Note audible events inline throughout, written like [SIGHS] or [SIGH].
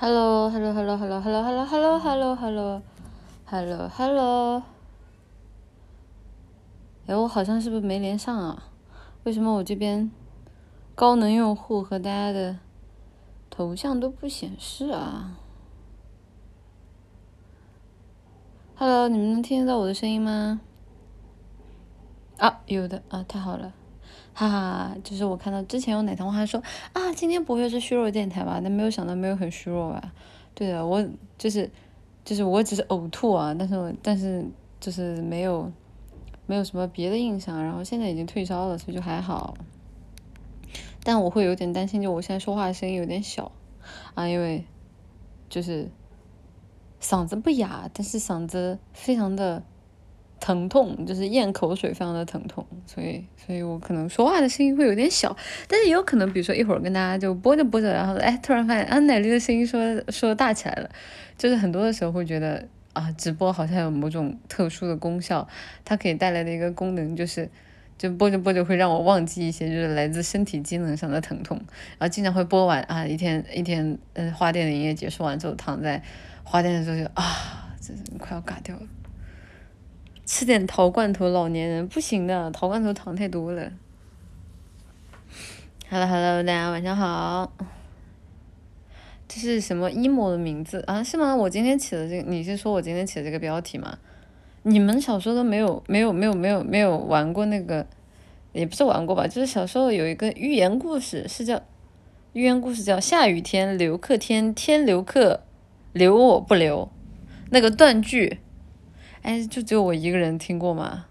Hello，Hello，Hello，Hello，Hello，Hello，Hello，Hello，Hello，Hello。哎，我好像是不是没连上啊？为什么我这边高能用户和大家的头像都不显示啊？Hello，你们能听得到我的声音吗？啊，有的啊，太好了。哈哈，就是我看到之前有奶糖花说啊，今天不会是虚弱电台吧？但没有想到没有很虚弱吧？对的，我就是就是我只是呕吐啊，但是我但是就是没有没有什么别的印象，然后现在已经退烧了，所以就还好。但我会有点担心，就我现在说话的声音有点小啊，因为就是嗓子不哑，但是嗓子非常的。疼痛就是咽口水，非常的疼痛，所以，所以我可能说话的声音会有点小，但是也有可能，比如说一会儿跟大家就播着播着，然后哎，突然发现啊，奶绿的声音说说大起来了，就是很多的时候会觉得啊，直播好像有某种特殊的功效，它可以带来的一个功能就是，就播着播着会让我忘记一些就是来自身体机能上的疼痛，然后经常会播完啊，一天一天，嗯，花店的营业结束完之后，躺在花店的时候就啊，真是快要嘎掉了。吃点桃罐头，老年人不行的，桃罐头糖太多了。Hello Hello，大家晚上好。这是什么 emo 的名字啊？是吗？我今天起的这个，你是说我今天起的这个标题吗？你们小时候都没有没有没有没有没有玩过那个，也不是玩过吧？就是小时候有一个寓言故事，是叫寓言故事叫下雨天留客天天留客留我不留，那个断句。哎，就只有我一个人听过吗？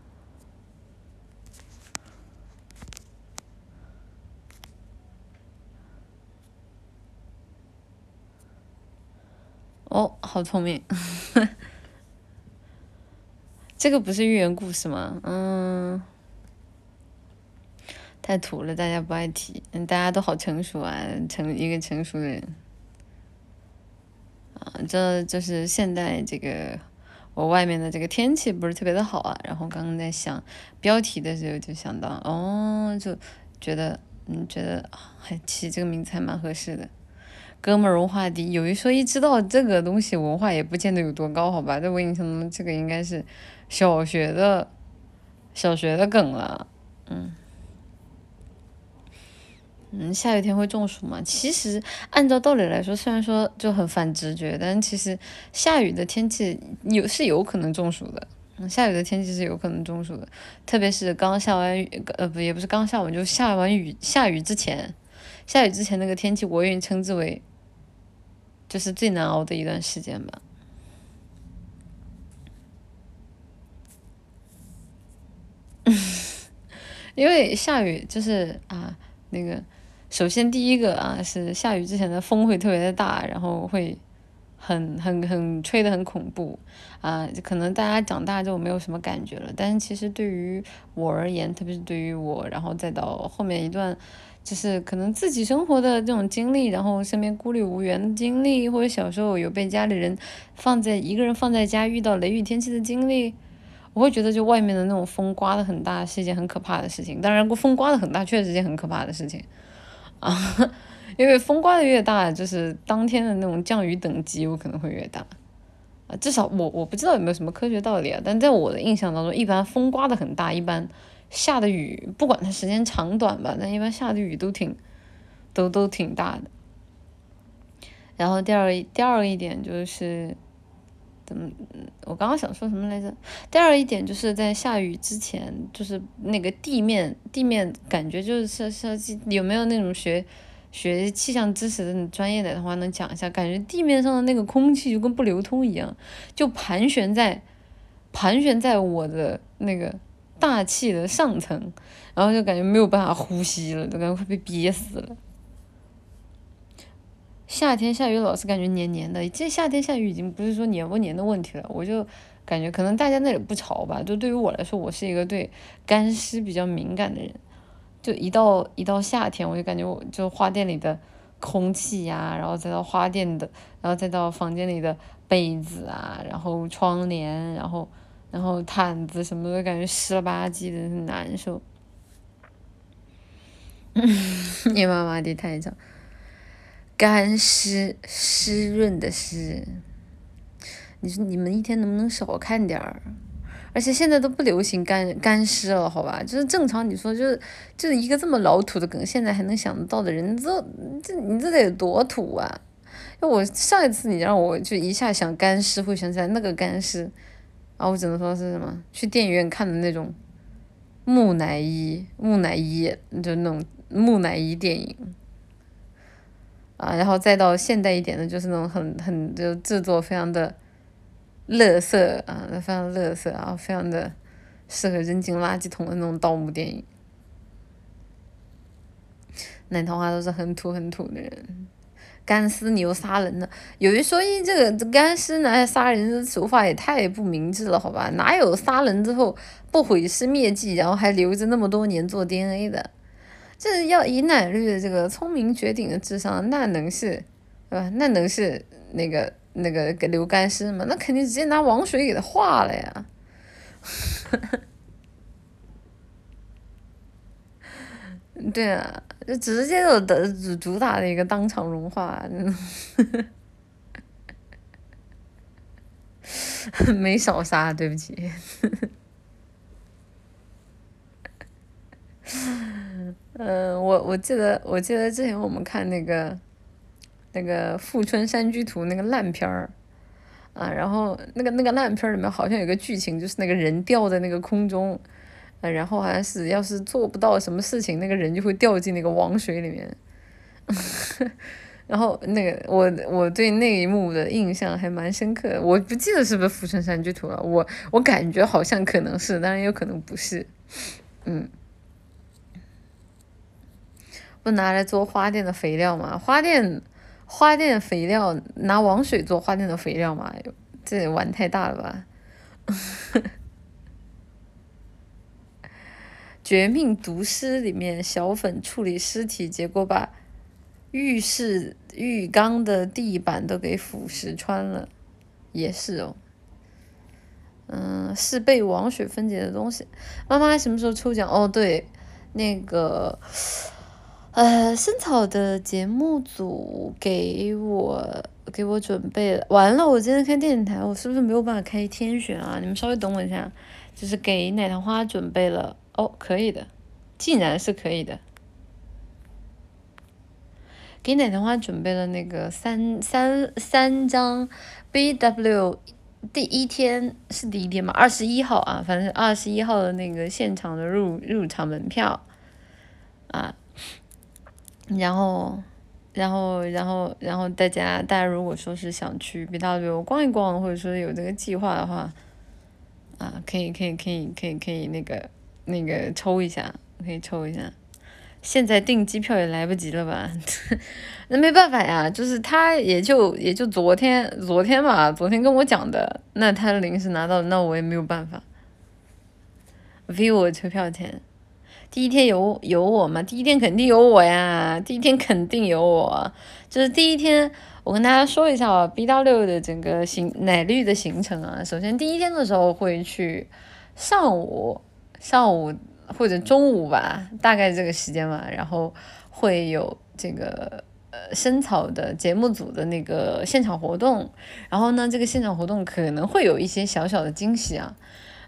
哦，好聪明，[LAUGHS] 这个不是寓言故事吗？嗯，太土了，大家不爱提。嗯，大家都好成熟啊，成一个成熟的人。啊，这就是现代这个。我外面的这个天气不是特别的好啊，然后刚刚在想标题的时候就想到，哦，就觉得，嗯，觉得还起这个名字还蛮合适的。哥们儿文化低，有一说一，知道这个东西文化也不见得有多高，好吧？在我印象中，这个应该是小学的小学的梗了，嗯。嗯，下雨天会中暑吗？其实按照道理来说，虽然说就很反直觉，但其实下雨的天气有是有可能中暑的。嗯，下雨的天气是有可能中暑的，特别是刚下完雨，呃不也不是刚下完，就下完雨下雨之前，下雨之前那个天气，我愿意称之为就是最难熬的一段时间吧。[LAUGHS] 因为下雨就是啊那个。首先，第一个啊是下雨之前的风会特别的大，然后会很很很吹得很恐怖啊。可能大家长大之后没有什么感觉了，但是其实对于我而言，特别是对于我，然后再到后面一段，就是可能自己生活的这种经历，然后身边孤立无援的经历，或者小时候有被家里人放在一个人放在家遇到雷雨天气的经历，我会觉得就外面的那种风刮得很大是一件很可怕的事情。当然，风刮得很大确实是件很可怕的事情。啊，因为风刮的越大，就是当天的那种降雨等级有可能会越大啊。至少我我不知道有没有什么科学道理啊，但在我的印象当中，一般风刮的很大，一般下的雨不管它时间长短吧，但一般下的雨都挺都都挺大的。然后第二第二个一点就是。嗯，我刚刚想说什么来着？第二一点就是在下雨之前，就是那个地面地面感觉就是是是有没有那种学学气象知识的专业的话能讲一下？感觉地面上的那个空气就跟不流通一样，就盘旋在盘旋在我的那个大气的上层，然后就感觉没有办法呼吸了，都感觉快被憋死了。夏天下雨老是感觉黏黏的，这夏天下雨已经不是说黏不黏的问题了，我就感觉可能大家那里不潮吧，就对于我来说，我是一个对干湿比较敏感的人，就一到一到夏天，我就感觉我就花店里的空气呀，然后再到花店的，然后再到房间里的被子啊，然后窗帘，然后然后毯子什么的，感觉湿了吧唧的，难受。[LAUGHS] 你妈妈的太长。干湿湿润的湿。你说你们一天能不能少看点儿？而且现在都不流行干干湿了，好吧？就是正常，你说就是就是一个这么老土的梗，现在还能想得到的人，这这你这得有多土啊？因为我上一次你让我就一下想干湿，会想起来那个干湿啊，我只能说是什么？去电影院看的那种木乃伊木乃伊，就那种木乃伊电影啊，然后再到现代一点的，就是那种很很就制作非常的。乐色啊，非常乐色啊，非常的适合扔进垃圾桶的那种盗墓电影。奶桃花都是很土很土的人，干尸你又杀人了，有一说一，这个干尸拿来杀人的手法也太不明智了，好吧？哪有杀人之后不毁尸灭迹，然后还留着那么多年做 DNA 的？这要以奶绿的这个聪明绝顶的智商，那能是，对吧？那能是那个？那个给刘干尸吗，那肯定直接拿王水给他化了呀，[LAUGHS] 对啊，就直接就得主主打的一个当场融化，[LAUGHS] 没少杀，对不起，[LAUGHS] 嗯，我我记得我记得之前我们看那个。那个《富春山居图》那个烂片儿，啊，然后那个那个烂片儿里面好像有个剧情，就是那个人掉在那个空中，啊，然后好像是要是做不到什么事情，那个人就会掉进那个王水里面。[LAUGHS] 然后那个我我对那一幕的印象还蛮深刻，我不记得是不是《富春山居图》了，我我感觉好像可能是，当然有可能不是，嗯。不拿来做花店的肥料吗？花店。花店肥料拿王水做花店的肥料吗？这玩太大了吧！绝命毒师里面小粉处理尸体，结果把浴室浴缸的地板都给腐蚀穿了，也是哦。嗯，是被王水分解的东西。妈妈什么时候抽奖？哦，对，那个。呃，生草的节目组给我给我准备了，完了，我今天开电台，我是不是没有办法开天选啊？你们稍微等我一下，就是给奶糖花准备了，哦，可以的，竟然是可以的，给奶糖花准备了那个三三三张 BW 第一天是第一天吗？二十一号啊，反正二十一号的那个现场的入入场门票啊。然后，然后，然后，然后大家，大家如果说是想去 BW 逛一逛，或者说有这个计划的话，啊，可以，可以，可以，可以，可以那个，那个抽一下，可以抽一下。现在订机票也来不及了吧？[LAUGHS] 那没办法呀，就是他也就也就昨天，昨天吧，昨天跟我讲的，那他临时拿到，那我也没有办法。给我车票钱。第一天有有我吗？第一天肯定有我呀！第一天肯定有我，就是第一天，我跟大家说一下啊，B 到六的整个行奶绿的行程啊。首先第一天的时候会去上午上午或者中午吧，大概这个时间嘛，然后会有这个呃生草的节目组的那个现场活动，然后呢，这个现场活动可能会有一些小小的惊喜啊。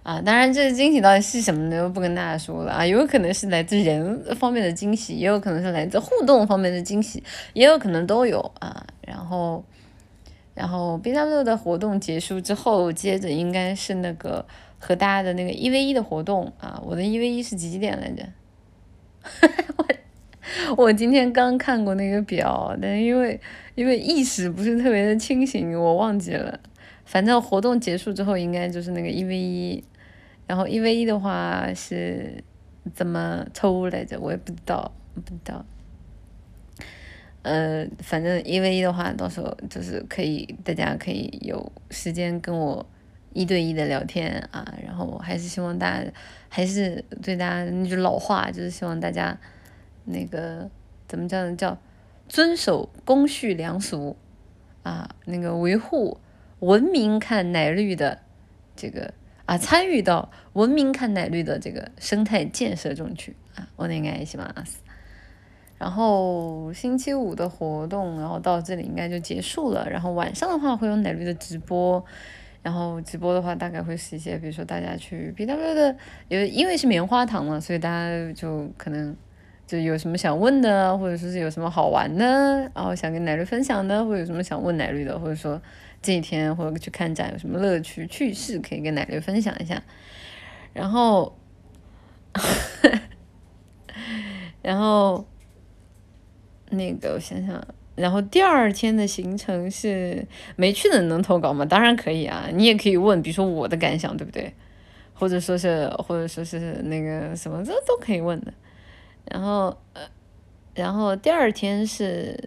啊，当然，这个惊喜到底是什么呢？又不跟大家说了啊，有可能是来自人方面的惊喜，也有可能是来自互动方面的惊喜，也有可能都有啊。然后，然后 B W 的活动结束之后，接着应该是那个和大家的那个一 v 一的活动啊。我的一 v 一是几几点来着？[LAUGHS] 我我今天刚看过那个表，但是因为因为意识不是特别的清醒，我忘记了。反正活动结束之后，应该就是那个一 v 一。然后一 v 一的话是怎么抽来着？我也不知道，不知道。呃，反正一 v 一的话，到时候就是可以，大家可以有时间跟我一对一的聊天啊。然后还是希望大家，还是对大家那句老话，就是希望大家那个怎么叫呢？叫遵守公序良俗啊，那个维护文明看奶绿的这个。啊，参与到文明看奶绿的这个生态建设中去啊，我应该也希望啊。然后星期五的活动，然后到这里应该就结束了。然后晚上的话会有奶绿的直播，然后直播的话大概会是一些，比如说大家去 B W 的，有因为是棉花糖嘛，所以大家就可能就有什么想问的，或者说是有什么好玩的，然后想跟奶绿分享的，或者有什么想问奶绿的，或者说这一天或者去看展有什么乐趣趣事可以跟奶绿分享一下，然后，然后。那个我想想，然后第二天的行程是没去的人能投稿吗？当然可以啊，你也可以问，比如说我的感想，对不对？或者说是，或者说是那个什么，这都可以问的。然后，呃，然后第二天是。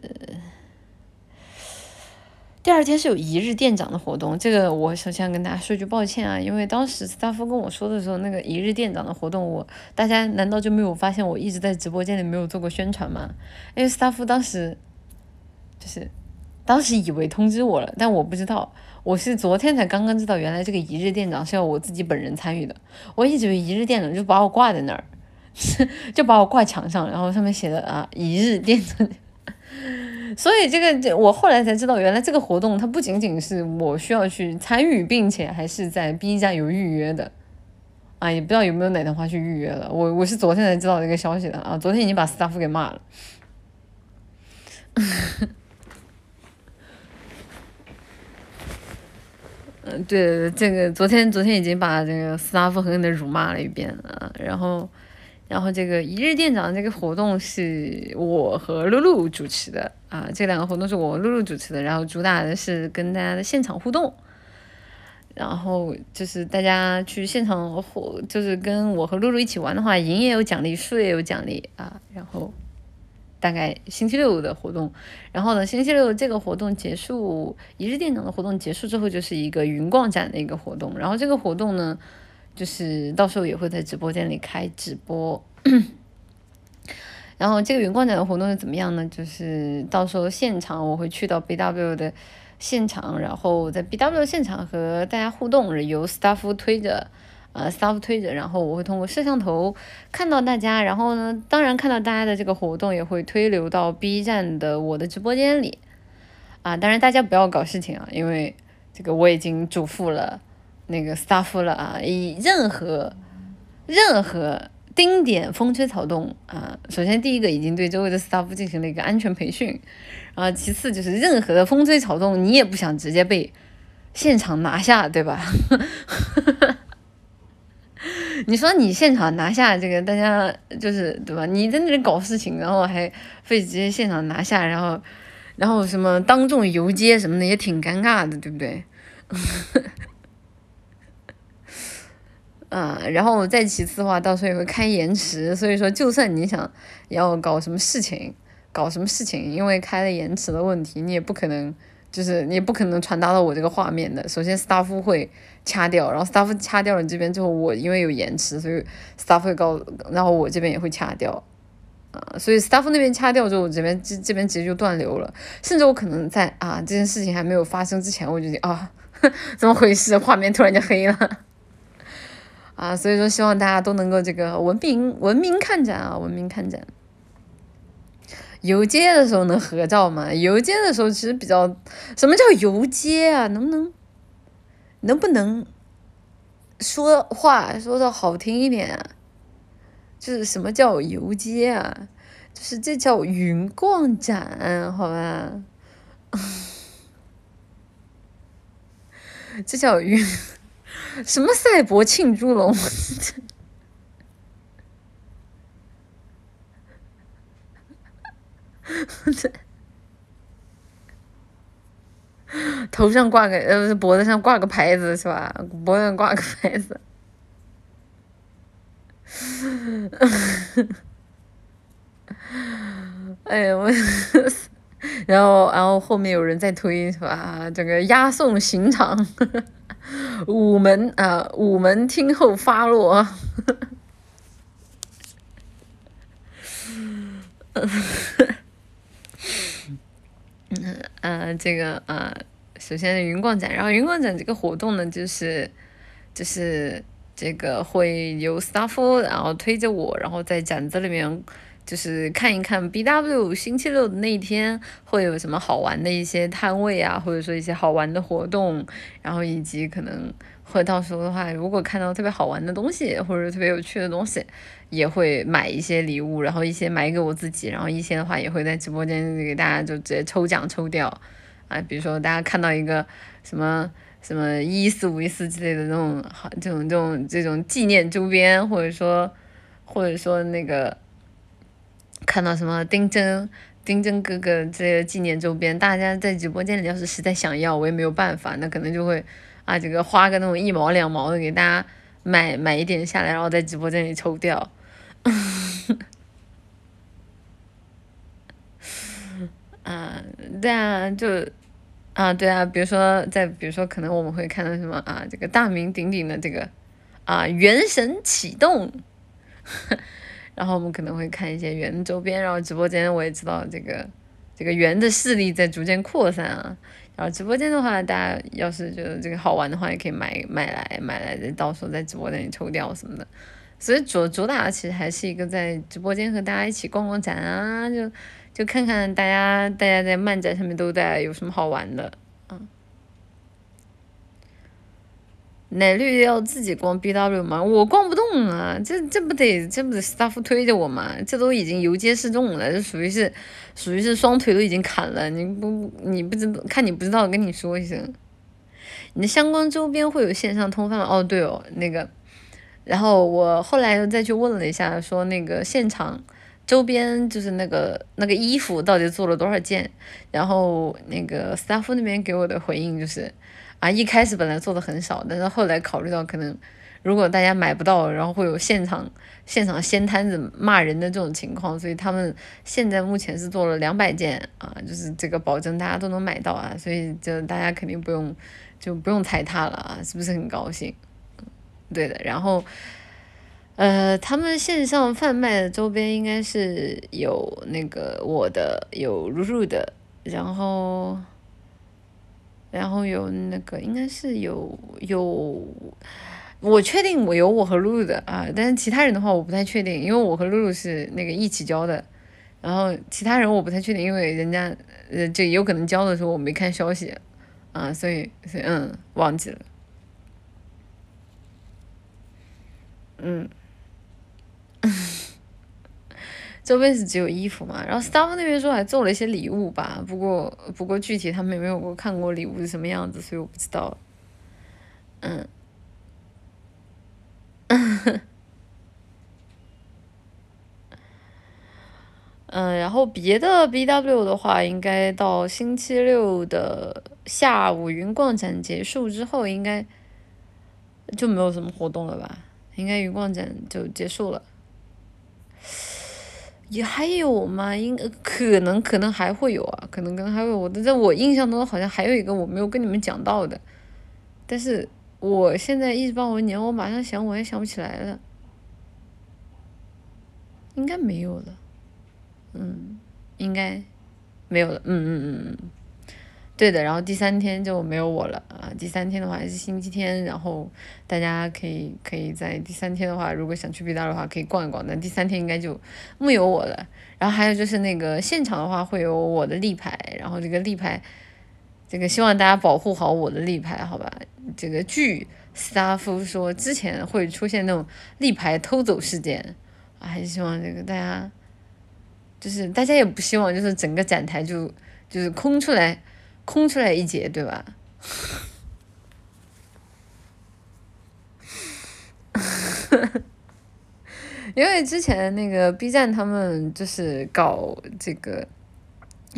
第二天是有一日店长的活动，这个我首先跟大家说句抱歉啊，因为当时斯 f 夫跟我说的时候，那个一日店长的活动，我大家难道就没有发现我一直在直播间里没有做过宣传吗？因为斯 f 夫当时就是当时以为通知我了，但我不知道，我是昨天才刚刚知道，原来这个一日店长是要我自己本人参与的，我一直以为一日店长就把我挂在那儿，[LAUGHS] 就把我挂墙上，然后上面写的啊一日店长。所以这个这，我后来才知道，原来这个活动它不仅仅是我需要去参与，并且还是在 B 站有预约的，啊，也不知道有没有哪天花去预约了。我我是昨天才知道这个消息的啊，昨天已经把 staff 给骂了。[LAUGHS] 嗯，对，这个昨天昨天已经把这个 staff 狠狠的辱骂了一遍啊，然后。然后这个一日店长这个活动是我和露露主持的啊，这两个活动是我露露主持的，然后主打的是跟大家的现场互动，然后就是大家去现场或就是跟我和露露一起玩的话，赢也有奖励，输也有奖励啊。然后大概星期六的活动，然后呢，星期六这个活动结束，一日店长的活动结束之后，就是一个云逛展的一个活动，然后这个活动呢。就是到时候也会在直播间里开直播，然后这个云逛展的活动是怎么样呢？就是到时候现场我会去到 BW 的现场，然后在 BW 现场和大家互动，由 staff 推着，呃，staff 推着，然后我会通过摄像头看到大家，然后呢，当然看到大家的这个活动也会推流到 B 站的我的直播间里，啊，当然大家不要搞事情啊，因为这个我已经嘱咐了。那个 staff 了啊，以任何任何丁点风吹草动啊，首先第一个已经对周围的 staff 进行了一个安全培训，然后其次就是任何的风吹草动，你也不想直接被现场拿下，对吧？[LAUGHS] 你说你现场拿下这个，大家就是对吧？你在那里搞事情，然后还会直接现场拿下，然后然后什么当众游街什么的，也挺尴尬的，对不对？啊，然后再其次的话，到时候也会开延迟，所以说就算你想要搞什么事情，搞什么事情，因为开了延迟的问题，你也不可能，就是你也不可能传达到我这个画面的。首先，staff 会掐掉，然后 staff 掐掉了这边之后，我因为有延迟，所以 staff 会告，然后我这边也会掐掉，啊，所以 staff 那边掐掉之后，我这边这这边直接就断流了，甚至我可能在啊这件事情还没有发生之前，我就啊 [LAUGHS] 怎么回事，画面突然就黑了。啊，所以说希望大家都能够这个文明文明看展啊，文明看展。游街的时候能合照吗？游街的时候其实比较，什么叫游街啊？能不能，能不能说话说的好听一点啊？就是什么叫游街啊？就是这叫云逛展，好吧？[LAUGHS] 这叫云。[LAUGHS] 什么赛博庆猪龙？[LAUGHS] 头上挂个呃，脖子上挂个牌子是吧？脖子上挂个牌子。[LAUGHS] 哎呀我，[LAUGHS] 然后然后后面有人在推是吧？这个押送刑场。午门啊，午门听后发落。嗯 [LAUGHS] 呃，这个呃，首先云逛展，然后云逛展这个活动呢，就是就是这个会由 staff 然后推着我，然后在展子里面就是看一看 B W 星期六的那一天会有什么好玩的一些摊位啊，或者说一些好玩的活动，然后以及可能会到时候的话，如果看到特别好玩的东西或者特别有趣的东西，也会买一些礼物，然后一些买给我自己，然后一些的话也会在直播间给大家就直接抽奖抽掉啊，比如说大家看到一个什么什么一四五一四之类的那种好这种这种这种纪念周边，或者说或者说那个。看到什么丁真、丁真哥哥这些纪念周边，大家在直播间里要是实在想要，我也没有办法，那可能就会啊，这个花个那种一毛两毛的给大家买买一点下来，然后在直播间里抽掉。[LAUGHS] 啊，对啊，就啊，对啊，比如说再比如说，可能我们会看到什么啊，这个大名鼎鼎的这个啊，原神启动。[LAUGHS] 然后我们可能会看一些圆周边，然后直播间我也知道这个这个圆的势力在逐渐扩散啊。然后直播间的话，大家要是觉得这个好玩的话，也可以买买来买来，到时候在直播间里抽掉什么的。所以主主打的其实还是一个在直播间和大家一起逛逛展啊，就就看看大家大家在漫展上面都在有什么好玩的。奶绿要自己逛 B W 吗？我逛不动啊，这这不得这不得 staff 推着我吗？这都已经游街示众了，这属于是属于是双腿都已经砍了。你不你不知看你不知道跟你说一声，你的相关周边会有线上通贩？哦对哦那个，然后我后来又再去问了一下，说那个现场周边就是那个那个衣服到底做了多少件，然后那个 staff 那边给我的回应就是。啊，一开始本来做的很少，但是后来考虑到可能如果大家买不到，然后会有现场现场掀摊子骂人的这种情况，所以他们现在目前是做了两百件啊，就是这个保证大家都能买到啊，所以就大家肯定不用就不用踩踏了啊，是不是很高兴？对的，然后呃，他们线上贩卖的周边应该是有那个我的有入入的，然后。然后有那个应该是有有，我确定我有我和露露的啊，但是其他人的话我不太确定，因为我和露露是那个一起交的，然后其他人我不太确定，因为人家呃就有可能交的时候我没看消息，啊，所以所以嗯忘记了，嗯。这边是只有衣服嘛，然后 staff 那边说还做了一些礼物吧，不过不过具体他们也没有过看过礼物是什么样子，所以我不知道。嗯，[LAUGHS] 嗯，然后别的 BW 的话，应该到星期六的下午云逛展结束之后，应该就没有什么活动了吧？应该云逛展就结束了。也还有吗？应该可能可能还会有啊，可能可能还会有。我在我印象中好像还有一个我没有跟你们讲到的，但是我现在一直帮我念，我马上想我也想不起来了，应该没有了，嗯，应该没有了，嗯嗯嗯嗯。对的，然后第三天就没有我了啊！第三天的话是星期天，然后大家可以可以在第三天的话，如果想去 B 大的话，可以逛一逛。但第三天应该就木有我了。然后还有就是那个现场的话，会有我的立牌，然后这个立牌，这个希望大家保护好我的立牌，好吧？这个据 staff 说，之前会出现那种立牌偷走事件，啊还是希望这个大家，就是大家也不希望就是整个展台就就是空出来。空出来一节，对吧？[LAUGHS] 因为之前那个 B 站他们就是搞这个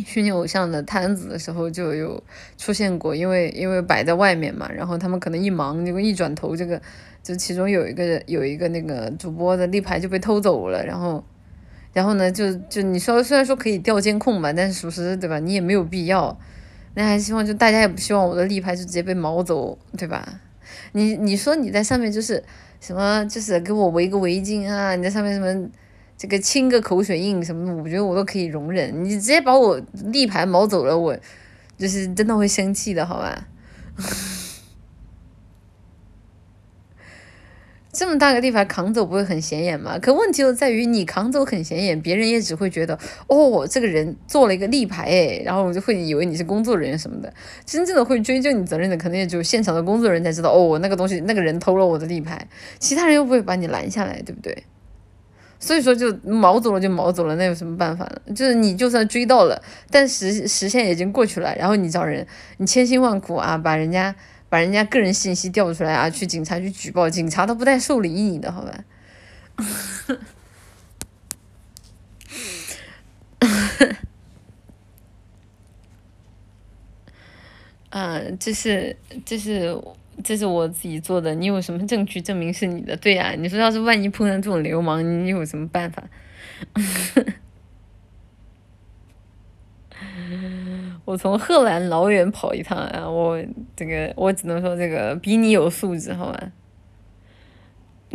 虚拟偶像的摊子的时候，就有出现过，因为因为摆在外面嘛，然后他们可能一忙，结果一转头，这个就其中有一个有一个那个主播的立牌就被偷走了，然后然后呢，就就你说虽然说可以调监控嘛，但是属实对吧？你也没有必要。那还希望就大家也不希望我的立牌就直接被毛走，对吧？你你说你在上面就是什么，就是给我围个围巾啊，你在上面什么这个亲个口水印什么的，我觉得我都可以容忍。你直接把我立牌毛走了，我就是真的会生气的，好吧？这么大个立牌扛走不会很显眼吗？可问题就在于你扛走很显眼，别人也只会觉得哦，这个人做了一个立牌哎，然后我就会以为你是工作人员什么的。真正的会追究你责任的，可能也只有现场的工作人员才知道哦，那个东西那个人偷了我的立牌，其他人又不会把你拦下来，对不对？所以说就毛走了就毛走了，那有什么办法呢？就是你就算追到了，但时时限已经过去了，然后你找人，你千辛万苦啊，把人家把人家个人信息调出来啊，去警察局举报，警察都不带受理你的，好吧？啊，[LAUGHS] 这是这是。这是我自己做的，你有什么证据证明是你的？对呀，你说要是万一碰上这种流氓，你有什么办法？[LAUGHS] 我从贺兰老远跑一趟啊！我这个我只能说这个比你有素质，好吧？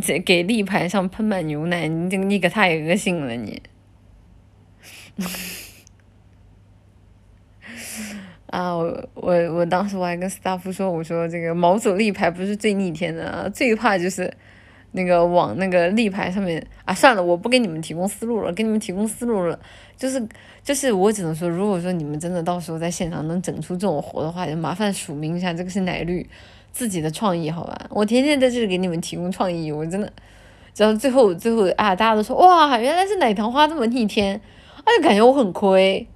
这给立牌上喷满牛奶，你这你可太恶心了你！[LAUGHS] 啊，我我我当时我还跟 staff 说，我说这个毛走立牌不是最逆天的啊，最怕就是那个往那个立牌上面啊，算了，我不给你们提供思路了，给你们提供思路了，就是就是我只能说，如果说你们真的到时候在现场能整出这种活的话，就麻烦署名一下，这个是奶绿自己的创意，好吧？我天天在这里给你们提供创意，我真的，只要最后最后啊，大家都说哇，原来是奶糖花这么逆天，啊，就感觉我很亏。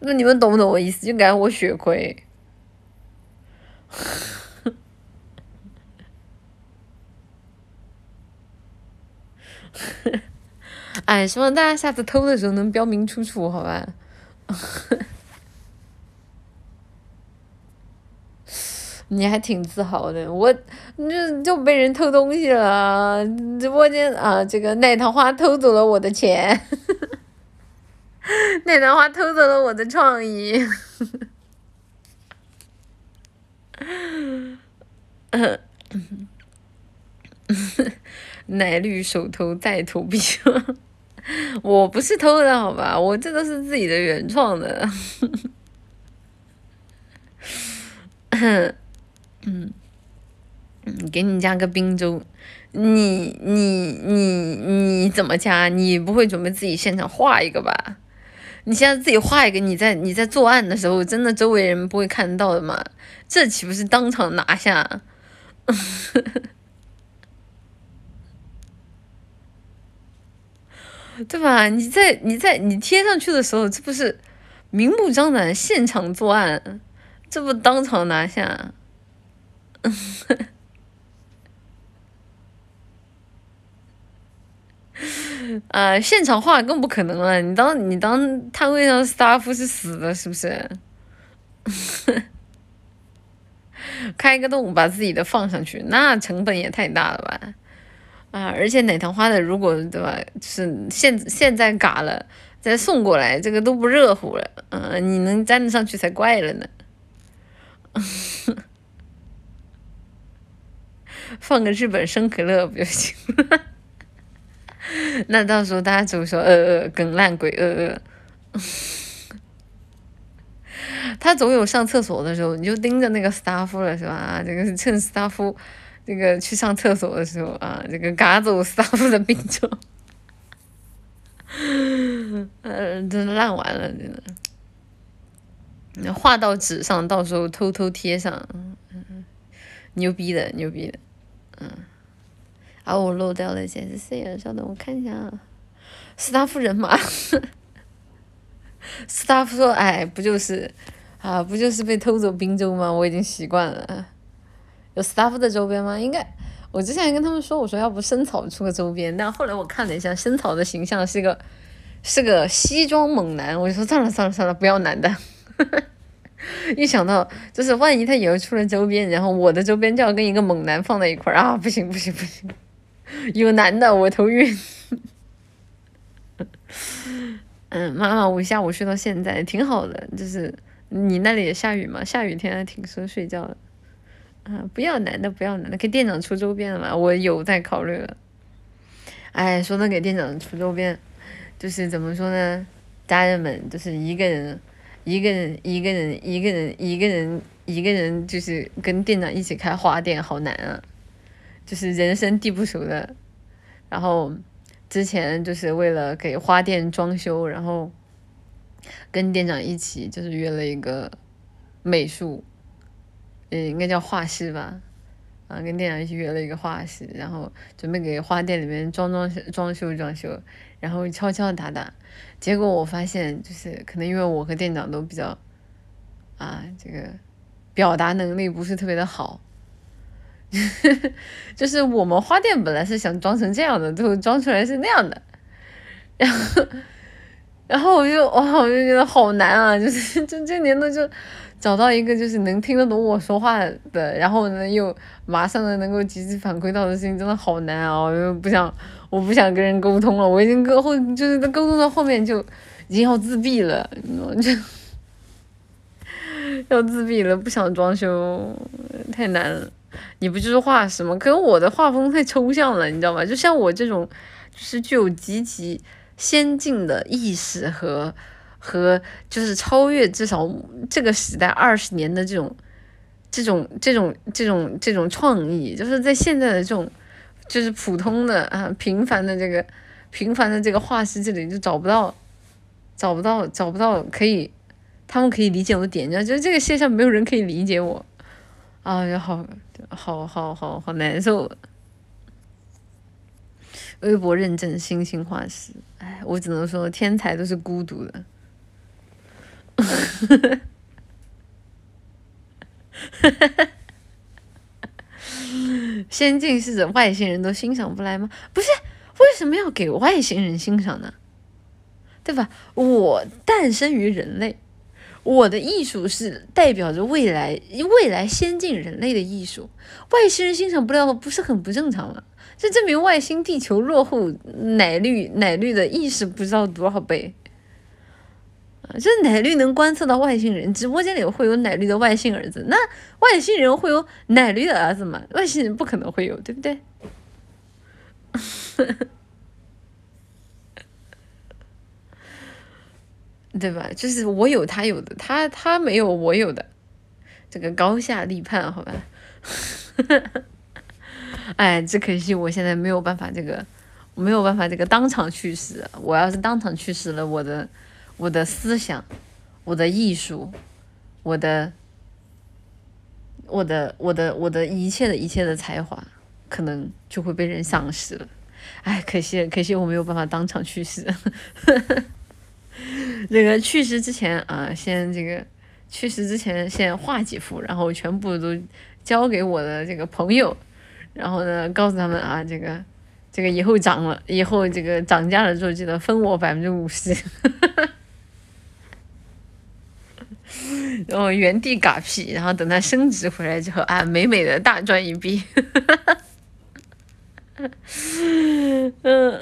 那你们懂不懂我意思？就感觉我血亏。[LAUGHS] 哎，希望大家下次偷的时候能标明出处，好吧？[LAUGHS] 你还挺自豪的，我就就被人偷东西了，直播间啊，这个奶糖花偷走了我的钱。[LAUGHS] 奶糖花偷走了我的创意，奶绿手偷再偷币，我不是偷的好吧？我这都是自己的原创的。嗯嗯，给你加个冰粥，你你你你怎么加？你不会准备自己现场画一个吧？你现在自己画一个，你在你在作案的时候，真的周围人不会看到的吗？这岂不是当场拿下？对吧？你在你在你贴上去的时候，这不是明目张胆现场作案，这不当场拿下？[LAUGHS] 啊，现场画更不可能了。你当你当摊位上 staff 是死的，是不是？[LAUGHS] 开个洞把自己的放上去，那成本也太大了吧？啊，而且奶糖花的，如果对吧，是现现在嘎了再送过来，这个都不热乎了。嗯，你能粘得上去才怪了呢。[LAUGHS] 放个日本生可乐不就行了？[LAUGHS] 那到时候大家就说呃呃，梗烂鬼呃呃，[LAUGHS] 他总有上厕所的时候，你就盯着那个 staff 了是吧？这个是趁 staff 这个去上厕所的时候啊，这个嘎走 staff 的病症，[LAUGHS] 呃，真的烂完了，真的。那画到纸上，到时候偷偷贴上，牛逼的，牛逼的，嗯。啊，我漏掉了些是谁？稍等，我看一下啊。斯塔夫人马，[LAUGHS] 斯塔夫说：“哎，不就是啊，不就是被偷走滨州吗？我已经习惯了。有 staff 的周边吗？应该，我之前还跟他们说，我说要不深草出个周边，但后来我看了一下，深草的形象是个是个西装猛男，我就说算了算了算了，不要男的。[LAUGHS] 一想到就是万一他以后出了周边，然后我的周边就要跟一个猛男放在一块儿啊，不行不行不行。有男的，我头晕。[LAUGHS] 嗯，妈妈，我下午睡到现在挺好的，就是你那里也下雨吗？下雨天还挺适合睡觉的。啊，不要男的，不要男的，给店长出周边了吧？我有在考虑了。哎，说到给店长出周边，就是怎么说呢？家人们，就是一个人，一个人，一个人，一个人，一个人，一个人，就是跟店长一起开花店，好难啊。就是人生地不熟的，然后之前就是为了给花店装修，然后跟店长一起就是约了一个美术，嗯，应该叫画师吧，啊，跟店长一起约了一个画师，然后准备给花店里面装装装修装修，然后敲敲打打，结果我发现就是可能因为我和店长都比较啊这个表达能力不是特别的好。[LAUGHS] 就是我们花店本来是想装成这样的，最后装出来是那样的，然后，然后我就哇，我就觉得好难啊！就是 [LAUGHS] 就这年头就找到一个就是能听得懂我说话的，然后呢又马上的能够及时反馈到的事情，真的好难啊！我就不想，我不想跟人沟通了，我已经沟后就是在沟通到后面就已经要自闭了，就要自闭了，不想装修，太难了。你不就是画师吗？可是我的画风太抽象了，你知道吗？就像我这种，就是具有极其先进的意识和和就是超越至少这个时代二十年的这种这种这种这种这种创意，就是在现在的这种就是普通的啊平凡的这个平凡的这个画师这里就找不到找不到找不到可以他们可以理解我的点，你知道，就是这个世界上没有人可以理解我。啊，呀，好，好，好，好，好难受。微博认证星星画师，哎，我只能说天才都是孤独的。[LAUGHS] 先进是指外星人都欣赏不来吗？不是，为什么要给外星人欣赏呢？对吧？我诞生于人类。我的艺术是代表着未来未来先进人类的艺术，外星人欣赏不了，不是很不正常吗？这证明外星地球落后奶绿奶绿的意识不知道多少倍啊！这奶绿能观测到外星人，直播间里会有奶绿的外星儿子，那外星人会有奶绿的儿子吗？外星人不可能会有，对不对？[LAUGHS] 对吧？就是我有他有的，他他没有我有的，这个高下立判，好吧？[LAUGHS] 哎，只可惜我现在没有办法，这个没有办法，这个当场去世。我要是当场去世了，我的我的思想，我的艺术，我的我的我的我的一切的一切的才华，可能就会被人丧失了。哎，可惜可惜我没有办法当场去世。那个去世之前啊，先这个去世之前先画几幅，然后全部都交给我的这个朋友，然后呢，告诉他们啊，这个这个以后涨了，以后这个涨价了之后，记得分我百分之五十，然后原地嘎屁，然后等它升值回来之后啊，美美的大赚一笔，[LAUGHS] 嗯。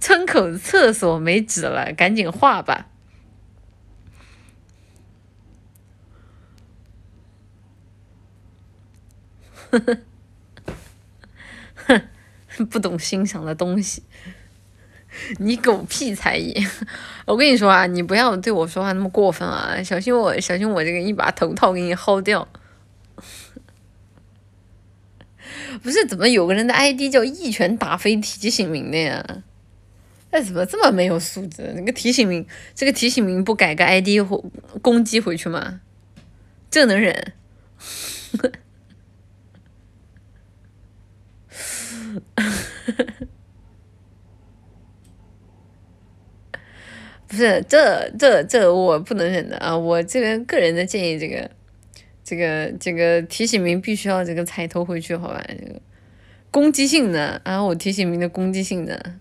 村口厕所没纸了，赶紧画吧。哼，[LAUGHS] 不懂欣赏的东西，[LAUGHS] 你狗屁才艺！我跟你说啊，你不要对我说话那么过分啊，小心我，小心我这个一把头套给你薅掉。不是，怎么有个人的 ID 叫一拳打飞提醒名的呀？那怎么这么没有素质？那个提醒名，这个提醒名不改个 ID 或攻击回去吗？这能忍？[LAUGHS] 不是，这这这我不能忍的啊！我这边个人的建议，这个这个这个提醒名必须要这个踩头回去，好吧？这个攻击性的啊，我提醒名的攻击性的。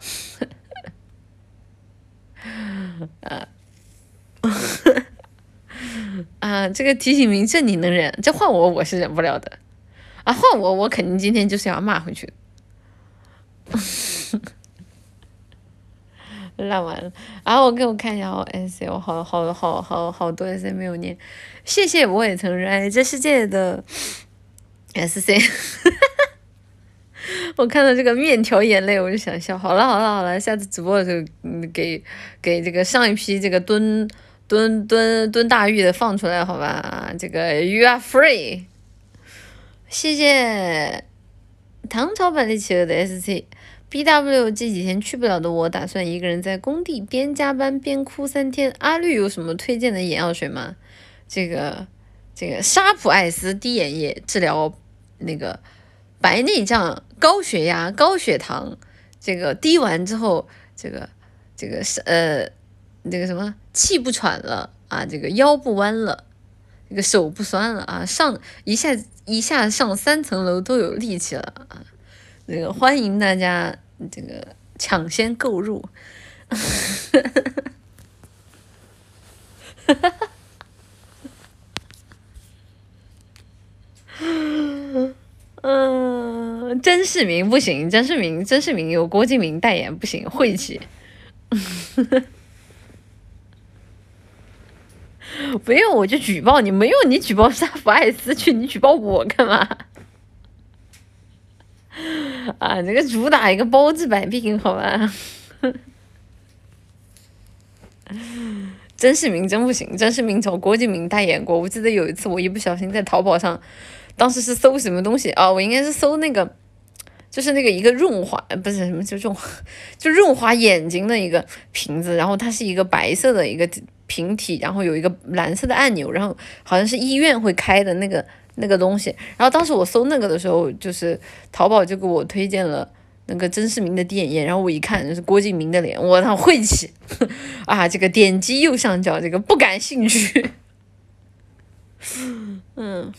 [LAUGHS] 啊，啊！这个提醒名这你能忍？这换我我是忍不了的。啊，换我我肯定今天就是要骂回去。烂完了，然后我给我看一下哦 S C 我好好好好好多 S C 没有念，谢谢我也曾热爱这世界的 S [LAUGHS] C。我看到这个面条眼泪，我就想笑。好了好了好了，下次直播的时候，给给这个上一批这个蹲蹲蹲蹲大狱的放出来好吧？这个 You are free，谢谢唐朝版的企鹅的 S C B W 这几天去不了的我，打算一个人在工地边加班边哭三天。阿绿有什么推荐的眼药水吗？这个这个沙普艾斯滴眼液治疗那个白内障、高血压、高血糖，这个滴完之后，这个这个是呃。那个什么气不喘了啊，这个腰不弯了，这个手不酸了啊，上一下一下上三层楼都有力气了啊，这个欢迎大家这个抢先购入，哈哈哈哈嗯，甄世明不行，甄世明甄世明有郭敬明代言不行，晦气。[LAUGHS] 不用我就举报你，没有你举报沙弗艾斯去，你举报我干嘛？啊，这个主打一个包治百病，好吧？[LAUGHS] 甄世明真不行，甄世明找郭敬明代言过。我记得有一次，我一不小心在淘宝上，当时是搜什么东西啊？我应该是搜那个，就是那个一个润滑，不是什么就润，就润滑眼睛的一个瓶子，然后它是一个白色的一个。瓶体，然后有一个蓝色的按钮，然后好像是医院会开的那个那个东西。然后当时我搜那个的时候，就是淘宝就给我推荐了那个甄世明的滴眼，然后我一看是郭敬明的脸，我操晦气 [LAUGHS] 啊！这个点击右上角这个不感兴趣。嗯，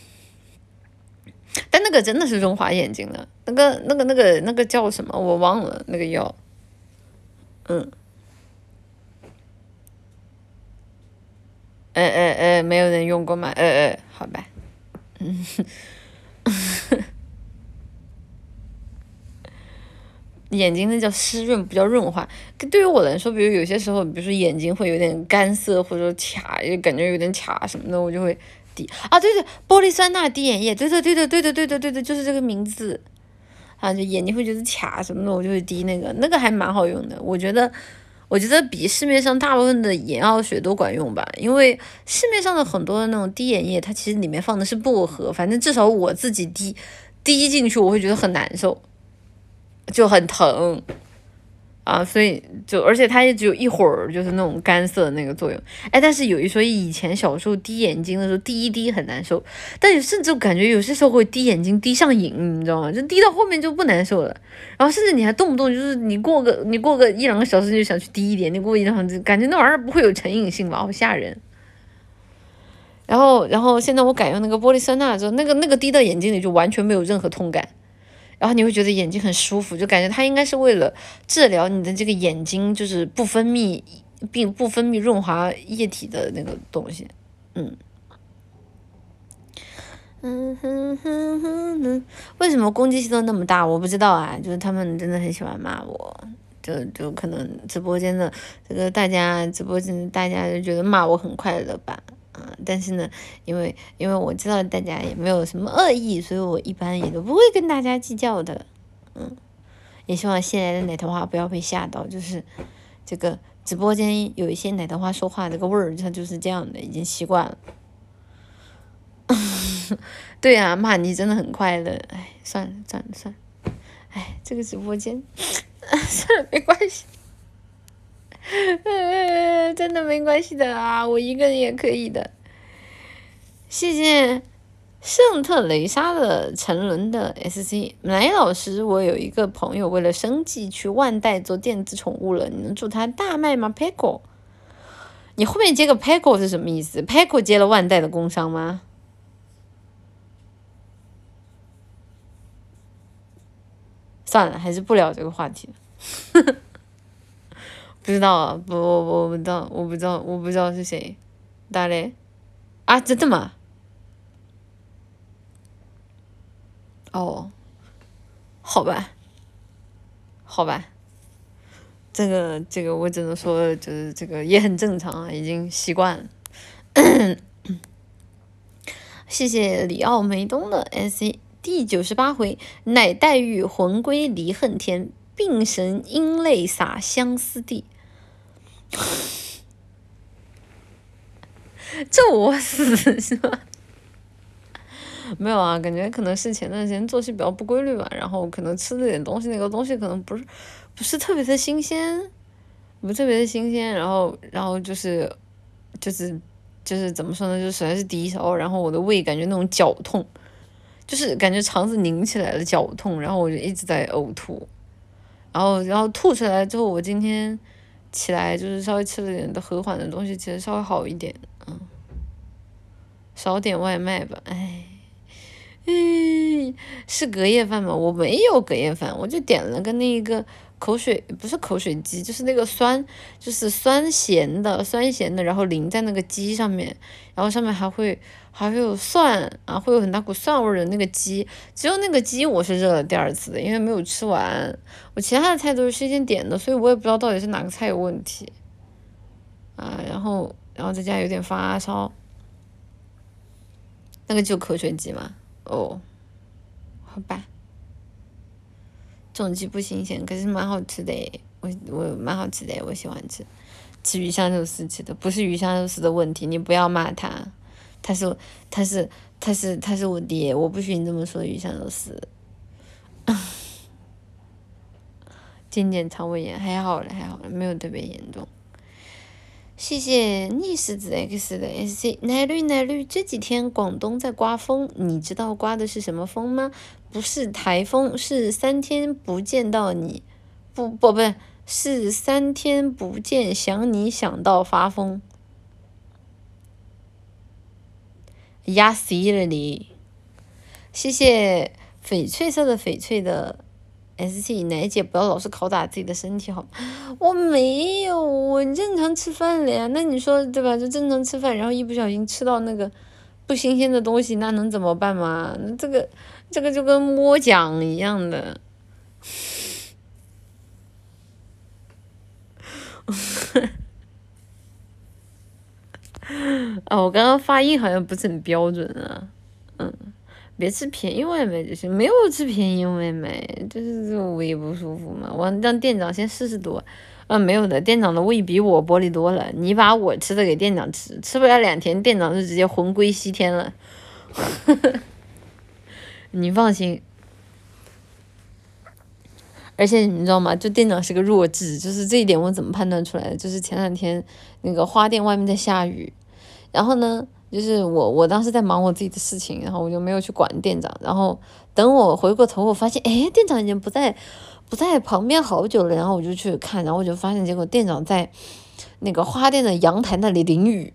但那个真的是润滑眼睛的，那个那个那个那个叫什么我忘了那个药，嗯。呃呃呃，没有人用过吗？呃呃，好吧，[LAUGHS] 眼睛那叫湿润，不叫润滑。对于我来说，比如有些时候，比如说眼睛会有点干涩，或者说卡，就感觉有点卡什么的，我就会滴啊，对对，玻璃酸钠滴眼液，对对对对对对对对对对，就是这个名字啊，就眼睛会觉得卡什么的，我就会滴那个，那个还蛮好用的，我觉得。我觉得比市面上大部分的眼药水都管用吧，因为市面上的很多的那种滴眼液，它其实里面放的是薄荷，反正至少我自己滴滴进去，我会觉得很难受，就很疼。啊，所以就而且它也只有一会儿，就是那种干涩的那个作用。哎，但是有一说以前小时候滴眼睛的时候，滴一滴很难受，但有甚至感觉有些时候会滴眼睛滴上瘾，你知道吗？就滴到后面就不难受了。然后甚至你还动不动就是你过个你过个一两个小时就想去滴一点，你过一两小时感觉那玩意儿不会有成瘾性吧？好吓人。然后然后现在我改用那个玻璃酸钠之后，那个那个滴到眼睛里就完全没有任何痛感。然后你会觉得眼睛很舒服，就感觉它应该是为了治疗你的这个眼睛，就是不分泌并不分泌润滑液体的那个东西，嗯，嗯哼哼哼哼，为什么攻击性都那么大？我不知道啊，就是他们真的很喜欢骂我，就就可能直播间的这个大家直播间大家就觉得骂我很快乐吧。但是呢，因为因为我知道大家也没有什么恶意，所以我一般也都不会跟大家计较的。嗯，也希望新来的奶头花不要被吓到，就是这个直播间有一些奶头花说话这个味儿，它就是这样的，已经习惯了。[LAUGHS] 对啊，骂你真的很快乐。哎，算了算了算了，哎，这个直播间，[LAUGHS] 算了，没关系。[LAUGHS] 真的没关系的啊，我一个人也可以的。谢谢圣特雷莎的沉沦的 SC 来老师，我有一个朋友为了生计去万代做电子宠物了，你能祝他大卖吗 p e c k o 你后面接个 p e c k o 是什么意思 p e c k o 接了万代的工商吗？算了，还是不聊这个话题了。不知道啊，不，我我不知道，我不知道，我不知道是谁，打嘞？啊，真的吗？哦，好吧，好吧，这个这个我只能说，就是这个也很正常啊，已经习惯了。谢谢里奥梅东的 S 第九十八回，乃黛玉魂归离恨天，病神因泪洒相思地。[LAUGHS] 咒我死是吧？没有啊，感觉可能是前段时间作息比较不规律吧，然后可能吃了点东西，那个东西可能不是不是特别的新鲜，不特别的新鲜，然后然后就是就是就是怎么说呢，就实在是低烧，然后我的胃感觉那种绞痛，就是感觉肠子拧起来了绞痛，然后我就一直在呕吐，然后然后吐出来之后，我今天起来就是稍微吃了点的和缓的东西，其实稍微好一点，嗯，少点外卖吧，唉。嗯，是隔夜饭吗？我没有隔夜饭，我就点了个那一个口水，不是口水鸡，就是那个酸，就是酸咸的，酸咸的，然后淋在那个鸡上面，然后上面还会还会有蒜啊，会有很大股蒜味的那个鸡，只有那个鸡我是热了第二次的，因为没有吃完，我其他的菜都是事先点的，所以我也不知道到底是哪个菜有问题，啊，然后然后在家有点发烧，那个就口水鸡嘛。哦，好吧，这种鸡不新鲜，可是蛮好吃的，我我蛮好吃的，我喜欢吃，吃鱼香肉丝吃的，不是鱼香肉丝的问题，你不要骂他，他是他是他是他是我爹，我不许你这么说鱼香肉丝，渐渐肠胃炎还好了还好了，没有特别严重。谢谢逆时子 X 的 SC 奶绿奶绿，这几天广东在刮风，你知道刮的是什么风吗？不是台风，是三天不见到你，不不不是三天不见想你想到发疯，压死了你！谢谢翡翠色的翡翠的。S C 奶姐不要老是拷打自己的身体好吗？我没有，我正常吃饭了呀。那你说对吧？就正常吃饭，然后一不小心吃到那个不新鲜的东西，那能怎么办嘛？这个这个就跟摸奖一样的。啊，[LAUGHS] 我刚刚发音好像不是很标准啊，嗯。别吃便宜外卖就行，没有吃便宜外卖，就是这胃不舒服嘛。我让店长先试试多，啊，没有的，店长的胃比我玻璃多了。你把我吃的给店长吃，吃不了两天，店长就直接魂归西天了。[LAUGHS] 你放心，而且你知道吗？就店长是个弱智，就是这一点我怎么判断出来的？就是前两天那个花店外面在下雨，然后呢？就是我，我当时在忙我自己的事情，然后我就没有去管店长。然后等我回过头，我发现，哎，店长已经不在，不在旁边好久了。然后我就去看，然后我就发现，结果店长在那个花店的阳台那里淋雨。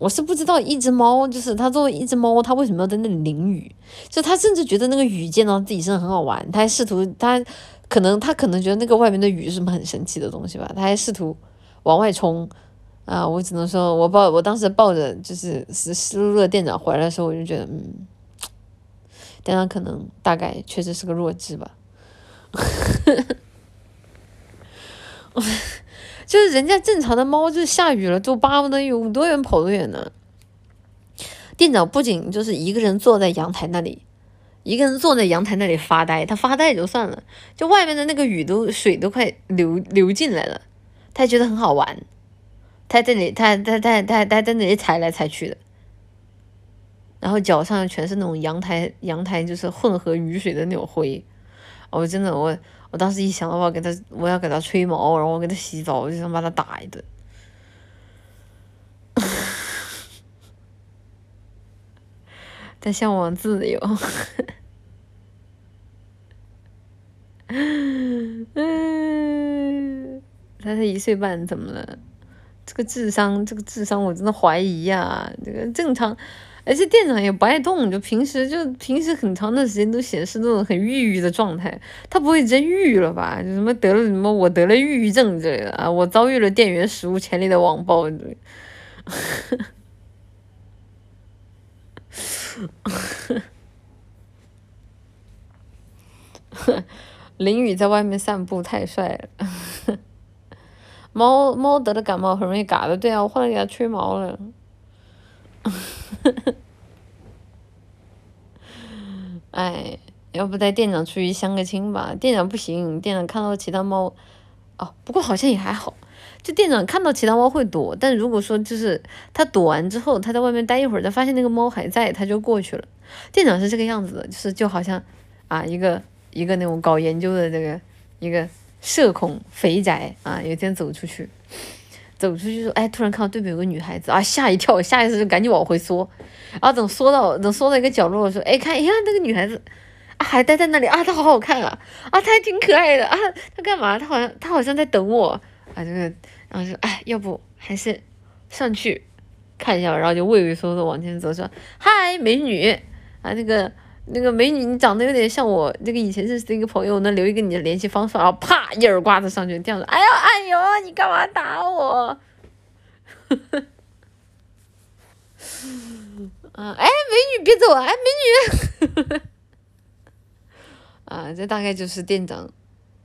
我是不知道一只猫，就是它作为一只猫，它为什么要在那里淋雨？就它甚至觉得那个雨溅到自己身上很好玩，它还试图，它可能它可能觉得那个外面的雨是什么很神奇的东西吧，它还试图往外冲。啊，我只能说，我抱我当时抱着就是是湿漉漉的店长回来的时候，我就觉得，嗯，店长可能大概确实是个弱智吧，[LAUGHS] 就是人家正常的猫，就是下雨了都巴不得有多远跑多远呢。店长不仅就是一个人坐在阳台那里，一个人坐在阳台那里发呆，他发呆也就算了，就外面的那个雨都水都快流流进来了，他觉得很好玩。他在里，他他他他他在那里踩来踩去的，然后脚上全是那种阳台阳台就是混合雨水的那种灰，我真的我我当时一想到我要给他我要给他吹毛，然后我给他洗澡，我就想把他打一顿。[LAUGHS] 他向往自由，[LAUGHS] 嗯，他才一岁半，怎么了？这个智商，这个智商，我真的怀疑呀。这个正常，而且店长也不爱动，就平时就平时很长的时间都显示那种很抑郁的状态。他不会真抑郁了吧？就什么得了什么我得了抑郁症之类的啊？我遭遇了店员史无前例的网暴。[LAUGHS] 淋雨在外面散步太帅了。猫猫得了感冒很容易嘎的，对啊，我后来给它吹毛了。[LAUGHS] 哎，要不带店长出去相个亲吧？店长不行，店长看到其他猫，哦，不过好像也还好。就店长看到其他猫会躲，但如果说就是他躲完之后，他在外面待一会儿，他发现那个猫还在，他就过去了。店长是这个样子的，就是就好像啊一个一个那种搞研究的这个一个社恐肥宅啊，有一天走出去，走出去说，哎，突然看到对面有个女孩子啊，吓一跳，下意识就赶紧往回缩，然后等缩到等缩到一个角落，说，哎，看，哎呀，那个女孩子。啊，还待在那里啊，她好好看啊，啊，她还挺可爱的啊，她干嘛？她好像她好像在等我啊，这个，然后说，哎，要不还是上去看一下吧，然后就畏畏缩缩往前走，说，嗨，美女啊，那个那个美女，你长得有点像我那个以前认识的一个朋友，能留一个你的联系方式，然后啪一耳刮子上去，这样子，哎呦哎呦，你干嘛打我？[LAUGHS] 啊，哎，美女别走啊，哎，美女。[LAUGHS] 啊，这大概就是店长，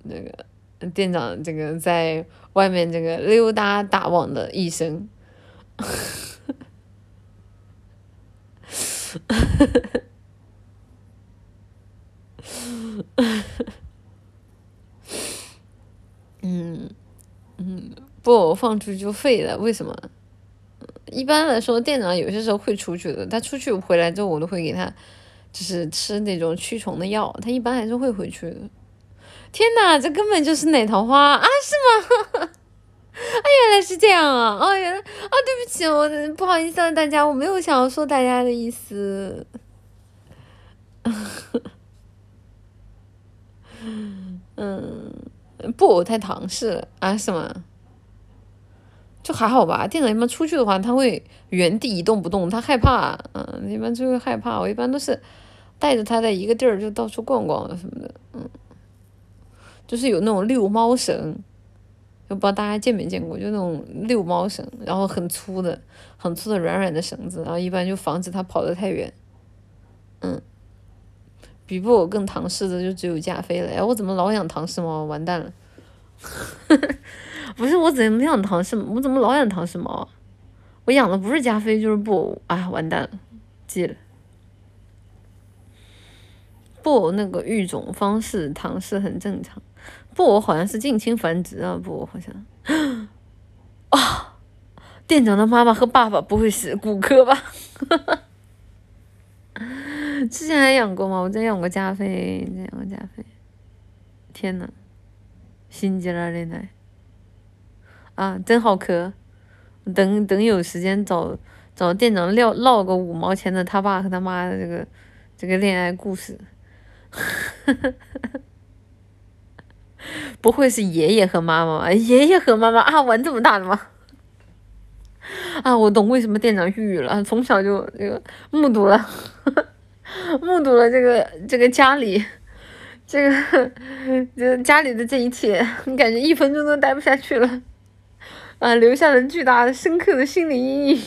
那个店长这个在外面这个溜达打网的一生，[LAUGHS] [LAUGHS] 嗯嗯，不放出去就废了，为什么？一般来说，店长有些时候会出去的，他出去回来之后，我都会给他。就是吃那种驱虫的药，他一般还是会回去的。天哪，这根本就是奶桃花啊，是吗？[LAUGHS] 啊，原来是这样啊！哦，原来啊，对不起，我不好意思啊，大家，我没有想要说大家的意思。[LAUGHS] 嗯，布偶，太唐氏了啊？是吗？就还好吧。店长一般出去的话，他会原地一动不动，他害怕。嗯，一般就会害怕。我一般都是。带着它在一个地儿就到处逛逛什么的，嗯，就是有那种遛猫绳，就不知道大家见没见过，就那种遛猫绳，然后很粗的、很粗的软软的绳子，然后一般就防止它跑得太远，嗯，比布偶更唐氏的就只有加菲了，哎，我怎么老养唐氏猫？完蛋了，[LAUGHS] 不是我怎么养唐氏，我怎么老养唐氏猫？我养的不是加菲就是布偶，哎，完蛋了，记了。布偶那个育种方式，唐氏很正常。布偶好像是近亲繁殖啊，布偶好像。啊，店长的妈妈和爸爸不会是骨科吧？[LAUGHS] [LAUGHS] 之前还养过吗？我真养过加菲，养过加菲。天呐，心急了，奶奶。啊，真好磕。等等，有时间找找店长唠唠个五毛钱的他爸和他妈的这个这个恋爱故事。[LAUGHS] 不会是爷爷和妈妈吧？爷爷和妈妈啊，玩这么大的吗？[LAUGHS] 啊，我懂为什么店长抑郁了。从小就这个目睹了，[LAUGHS] 目睹了这个这个家里，这个这家里的这一切，你感觉一分钟都待不下去了，啊，留下了巨大的、深刻的心理阴影。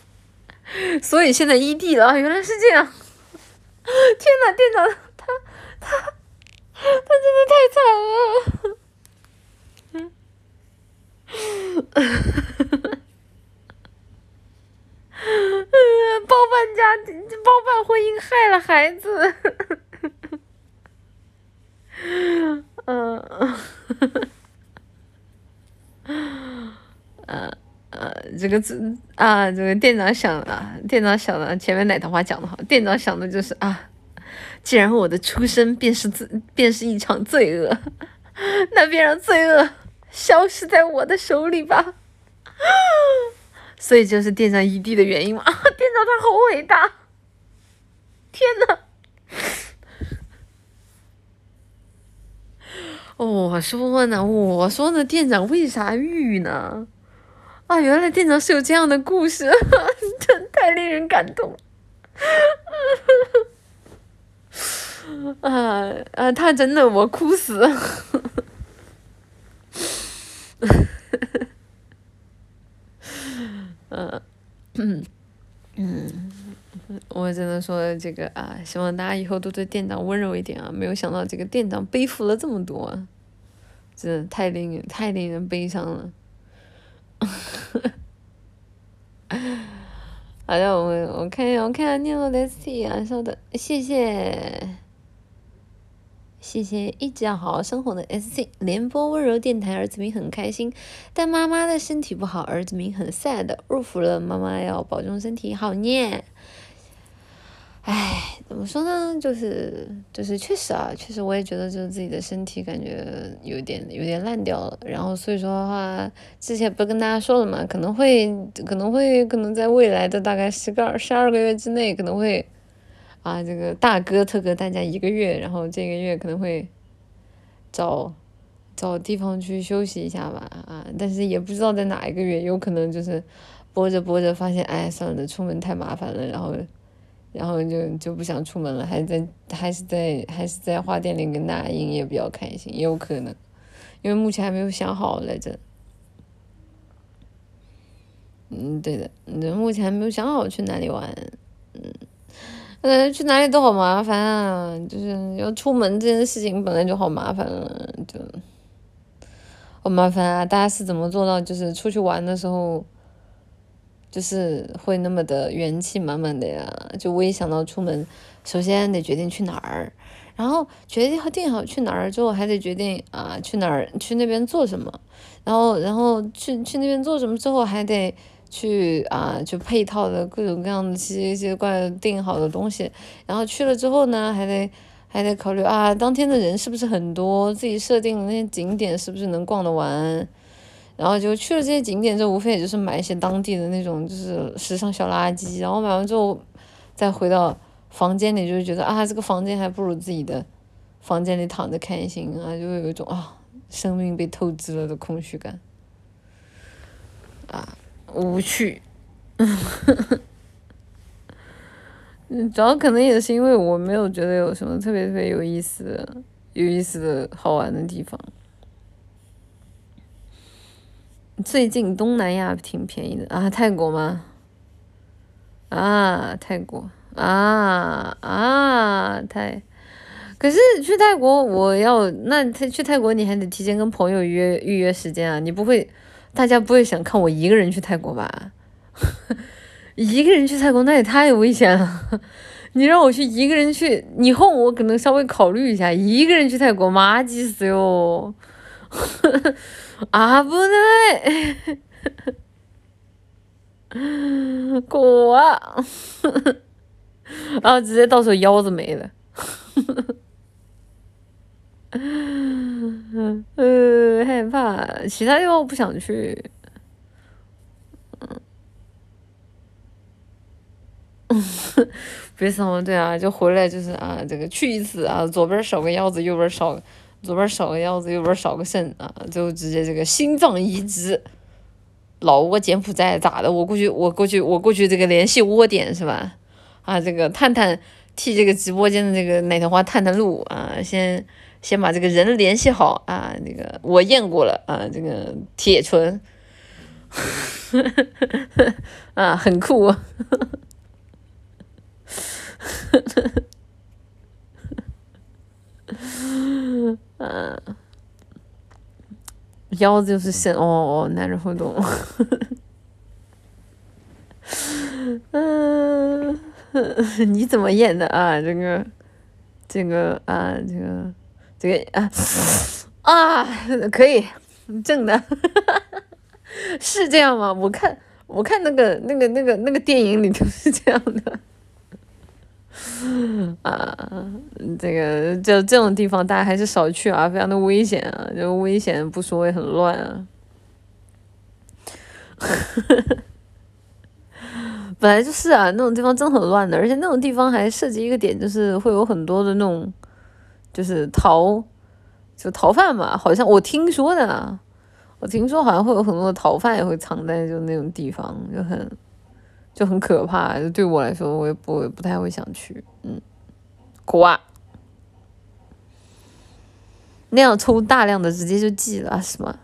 [LAUGHS] 所以现在异地了，原来是这样。天呐，店长。他他真的太惨了，[LAUGHS] [LAUGHS] 包办家庭，包办婚姻害了孩子，[LAUGHS] 嗯，[LAUGHS] 呃呃，这个字啊，这个店长想啊，店长想的前面奶桃花讲的好，店长想的就是啊。既然我的出生便是罪，便是一场罪恶，那便让罪恶消失在我的手里吧。所以就是店长一地的原因嘛。[LAUGHS] 店长他好伟大，天呐！我说呢，我说呢，店长为啥遇呢？啊，原来店长是有这样的故事，[LAUGHS] 真太令人感动。[LAUGHS] 啊啊！他真的我哭死，嗯嗯，我只能说这个啊，希望大家以后都对店长温柔一点啊！没有想到这个店长背负了这么多，真的太令人太令人悲伤了。[LAUGHS] 好的，我我看一下我看一下念了的 C 啊，稍等，谢谢。谢谢一直要好好生活的 S C 联播温柔电台，儿子明很开心，但妈妈的身体不好，儿子明很 sad，入伏了，妈妈要保重身体，好念。唉，怎么说呢？就是就是确实啊，确实我也觉得就是自己的身体感觉有点有点烂掉了。然后所以说的话，之前不是跟大家说了嘛，可能会可能会可能在未来的大概十个十二个月之内，可能会啊这个大哥特哥大家一个月，然后这个月可能会找找地方去休息一下吧啊，但是也不知道在哪一个月，有可能就是播着播着发现，哎算了，出门太麻烦了，然后。然后就就不想出门了，还是在还是在还是在花店里跟大家营业比较开心，也有可能，因为目前还没有想好来着。嗯，对的，目前还没有想好去哪里玩，呃，去哪里都好麻烦啊，就是要出门这件事情本来就好麻烦了，就好麻烦啊！大家是怎么做到，就是出去玩的时候？就是会那么的元气满满的呀，就我一想到出门，首先得决定去哪儿，然后决定好定好去哪儿之后，还得决定啊去哪儿去那边做什么，然后然后去去那边做什么之后，还得去啊就配套的各种各样的奇奇怪怪定好的东西，然后去了之后呢，还得还得考虑啊当天的人是不是很多，自己设定的那些景点是不是能逛得完。然后就去了这些景点，就无非也就是买一些当地的那种就是时尚小垃圾，然后买完之后，再回到房间里，就觉得啊，这个房间还不如自己的房间里躺着开心啊，就会有一种啊，生命被透支了的空虚感，啊，无趣，嗯，[LAUGHS] 主要可能也是因为我没有觉得有什么特别特别有意思、有意思的好玩的地方。最近东南亚挺便宜的啊，泰国吗？啊，泰国啊啊泰，可是去泰国我要那他去泰国你还得提前跟朋友约预约时间啊，你不会，大家不会想看我一个人去泰国吧？[LAUGHS] 一个人去泰国那也太危险了，[LAUGHS] 你让我去一个人去，以后我可能稍微考虑一下，一个人去泰国妈急死哟。[LAUGHS] 啊不对，过啊，然后直接到时候腰子没了，嗯，[LAUGHS] 害怕，其他地方我不想去，[LAUGHS] 嗯，别什么对啊，就回来就是啊，这个去一次啊，左边少个腰子，右边少。左边少个腰子，右边少个肾啊，就直接这个心脏移植，老挝柬埔寨咋的？我过去，我过去，我过去这个联系窝点是吧？啊，这个探探替这个直播间的这个奶头花探探路啊，先先把这个人联系好啊，那个我验过了啊，这个铁纯，[LAUGHS] 啊，很酷。啊，腰子就是肾哦哦，男人互动。嗯，[LAUGHS] 你怎么演的啊？这个，这个啊，这个，这个啊啊，可以正的，[LAUGHS] 是这样吗？我看，我看那个那个那个那个电影里头是这样的。啊，这个就这种地方，大家还是少去啊，非常的危险啊，就危险不说，也很乱啊。[LAUGHS] 本来就是啊，那种地方真很乱的，而且那种地方还涉及一个点，就是会有很多的那种，就是逃，就逃犯嘛，好像我听说的，我听说好像会有很多的逃犯也会藏在就那种地方，就很。就很可怕，就对我来说，我也不不太会想去，嗯，苦啊，那样抽大量的直接就寄了是吗？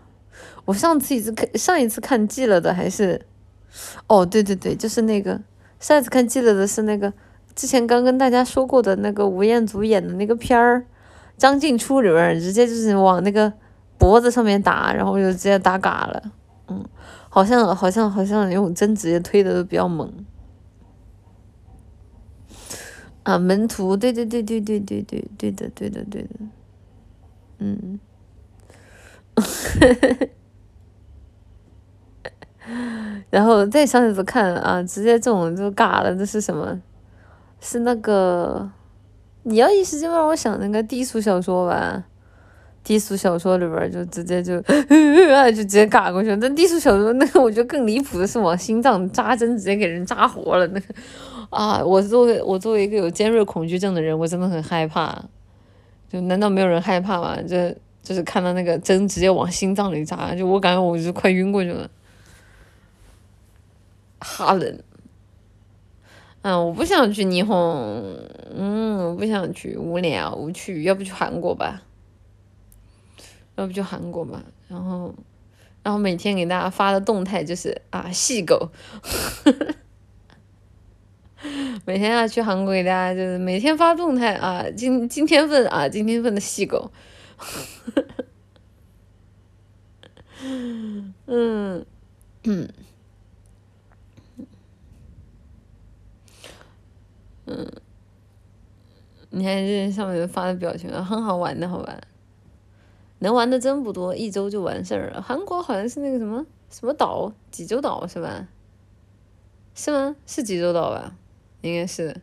我上次一次看上一次看寄了的还是，哦对对对，就是那个上次看寄了的是那个之前刚跟大家说过的那个吴彦祖演的那个片儿，张静初里边直接就是往那个脖子上面打，然后就直接打嘎了，嗯。好像好像好像用针直接推的都比较猛，啊门徒对对对对对对对对的对的对的，嗯。[LAUGHS] 然后再上一次看啊，直接这种就尬了，这是什么？是那个你要一时间让我想那个低俗小说吧？低俗小说里边就直接就 [LAUGHS] 就直接嘎过去了。但低俗小说那个我觉得更离谱的是往心脏扎针，直接给人扎活了那个啊！我作为我作为一个有尖锐恐惧症的人，我真的很害怕。就难道没有人害怕吗？就就是看到那个针直接往心脏里扎，就我感觉我就快晕过去了。哈冷，嗯，我不想去霓虹，嗯，我不想去，无聊无趣，要不去韩国吧，要不去韩国吧，然后，然后每天给大家发的动态就是啊，细狗，[LAUGHS] 每天要去韩国给大家就是每天发动态啊，今今天份啊，今天份的细狗，[LAUGHS] 嗯。[COUGHS] 嗯。嗯，你看这上面发的表情，很好玩的，好吧？能玩的真不多，一周就完事儿了。韩国好像是那个什么什么岛，济州岛是吧？是吗？是济州岛吧？应该是。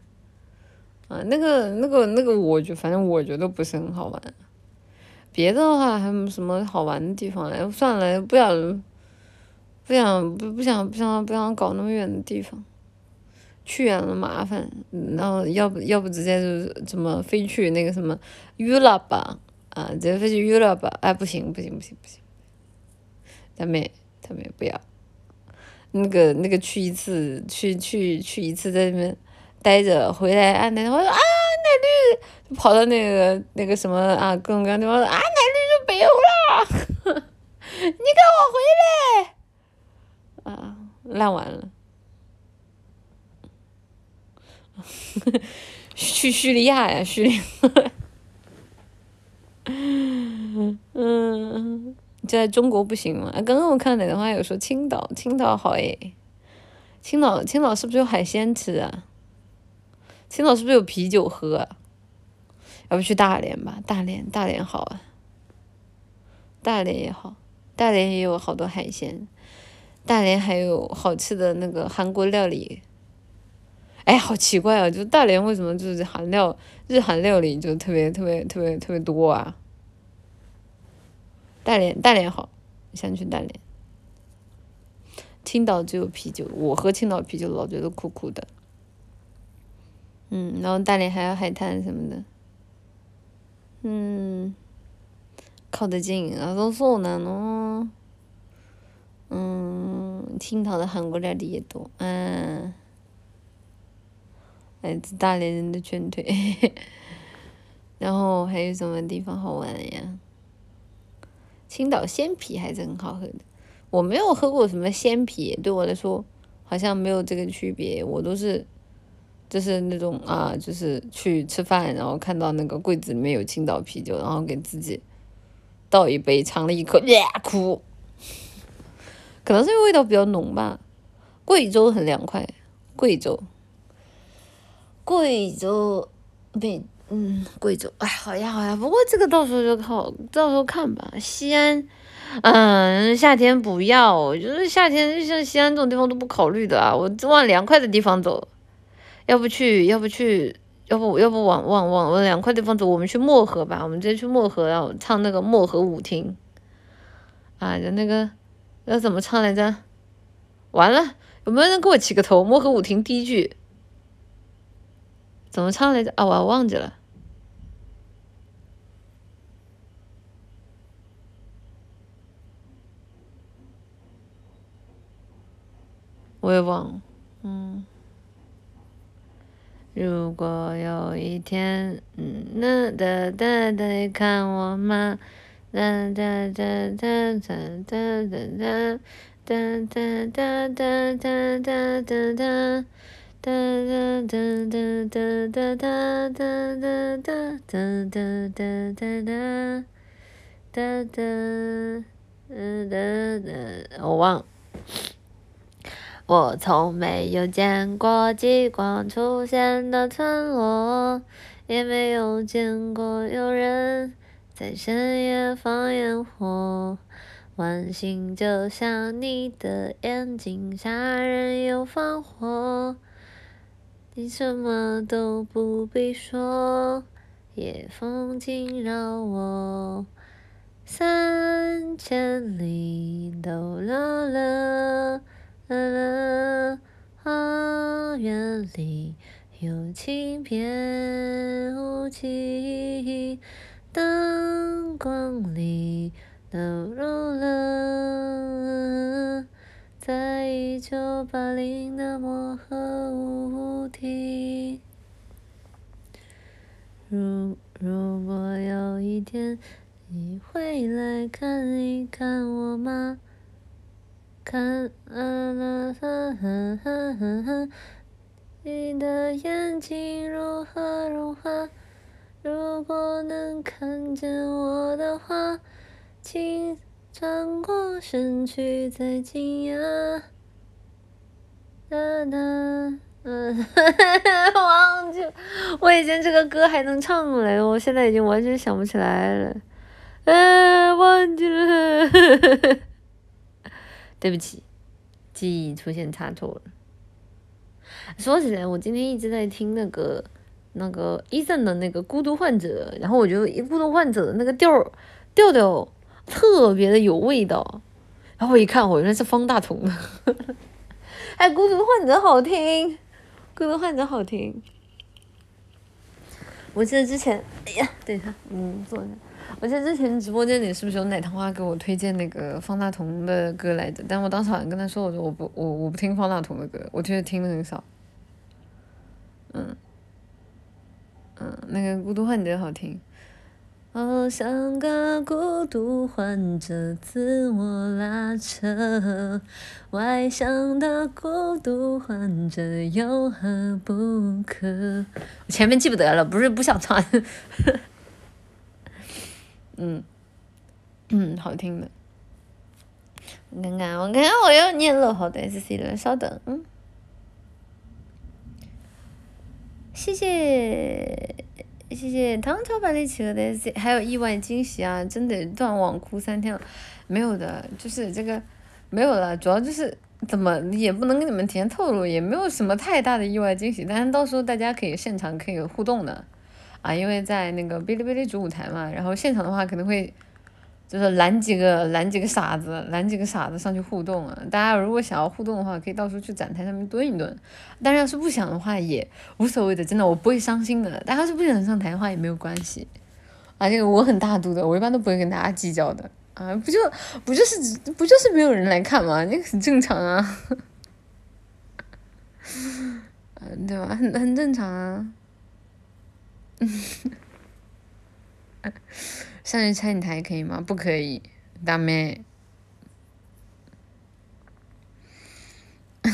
啊，那个那个那个，我觉反正我觉得不是很好玩。别的话还有什么好玩的地方嘞？算了，不想不想不不想不想不想搞那么远的地方。去远了麻烦，然后要不要不直接就是怎么飞去那个什么娱乐吧，啊，直接飞去娱乐吧，哎，不行不行不行不行，他们他们不要，那个那个去一次去去去一次在那边待着，回来啊奶奶我说啊奶绿跑到那个那个什么啊各种各样地方啊奶绿就没有了，[LAUGHS] 你给我回来，啊烂完了。去叙利亚呀，叙利亚。[LAUGHS] 嗯，在中国不行吗？刚刚我看哪的话有说青岛，青岛好诶。青岛，青岛是不是有海鲜吃啊？青岛是不是有啤酒喝？啊要不去大连吧？大连，大连好啊。大连也好，大连也有好多海鲜，大连还有好吃的那个韩国料理。哎，好奇怪啊！就大连为什么就是韩料、日韩料理就特别特别特别特别多啊？大连，大连好，想去大连。青岛只有啤酒，我喝青岛啤酒老觉得苦苦的。嗯，然后大连还有海滩什么的。嗯，靠得近，啊，都说难哦。嗯，青岛的韩国料理也多，嗯。来自大连人的劝退，[LAUGHS] 然后还有什么地方好玩呀？青岛鲜啤还是很好喝的，我没有喝过什么鲜啤，对我来说好像没有这个区别。我都是就是那种啊，就是去吃饭，然后看到那个柜子里面有青岛啤酒，然后给自己倒一杯，尝了一口，呀，哭。可能是因为味道比较浓吧。贵州很凉快，贵州。贵州，对，嗯，贵州，哎，好呀好呀，不过这个到时候就靠，到时候看吧。西安，嗯，夏天不要，就是夏天像西安这种地方都不考虑的啊，我往凉快的地方走。要不去，要不去，要不要不往往往往凉快地方走，我们去漠河吧，我们直接去漠河，然后唱那个漠河舞厅。啊，就那个要怎么唱来着？完了，有没有人给我起个头？漠河舞厅第一句。怎么唱来着？啊，我忘记了，我也忘了。嗯，如果有一天，嗯，那哒哒哒，看我吗？哒哒哒哒哒哒哒哒哒哒哒哒哒哒哒。哒哒哒哒哒哒哒哒哒哒哒哒哒哒哒哒哒哒哒，我忘。我从没有见过极光出现的村落，也没有见过有人。在深夜放烟火。晚星就像你的眼睛，杀人又放火。你什么都不必说，夜风惊扰我。三千里都了了了了，花园里有轻翩舞起，灯光里都入了在一九八零的漠河舞厅。如如果有一天。你会来看一看我吗？看啊！你的眼睛如何融化？如果能看见我的话，请转过身去再惊讶。哒哒，嗯，[LAUGHS] 忘记，我以前这个歌还能唱嘞，我现在已经完全想不起来了。哎，忘记了，[LAUGHS] 对不起，记忆出现差错了。说起来，我今天一直在听那个那个 Eason 的那个《孤独患者》，然后我觉得《孤独患者》的那个调调调特别的有味道。然后我一看，我原来是方大同的。[LAUGHS] 哎，《孤独患者》好听，《孤独患者》好听。我记得之前，哎呀，等一下，嗯，坐下。我记得之前直播间里是不是有奶糖花给我推荐那个方大同的歌来着？但我当时好像跟他说，我说我不我我不听方大同的歌，我觉得听的很少。嗯，嗯，那个孤独患者好听。好像个孤独患者，自我拉扯，外向的孤独患者有何不可？我前面记不得了，不是不想唱。[LAUGHS] 嗯，嗯，好听的。我看看，我看看，我又念了好的 S C 了，稍等，嗯。谢谢，谢谢唐朝百里企鹅的 S 还有意外惊喜啊！真的断网哭三天了，没有的，就是这个没有了，主要就是怎么也不能跟你们提前透露，也没有什么太大的意外惊喜，但是到时候大家可以现场可以互动的。啊，因为在那个哔哩哔哩主舞台嘛，然后现场的话可能会就是拦几个拦几个傻子，拦几个傻子上去互动啊。大家如果想要互动的话，可以到时候去展台上面蹲一蹲。但是要是不想的话也无所谓的，真的我不会伤心的。大家是不想上台的话也没有关系。啊，这个我很大度的，我一般都不会跟大家计较的。啊，不就不就是不就是没有人来看嘛，那个很正常啊。嗯，[LAUGHS] 对吧？很很正常啊。嗯 [LAUGHS] 上去拆你台可以吗？不可以，大妹。[LAUGHS]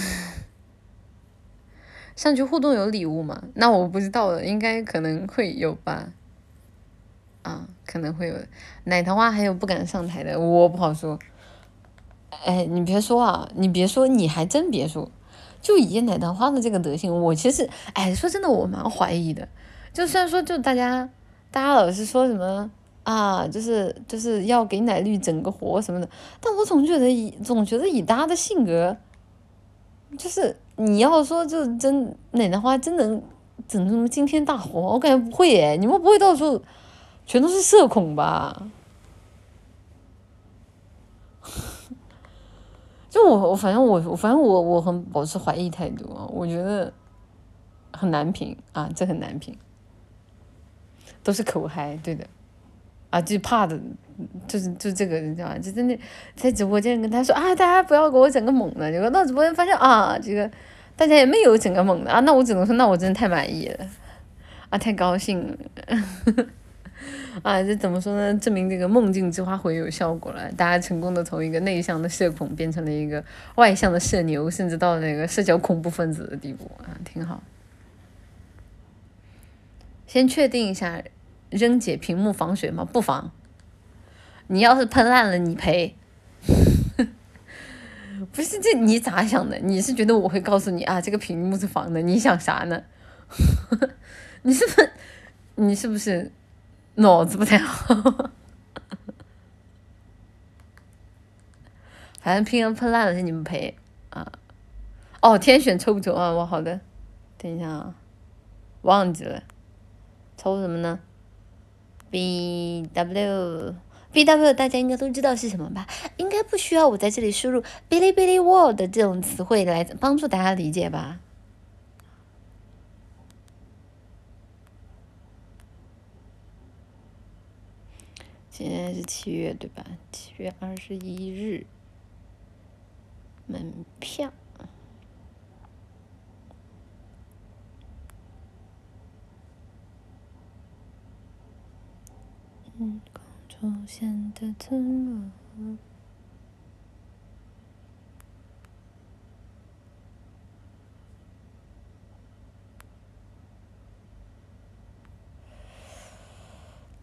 上去互动有礼物吗？那我不知道了，应该可能会有吧。啊，可能会有。奶糖花还有不敢上台的，我不好说。哎，你别说啊，你别说，你还真别说。就以奶糖花的这个德行，我其实，哎，说真的，我蛮怀疑的。就虽然说，就大家，大家老是说什么啊，就是就是要给奶绿整个活什么的，但我总觉得以总觉得以大家的性格，就是你要说就真奶奶花真能整什么惊天大活，我感觉不会耶，你们不会到时候全都是社恐吧？[LAUGHS] 就我我反正我我反正我我很保持怀疑态度啊，我觉得很难评啊，这很难评。都是口嗨，对的，啊，就怕的，就是就这个，你知道吧？就真的在直播间跟他说啊，大家不要给我整个猛的，结果到直播间发现啊，这个大家也没有整个猛的啊，那我只能说，那我真的太满意了，啊，太高兴了，[LAUGHS] 啊，这怎么说呢？证明这个梦境之花会有效果了，大家成功的从一个内向的社恐变成了一个外向的社牛，甚至到了那个社交恐怖分子的地步啊，挺好。先确定一下。扔解屏幕防水吗？不防。你要是喷烂了，你赔。[LAUGHS] 不是这你咋想的？你是觉得我会告诉你啊？这个屏幕是防的？你想啥呢？[LAUGHS] 你是不是？你是不是？脑子不太好。[LAUGHS] 反正拼音喷烂了是你们赔啊。哦，天选抽不抽啊？我好的，等一下啊，忘记了，抽什么呢？B W B W，大家应该都知道是什么吧？应该不需要我在这里输入“哔哩哔哩 world” 这种词汇来帮助大家理解吧？今天是七月对吧？七月二十一日，门票。嗯，刚出现的村落。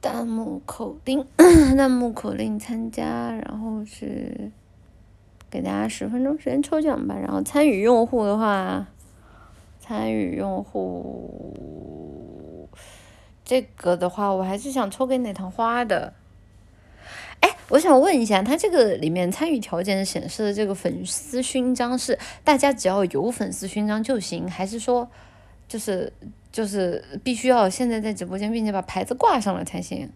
弹幕口令，[CLEARS THROAT] 弹幕口令参加，然后是给大家十分钟时间抽奖吧。然后参与用户的话，参与用户这个的话，我还是想抽给奶糖花的。哎，我想问一下，他这个里面参与条件显示的这个粉丝勋章是大家只要有粉丝勋章就行，还是说就是？就是必须要现在在直播间，并且把牌子挂上了才行。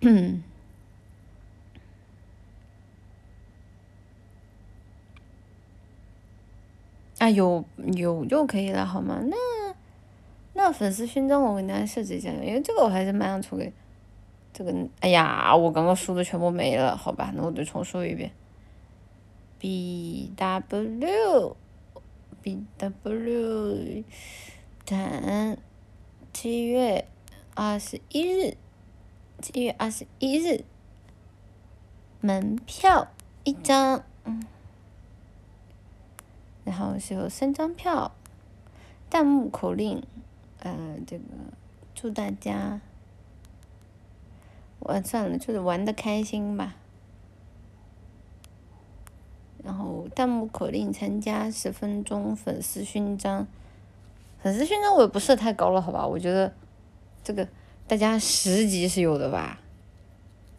嗯。[COUGHS] 啊，有有就可以了，好吗？那那粉丝勋章我给大家设置一下，因为这个我还是蛮想出给这个。哎呀，我刚刚输的全部没了，好吧，那我得重说一遍。B W。B W，等七月二十一日，七月二十一日，门票一张，嗯，然后是有三张票，弹幕口令，呃，这个祝大家，我算了，就是玩的开心吧。然后弹幕口令参加十分钟粉丝勋章，粉丝勋章我也不设太高了，好吧？我觉得这个大家十级是有的吧，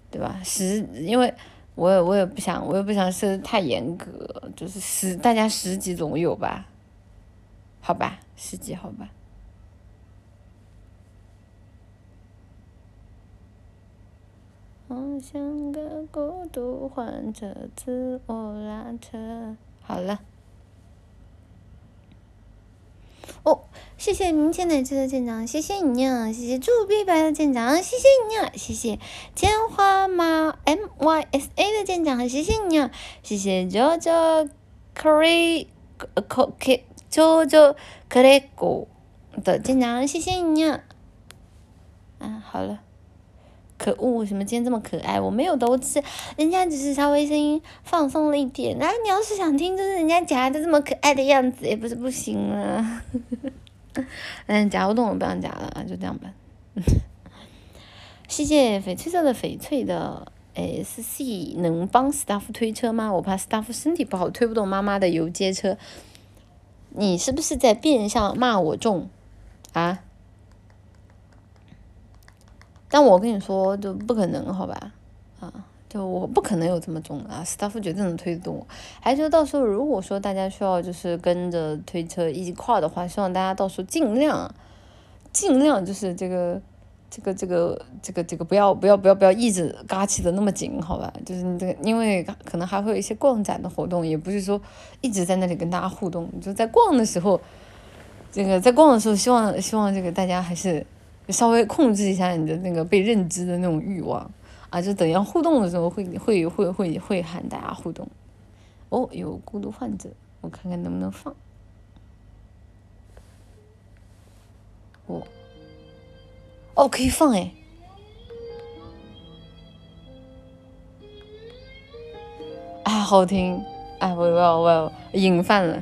对吧？十，因为我也我也不想我也不想设太严格，就是十大家十级总有吧？好吧，十级好吧。我像个孤独患者，自我拉扯。好了。哦，谢谢明天奶汁的舰长，谢谢你啊！谢谢朱碧白的舰长，谢谢你啊！谢谢千花猫 M Y S A 的舰长，谢谢你啊！谢谢 JoJo Kore K JoJo Kreko 的舰长，谢谢你啊！啊，好了。可恶！为什么今天这么可爱？我没有都吃，人家只是稍微声音放松了一点。然后你要是想听，就是人家夹的这么可爱的样子，也不是不行啊。[LAUGHS] 嗯，夹不动了，不想夹了啊，就这样吧。谢谢翡翠色的翡翠的 S C，能帮 staff 推车吗？我怕 staff 身体不好，推不动妈妈的游街车。你是不是在变相骂我重啊？但我跟你说，就不可能，好吧？啊，就我不可能有这么重啊！staff 绝对能推得动我。还是到时候，如果说大家需要就是跟着推车一起跨的话，希望大家到时候尽量，尽量就是这个，这个，这个，这个，这个不要不要不要不要一直嘎起的那么紧，好吧？就是你这个，因为可能还会有一些逛展的活动，也不是说一直在那里跟大家互动，就在逛的时候，这个在逛的时候，希望希望这个大家还是。稍微控制一下你的那个被认知的那种欲望啊，就等要互动的时候会会会会会喊大家互动。哦，有孤独患者，我看看能不能放。哦，哦，可以放哎，啊，好听，哎，我要我要引饭了。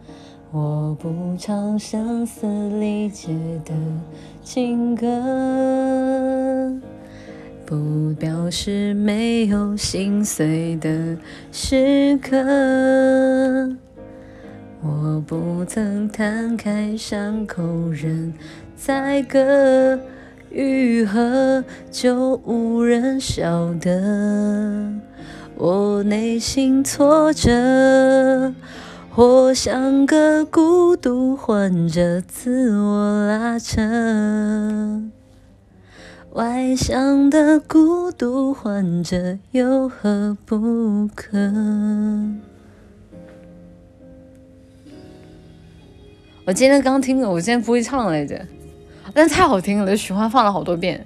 我不唱声嘶力竭的情歌，不表示没有心碎的时刻。我不曾摊开伤口任宰割。愈合就无人晓得，我内心挫折，或像个孤独患者自我拉扯。外向的孤独患者有何不可？我今天刚听了，我今天不会唱来着。但太好听了，循环放了好多遍。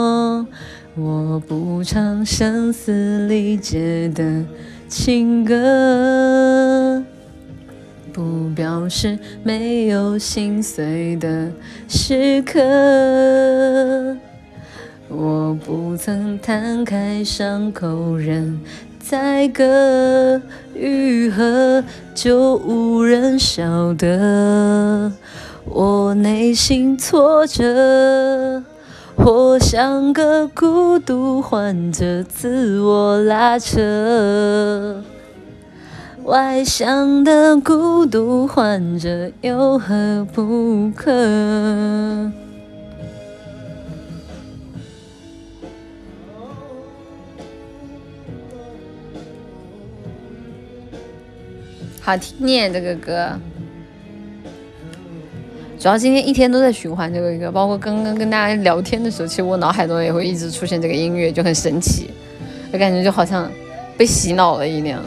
我不唱声嘶力竭的情歌，不表示没有心碎的时刻。我不曾摊开伤口任宰割，愈合就无人晓得我内心挫折。我像个孤独患者，自我拉扯。外向的孤独患者有何不可？好听念这个歌。主要今天一天都在循环这个歌，包括刚刚跟大家聊天的时候，其实我脑海中也会一直出现这个音乐，就很神奇，我感觉就好像被洗脑了一样。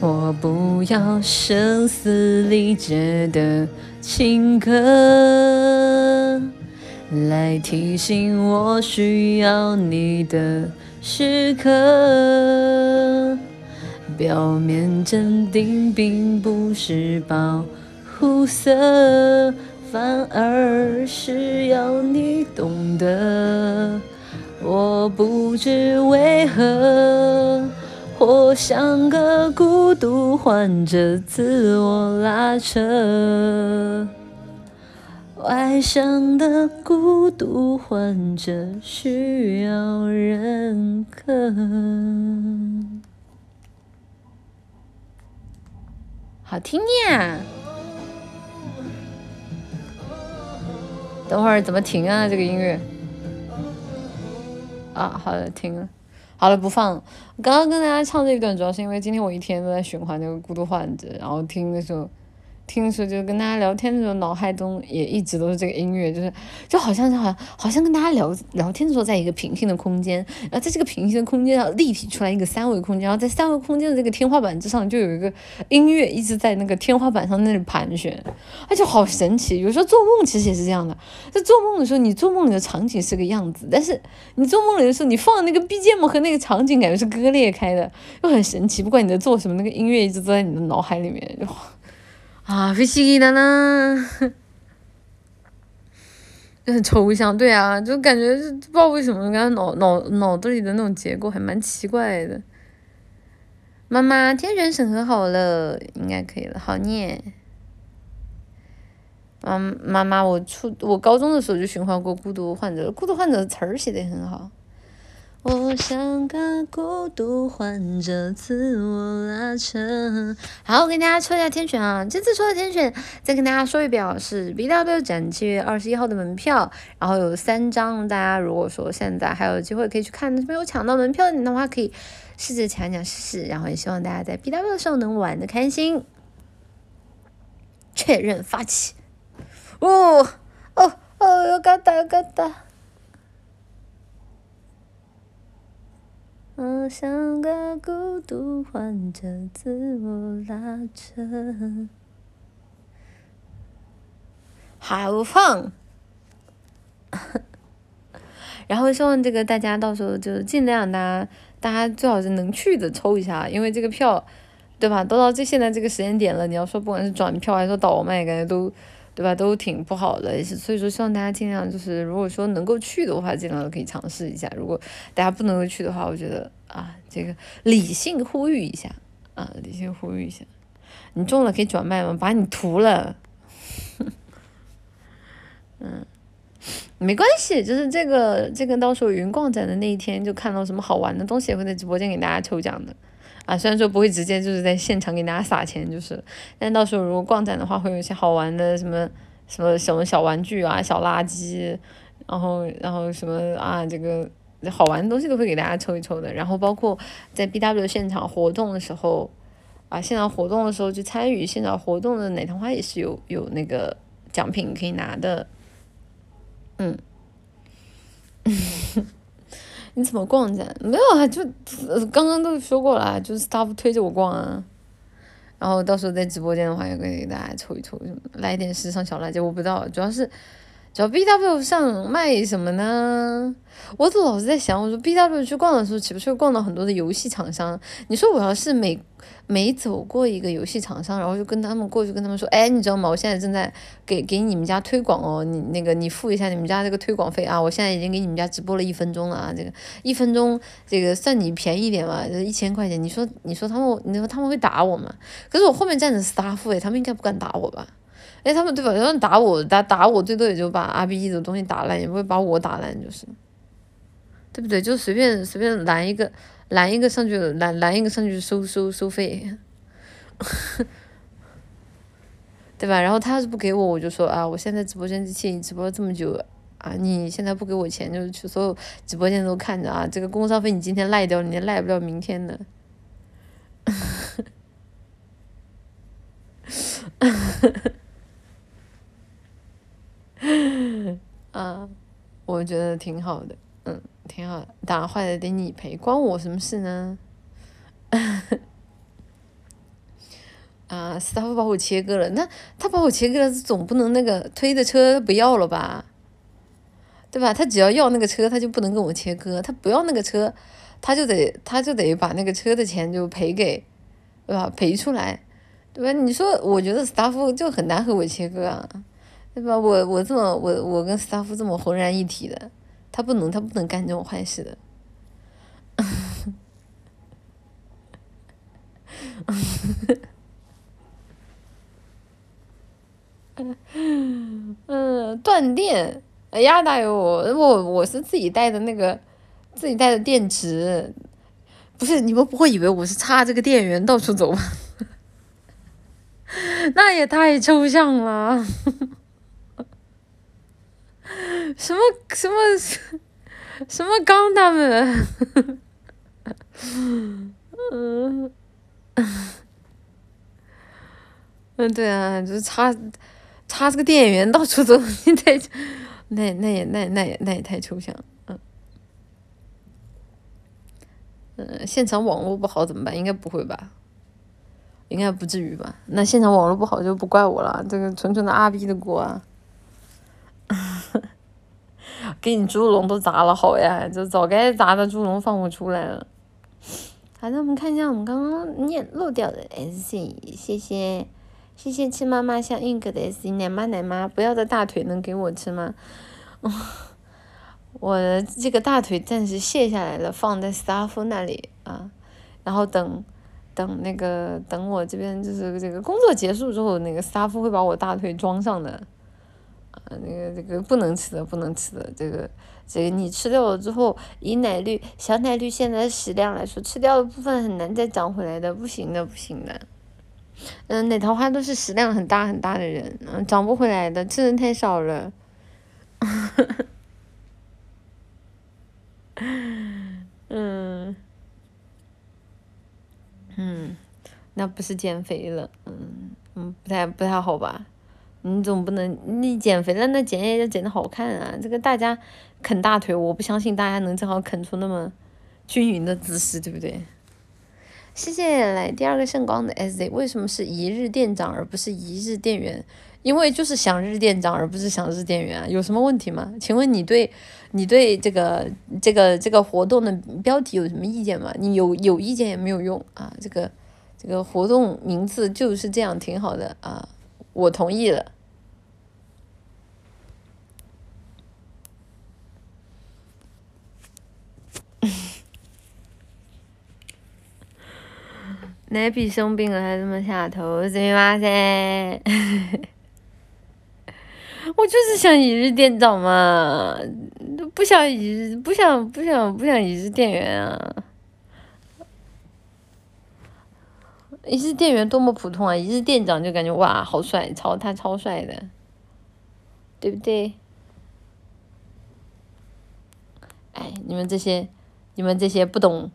我不要声嘶力竭的情歌，来提醒我需要你的时刻。表面镇定并不是保护色，反而是要你懂得。我不知为何，活像个孤独患者自我拉扯。外向的孤独患者需要认可。好听呀！等会儿怎么停啊？这个音乐啊，好的，停了，好了，不放了。刚刚跟大家唱这一段，主要是因为今天我一天都在循环那个《孤独患者》，然后听的时候。听的时候就跟大家聊天的时候，脑海中也一直都是这个音乐，就是就好像是好像好像跟大家聊聊天的时候，在一个平行的空间，然后在这个平行的空间上立体出来一个三维空间，然后在三维空间的这个天花板之上就有一个音乐一直在那个天花板上那里盘旋，而且好神奇。有时候做梦其实也是这样的，在做梦的时候，你做梦里的场景是个样子，但是你做梦里的时候，你放的那个 BGM 和那个场景感觉是割裂开的，又很神奇。不管你在做什么，那个音乐一直都在你的脑海里面就。啊，不思议的呢，就 [LAUGHS] 很抽象，对啊，就感觉不知道为什么，感觉脑脑脑子里的那种结构还蛮奇怪的。妈妈，天选审核好了，应该可以了，好念。妈妈妈，我初我高中的时候就循环过《孤独患者》，《孤独患者》词儿写的很好。我像个孤独患者，自我拉扯。好，我给大家抽一下天选啊！这次抽的天选，再跟大家说一遍，是 B W 展七月二十一号的门票，然后有三张。大家如果说现在还有机会可以去看，没有抢到门票的话，可以试着抢一抢试试。然后也希望大家在 B W 的时候能玩的开心。确认发起。哦哦哦！要嘎达，要嘎达。我像个孤独患者，自我拉扯。好放。[LAUGHS] 然后希望这个大家到时候就尽量大家大家最好是能去的抽一下，因为这个票，对吧？都到这现在这个时间点了，你要说不管是转票还是倒卖，感觉都。对吧？都挺不好的，所以说希望大家尽量就是，如果说能够去的话，尽量可以尝试一下。如果大家不能够去的话，我觉得啊，这个理性呼吁一下啊，理性呼吁一下，你中了可以转卖吗？把你涂了，嗯，没关系，就是这个这个到时候云逛展的那一天，就看到什么好玩的东西，会在直播间给大家抽奖的。啊，虽然说不会直接就是在现场给大家撒钱，就是，但到时候如果逛展的话，会有一些好玩的什么什么什么小玩具啊、小垃圾，然后然后什么啊，这个好玩的东西都会给大家抽一抽的。然后包括在 B W 现场活动的时候，啊，现场活动的时候去参与现场活动的奶糖花也是有有那个奖品可以拿的，嗯。[LAUGHS] 你怎么逛展？没有啊，就刚刚都说过了，就是 staff 推着我逛啊。然后到时候在直播间的话，也可以给大家抽一抽，来一点时尚小辣椒。我不知道，主要是。主要 B W 上卖什么呢？我总老是在想，我说 B W 去逛的时候，岂不是会逛到很多的游戏厂商？你说我要是每每走过一个游戏厂商，然后就跟他们过去跟他们说，哎，你知道吗？我现在正在给给你们家推广哦，你那个你付一下你们家这个推广费啊，我现在已经给你们家直播了一分钟了啊，这个一分钟这个算你便宜点嘛，就一千块钱。你说你说他们你说他们会打我吗？可是我后面站着 staff 哎，他们应该不敢打我吧？哎，他们对吧？他们打我，打打我，最多也就把 R B E 的东西打烂，也不会把我打烂，就是，对不对？就随便随便拦一个，拦一个上去，拦拦一个上去收收收费，[LAUGHS] 对吧？然后他要是不给我，我就说啊，我现在直播间机器直播了这么久啊，你现在不给我钱，就是去所有直播间都看着啊，这个工商费你今天赖掉，你赖不了明天的。[LAUGHS] 啊，[LAUGHS] 我觉得挺好的，嗯，挺好的。打坏了得你赔，关我什么事呢？[LAUGHS] 啊，是他把我切割了，那他把我切割了，总不能那个推的车不要了吧？对吧？他只要要那个车，他就不能跟我切割；他不要那个车，他就得他就得把那个车的钱就赔给，对吧？赔出来，对吧？你说，我觉得 staff 就很难和我切割啊。对吧？我我这么我我跟斯塔夫这么浑然一体的，他不能他不能干这种坏事的。[LAUGHS] 嗯，断电！哎呀，大友，我我是自己带的那个自己带的电池，不是你们不会以为我是插这个电源到处走吧？[LAUGHS] 那也太抽象了。什么什么什么钢他们？嗯嗯，对啊，就是插插这个电源到处走，你太那那也那那也那也太抽象，嗯嗯，现场网络不好怎么办？应该不会吧？应该不至于吧？那现场网络不好就不怪我了，这个纯纯的阿 B 的锅啊。给你猪笼都砸了好呀，就早该砸的猪笼放不出来了。好的，我们看一下我们刚刚念漏掉的 S C，谢谢谢谢吃妈妈像 ink 的 S C，奶妈奶妈不要的大腿能给我吃吗？[LAUGHS] 我的这个大腿暂时卸下来了，放在 staff 那里啊，然后等等那个等我这边就是这个工作结束之后，那个 staff 会把我大腿装上的。那个这个不能吃的，不能吃的，这个这个你吃掉了之后，以奶绿小奶绿现在的食量来说，吃掉的部分很难再长回来的，不行的，不行的。嗯，奶桃花都是食量很大很大的人，嗯，长不回来的，吃的太少了。[LAUGHS] 嗯，嗯，那不是减肥了，嗯嗯，不太不太好吧？你总不能你减肥了，那减也要减的好看啊！这个大家啃大腿，我不相信大家能正好啃出那么均匀的姿势，对不对？谢谢来第二个圣光的 SZ，为什么是一日店长而不是一日店员？因为就是想日店长而不是想日店员啊，有什么问题吗？请问你对你对这个这个这个活动的标题有什么意见吗？你有有意见也没有用啊，这个这个活动名字就是这样挺好的啊，我同意了。奶比生病了还这么下头，是吗？噻？[LAUGHS] 我就是想一日店长嘛，不想一日，不想不想不想一日店员啊！一日店员多么普通啊，一日店长就感觉哇，好帅，超他超帅的，对不对？哎，你们这些，你们这些不懂。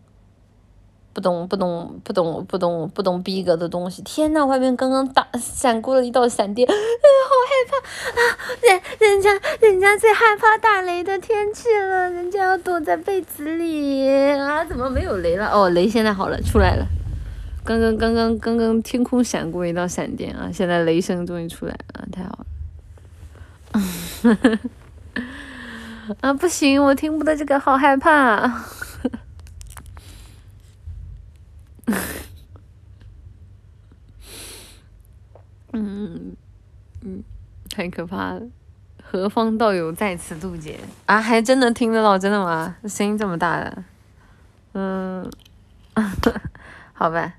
不懂不懂不懂不懂不懂逼格的东西！天呐，外面刚刚打闪过了一道闪电，哎好害怕啊！人人家人家最害怕打雷的天气了，人家要躲在被子里啊！怎么没有雷了？哦，雷现在好了，出来了。刚刚刚刚刚刚天空闪过一道闪电啊！现在雷声终于出来了，太好了。[LAUGHS] 啊，不行，我听不得这个，好害怕。[LAUGHS] 嗯嗯，太可怕了！何方道友在此渡劫啊？还真的听得到，真的吗？声音这么大的，嗯，[LAUGHS] 好吧。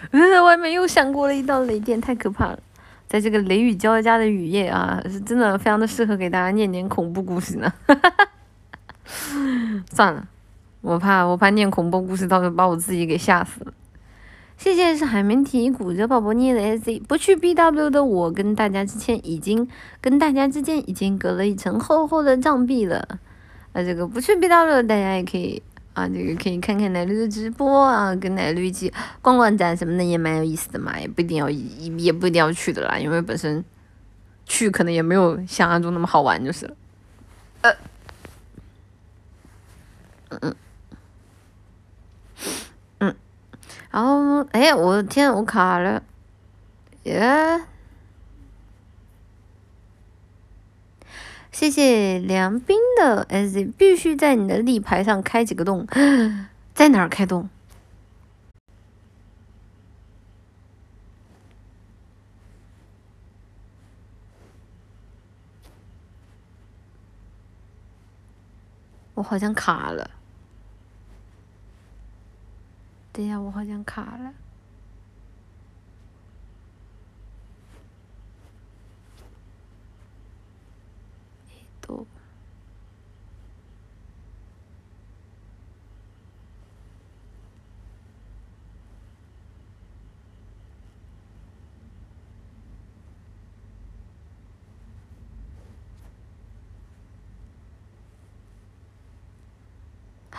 [LAUGHS] 嗯，外面又闪过了一道雷电，太可怕了！在这个雷雨交加的雨夜啊，是真的非常的适合给大家念点恐怖故事呢。[LAUGHS] 算了，我怕我怕念恐怖故事，到时候把我自己给吓死了。谢谢是海绵体骨折宝宝捏的 S Z 不去 B W 的我跟大家之间已经跟大家之间已经隔了一层厚厚的障壁了。啊，这个不去 B W 的大家也可以啊，这个可以看看奶绿的直播啊，跟奶绿一起逛逛展什么的也蛮有意思的嘛，也不一定要也不一定要去的啦，因为本身去可能也没有想象中那么好玩就是了。呃，嗯嗯。然后，哎，我的天，我卡了，耶！谢谢梁斌的 S，必须在你的立牌上开几个洞，[GASPS] 在哪儿开洞？我好像卡了。等一下，我好像卡了。都。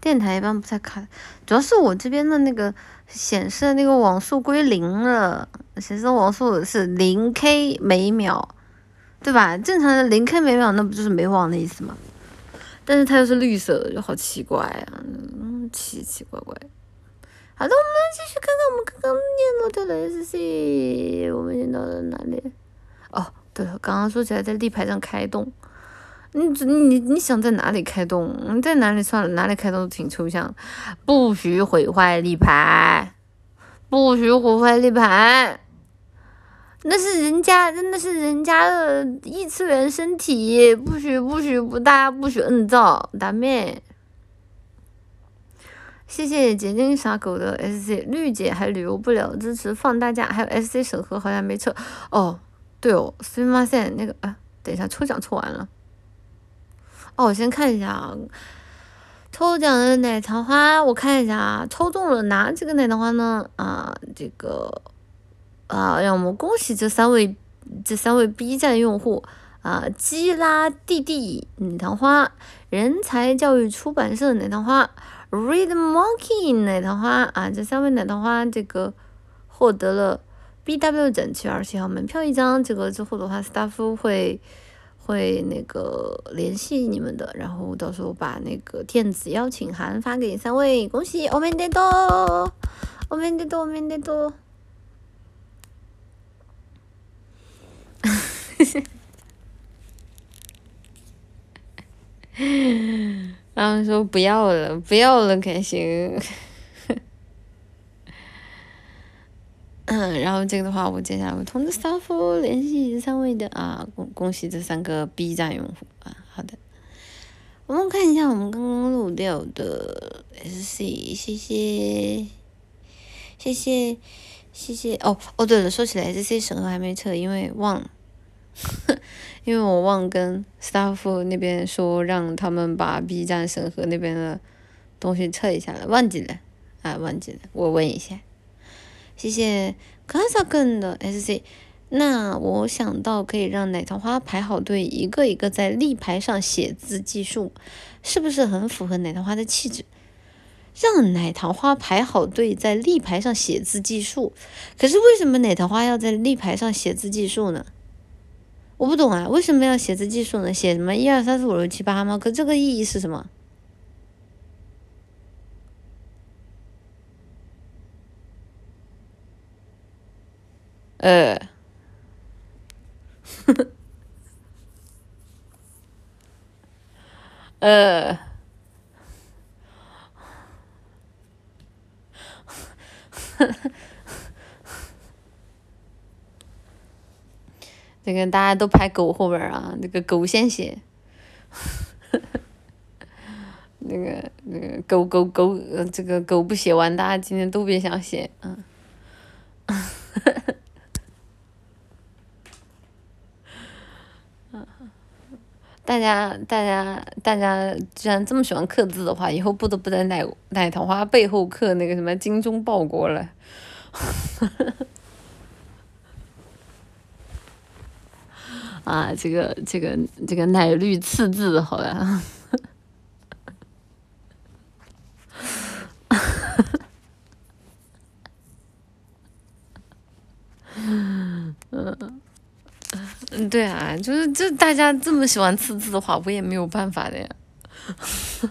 电台一般不太卡，主要是我这边的那个显示的那个网速归零了，显示网速是零 K 每秒，对吧？正常的零 K 每秒，那不就是没网的意思吗？但是它又是绿色的，就好奇怪啊，嗯，奇奇怪怪。好的，我们继续看看我们刚刚念到的 S C，我们念到了哪里？哦，对了，刚刚说起来在立牌上开洞，你你你想在哪里开洞？你在哪里算了，哪里开洞都挺抽象。不许毁坏立牌，不许毁坏立牌，那是人家，那是人家的异次元身体，不许不许不大家不许摁造，大妹。谢谢结晶傻狗的 S C 绿姐还旅游不了，支持放大假，还有 S C 审核好像没撤哦。对哦，すみません，那个啊，等一下抽奖抽完了。 哦，我先看一下啊，抽奖的奶糖花，我看一下啊，抽中了哪几个奶糖花呢？啊，这个啊，让我们恭喜这三位这三位 B 站用户啊，基拉弟弟奶糖花，人才教育出版社奶糖花。，ReadMonkey 奶糖花啊，这三位奶糖花这个获得了 BW 展七月二十号门票一张。这个之后的话，staff 会会那个联系你们的，然后到时候把那个电子邀请函发给三位。恭喜我们的多，我们的多，我们的多。[LAUGHS] 然后说不要了，不要了，开心。嗯，然后这个的话，我接下来会通知 staff 联系这三位的啊，恭恭喜这三个 B 站用户啊，好的。我们看一下我们刚刚录掉的 SC，谢谢，谢谢，谢谢。哦哦，对了，说起来 SC 审核还没撤，因为忘了。[LAUGHS] 因为我忘跟 staff 那边说，让他们把 B 站审核那边的东西撤一下了，忘记了，啊，忘记了，我问一下。谢谢 k a s a k n 的 SC，那我想到可以让奶糖花排好队，一个一个在立牌上写字计数，是不是很符合奶糖花的气质？让奶糖花排好队在立牌上写字计数，可是为什么奶糖花要在立牌上写字计数呢？我不懂啊，为什么要写字计数呢？写什么一二三四五六七八吗？可这个意义是什么？呃，[LAUGHS] 呃。[LAUGHS] 那个大家都排狗后边儿啊，那个狗先写，那个那个狗狗狗，这个狗不写完，大家今天都别想写，嗯，大家大家大家既然这么喜欢刻字的话，以后不得不在奶奶桃花背后刻那个什么精忠报国了。啊，这个这个这个奶绿刺字，好吧。嗯 [LAUGHS] 嗯，对啊，就是这大家这么喜欢刺字的话，我也没有办法的呀。[LAUGHS]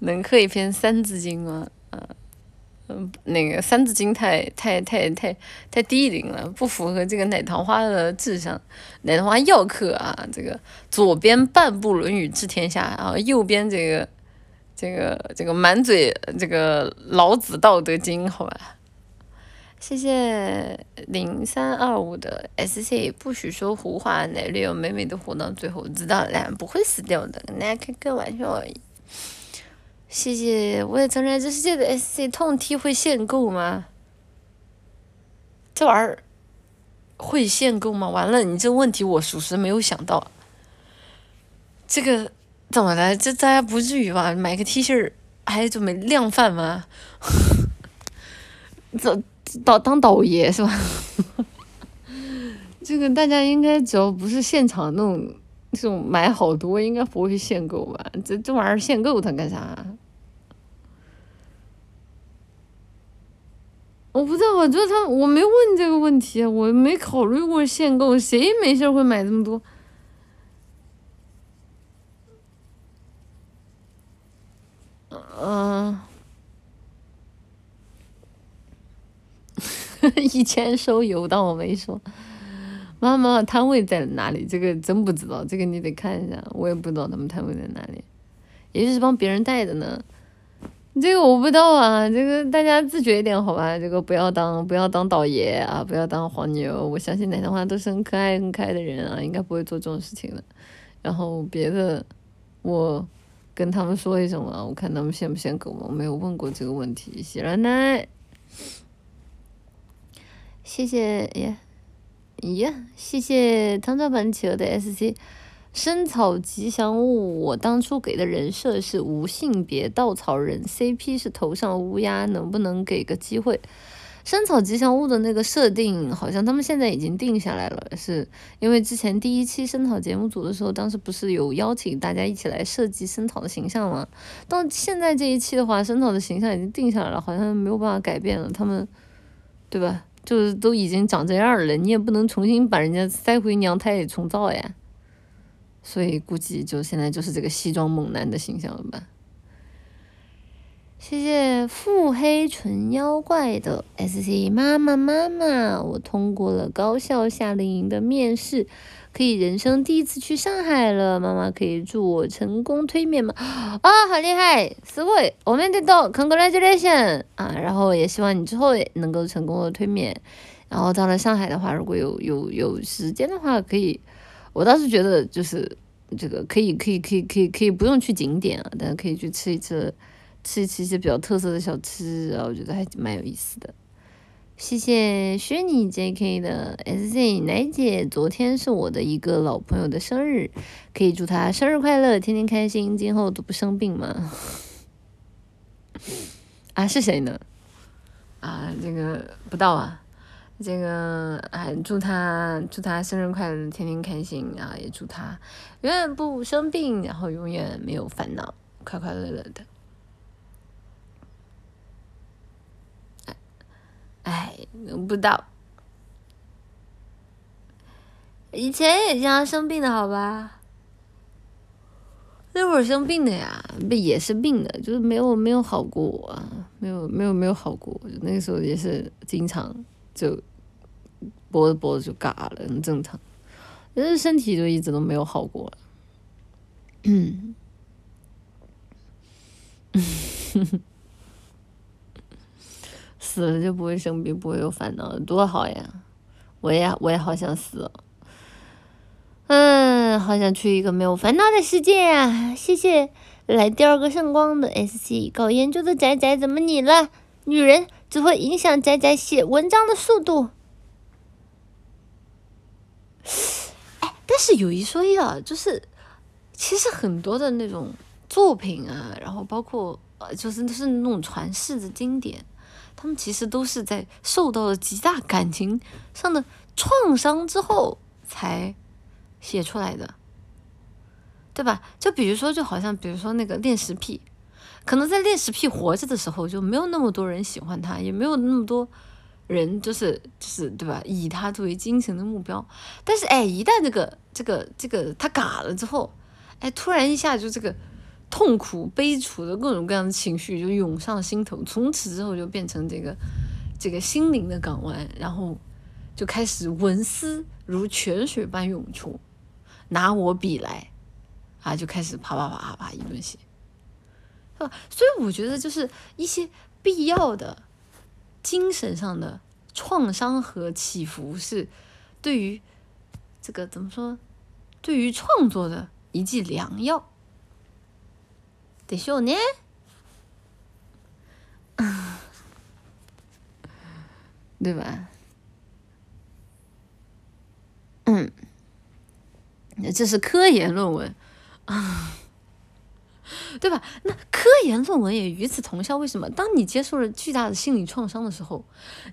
能刻一篇《三字经》吗？嗯，那个《三字经》太太太太太低龄了，不符合这个奶糖花的志向。奶糖花要刻啊，这个左边半部《论语》治天下，然后右边这个这个这个满嘴这个老子《道德经》，好吧？谢谢零三二五的 SC，不许说胡话，奶绿要美美的活到最后，知道了，不会死掉的，跟大家开个玩笑而已。谢谢，我也承认这世界的 SC 痛 T 会限购吗？这玩意儿会限购吗？完了，你这问题我属实没有想到。这个怎么的？这大家不至于吧？买个 T 恤儿还准备量贩吗？[LAUGHS] 这导当导爷是吧？[LAUGHS] 这个大家应该只要不是现场那种这种买好多，应该不会限购吧？这这玩意儿限购它干啥？我不知道，我觉得他我没问这个问题，我没考虑过限购，谁没事会买这么多？嗯，[LAUGHS] 以前收邮，当我没说。妈妈摊位在哪里？这个真不知道，这个你得看一下，我也不知道他们摊位在哪里。也许是帮别人带的呢，这个我不知道啊。这个大家自觉一点好吧？这个不要当不要当倒爷啊，不要当黄牛。我相信奶糖花都是很可爱很可爱的人啊，应该不会做这种事情的。然后别的，我跟他们说一声啊，我看他们嫌不嫌狗毛，没有问过这个问题。喜奶奶，谢谢呀，呀，谢谢汤汤版企鹅的 SC。生草吉祥物，我当初给的人设是无性别稻草人，CP 是头上乌鸦，能不能给个机会？生草吉祥物的那个设定，好像他们现在已经定下来了，是因为之前第一期生草节目组的时候，当时不是有邀请大家一起来设计生草的形象吗？到现在这一期的话，生草的形象已经定下来了，好像没有办法改变了，他们，对吧？就是都已经长这样了，你也不能重新把人家塞回娘胎里重造呀。所以估计就现在就是这个西装猛男的形象了吧？谢谢腹黑纯妖怪的 S C 妈妈妈妈，我通过了高校夏令营的面试，可以人生第一次去上海了。妈妈可以祝我成功推免吗？[GASPS] 啊，好厉害！すごい，我们得到 congratulation 啊！然后也希望你之后也能够成功的推免。然后到了上海的话，如果有有有时间的话，可以。我倒是觉得，就是这个可以，可以，可以，可以，可以不用去景点啊，但是可以去吃一吃， 吃吃一些比较特色的小吃啊，我觉得还蛮有意思的。谢谢虚拟 JK 的 SZ 奶姐，昨天是我的一个老朋友的生日，可以祝他生日快乐，天天开心，今后都不生病吗？[LAUGHS] 啊，是谁呢？啊，这个不到啊。这个还祝他祝他生日快乐，天天开心啊！也祝他永远不生病，然后永远没有烦恼，快快乐乐的。哎，不知道，以前也经常生病的好吧？那会儿生病的呀，不也是病的，就是没有没有好过啊，没有没有没有好过，那个时候也是经常。就脖子脖子就嘎了，很正常。但是身体就一直都没有好过。嗯，[LAUGHS] 死了就不会生病，不会有烦恼，多好呀！我也我也好想死。嗯，好想去一个没有烦恼的世界啊！谢谢来第二个圣光的 S C 搞研究的仔仔，怎么你了？女人。只会影响仔仔写文章的速度。哎，但是有一说一啊，就是其实很多的那种作品啊，然后包括呃，就是就是那种传世的经典，他们其实都是在受到了极大感情上的创伤之后才写出来的，对吧？就比如说，就好像比如说那个恋食癖。可能在恋食癖活着的时候，就没有那么多人喜欢他，也没有那么多人就是就是对吧？以他作为精神的目标。但是哎，一旦这个这个这个他嘎了之后，哎，突然一下就这个痛苦悲楚的各种各样的情绪就涌上心头，从此之后就变成这个这个心灵的港湾，然后就开始文思如泉水般涌出，拿我笔来啊，就开始啪啪啪啪啪一顿写。啊，所以我觉得就是一些必要的精神上的创伤和起伏，是对于这个怎么说，对于创作的一剂良药。得秀呢，对吧？嗯，那这是科研论文啊。[LAUGHS] 对吧？那科研论文也与此同效。为什么？当你接受了巨大的心理创伤的时候，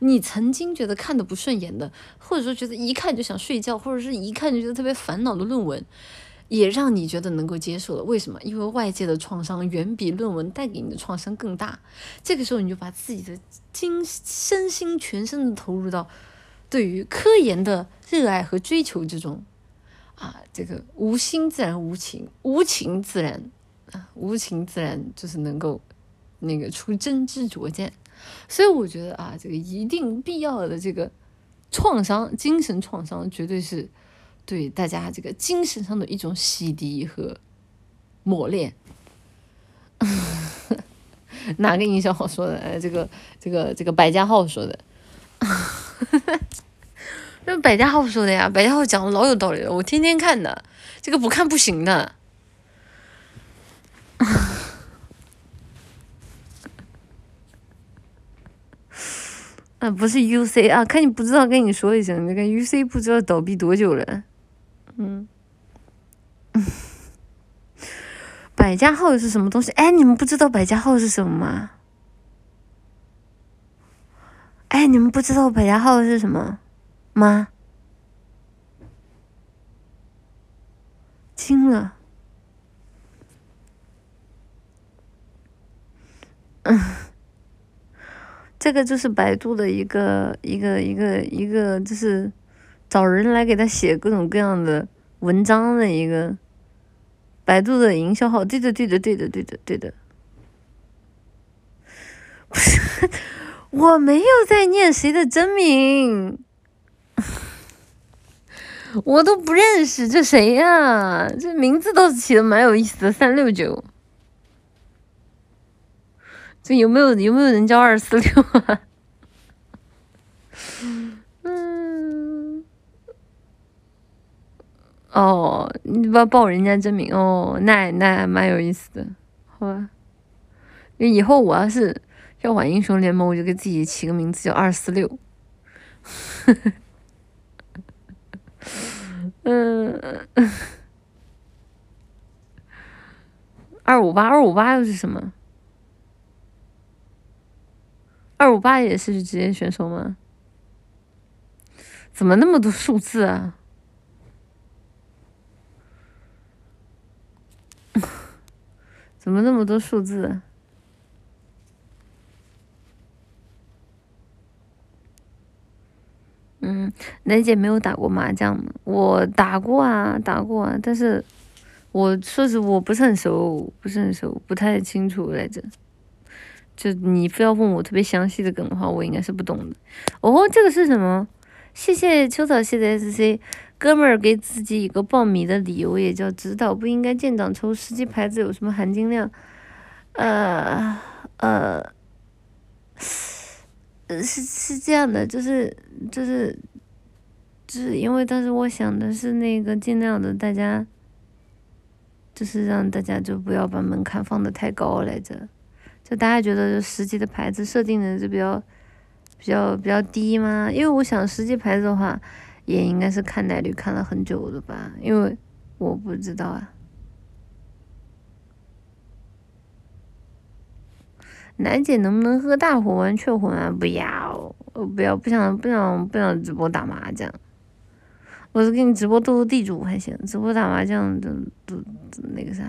你曾经觉得看的不顺眼的，或者说觉得一看就想睡觉，或者是一看就觉得特别烦恼的论文，也让你觉得能够接受了。为什么？因为外界的创伤远比论文带给你的创伤更大。这个时候，你就把自己的精身心全身的投入到对于科研的热爱和追求之中。啊，这个无心自然无情，无情自然啊。无情自然就是能够那个出真知灼见。所以我觉得啊，这个一定必要的这个创伤，精神创伤，绝对是对大家这个精神上的一种洗涤和磨练。[LAUGHS] 哪个营销号说的？哎，这个这个这个百家号说的。[LAUGHS] 那百家号说的呀，百家号讲的老有道理了，我天天看的，这个不看不行的。[LAUGHS] 啊，不是 U C 啊，看你不知道跟你说一声，那个 U C 不知道倒闭多久了。嗯。[LAUGHS] 百家号是什么东西？哎，你们不知道百家号是什么吗？哎，你们不知道百家号是什么吗？惊了。嗯，[LAUGHS] 这个就是百度的一个一个一个一个，就是找人来给他写各种各样的文章的一个。百度的营销号，对的，对的，对的，对的，对的。不是，我没有在念谁的真名，[LAUGHS] 我都不认识这谁呀？这名字倒是起的蛮有意思的，三六九。这有没有有没有人叫二四六啊？[LAUGHS] 哦，你不要报人家真名哦，那那蛮有意思的，好吧？因为以后我要是要玩英雄联盟，我就给自己起个名字叫二四六。嗯，二五八，二五八又是什么？二五八也是职业选手吗？怎么那么多数字啊？怎么那么多数字？嗯，楠姐没有打过麻将吗？我打过啊，打过啊，但是我说实我不是很熟，不是很熟，不太清楚来着。就你非要问我特别详细的梗的话，我应该是不懂的。哦，这个是什么？谢谢秋草系的 SC。哥们儿给自己一个报米的理由也叫指导，不应该建档抽十级牌子有什么含金量？呃呃，是是这样的，就是就是就是因为当时我想的是那个尽量的大家，就是让大家就不要把门槛放的太高来着，就大家觉得就十级的牌子设定的就比较比较比较低吗？因为我想十级牌子的话。也应该是看奶绿看了很久的吧，因为我不知道啊。楠姐能不能和大伙玩雀魂啊？不要，不要，不想，不想，不想直播打麻将。我是给你直播斗斗地主还行，直播打麻将都都那个啥。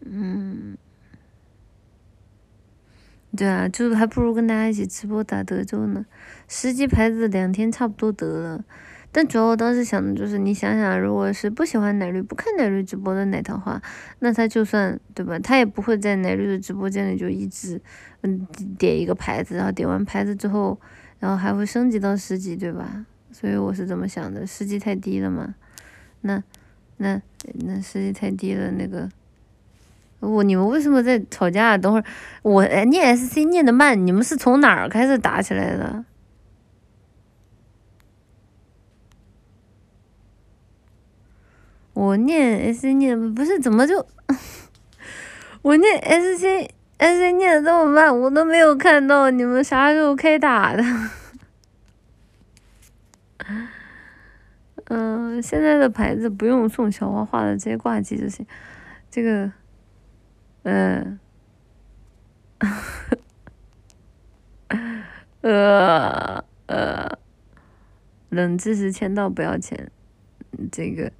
嗯。对啊，就是还不如跟大家一起直播打德州呢。十级牌子两天差不多得了，但主要我当时想的就是，你想想，如果是不喜欢奶绿、不看奶绿直播的奶糖话，那他就算对吧，他也不会在奶绿的直播间里就一直嗯点一个牌子，然后点完牌子之后，然后还会升级到十级，对吧？所以我是这么想的，十级太低了嘛。那那那十级太低了，那个。我你们为什么在吵架？等会儿我念 SC 念的慢，你们是从哪儿开始打起来的？我念 SC 念不是怎么就 [LAUGHS] 我念 SC SC 念的这么慢，我都没有看到你们啥时候开打的。嗯，现在的牌子不用送小花花的，直接挂机就行。这个。嗯，呃呃，冷知识签到不要钱，这个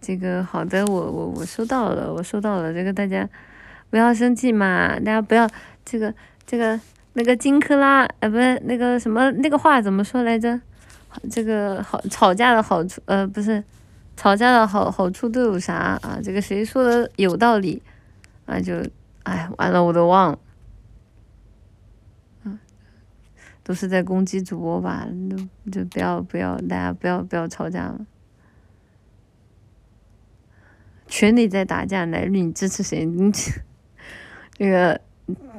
这个好的，我我我收到了，我收到了，这个大家不要生气嘛，大家不要这个这个那个金克拉，呃，不是那个什么那个话怎么说来着？这个好吵架的好处，呃，不是吵架的好好处都有啥啊？这个谁说的有道理啊？就哎，完了我都忘了。嗯，都是在攻击主播吧？就就不要不要，大家不要不要吵架了。群里在打架，奶绿你支持谁？你这个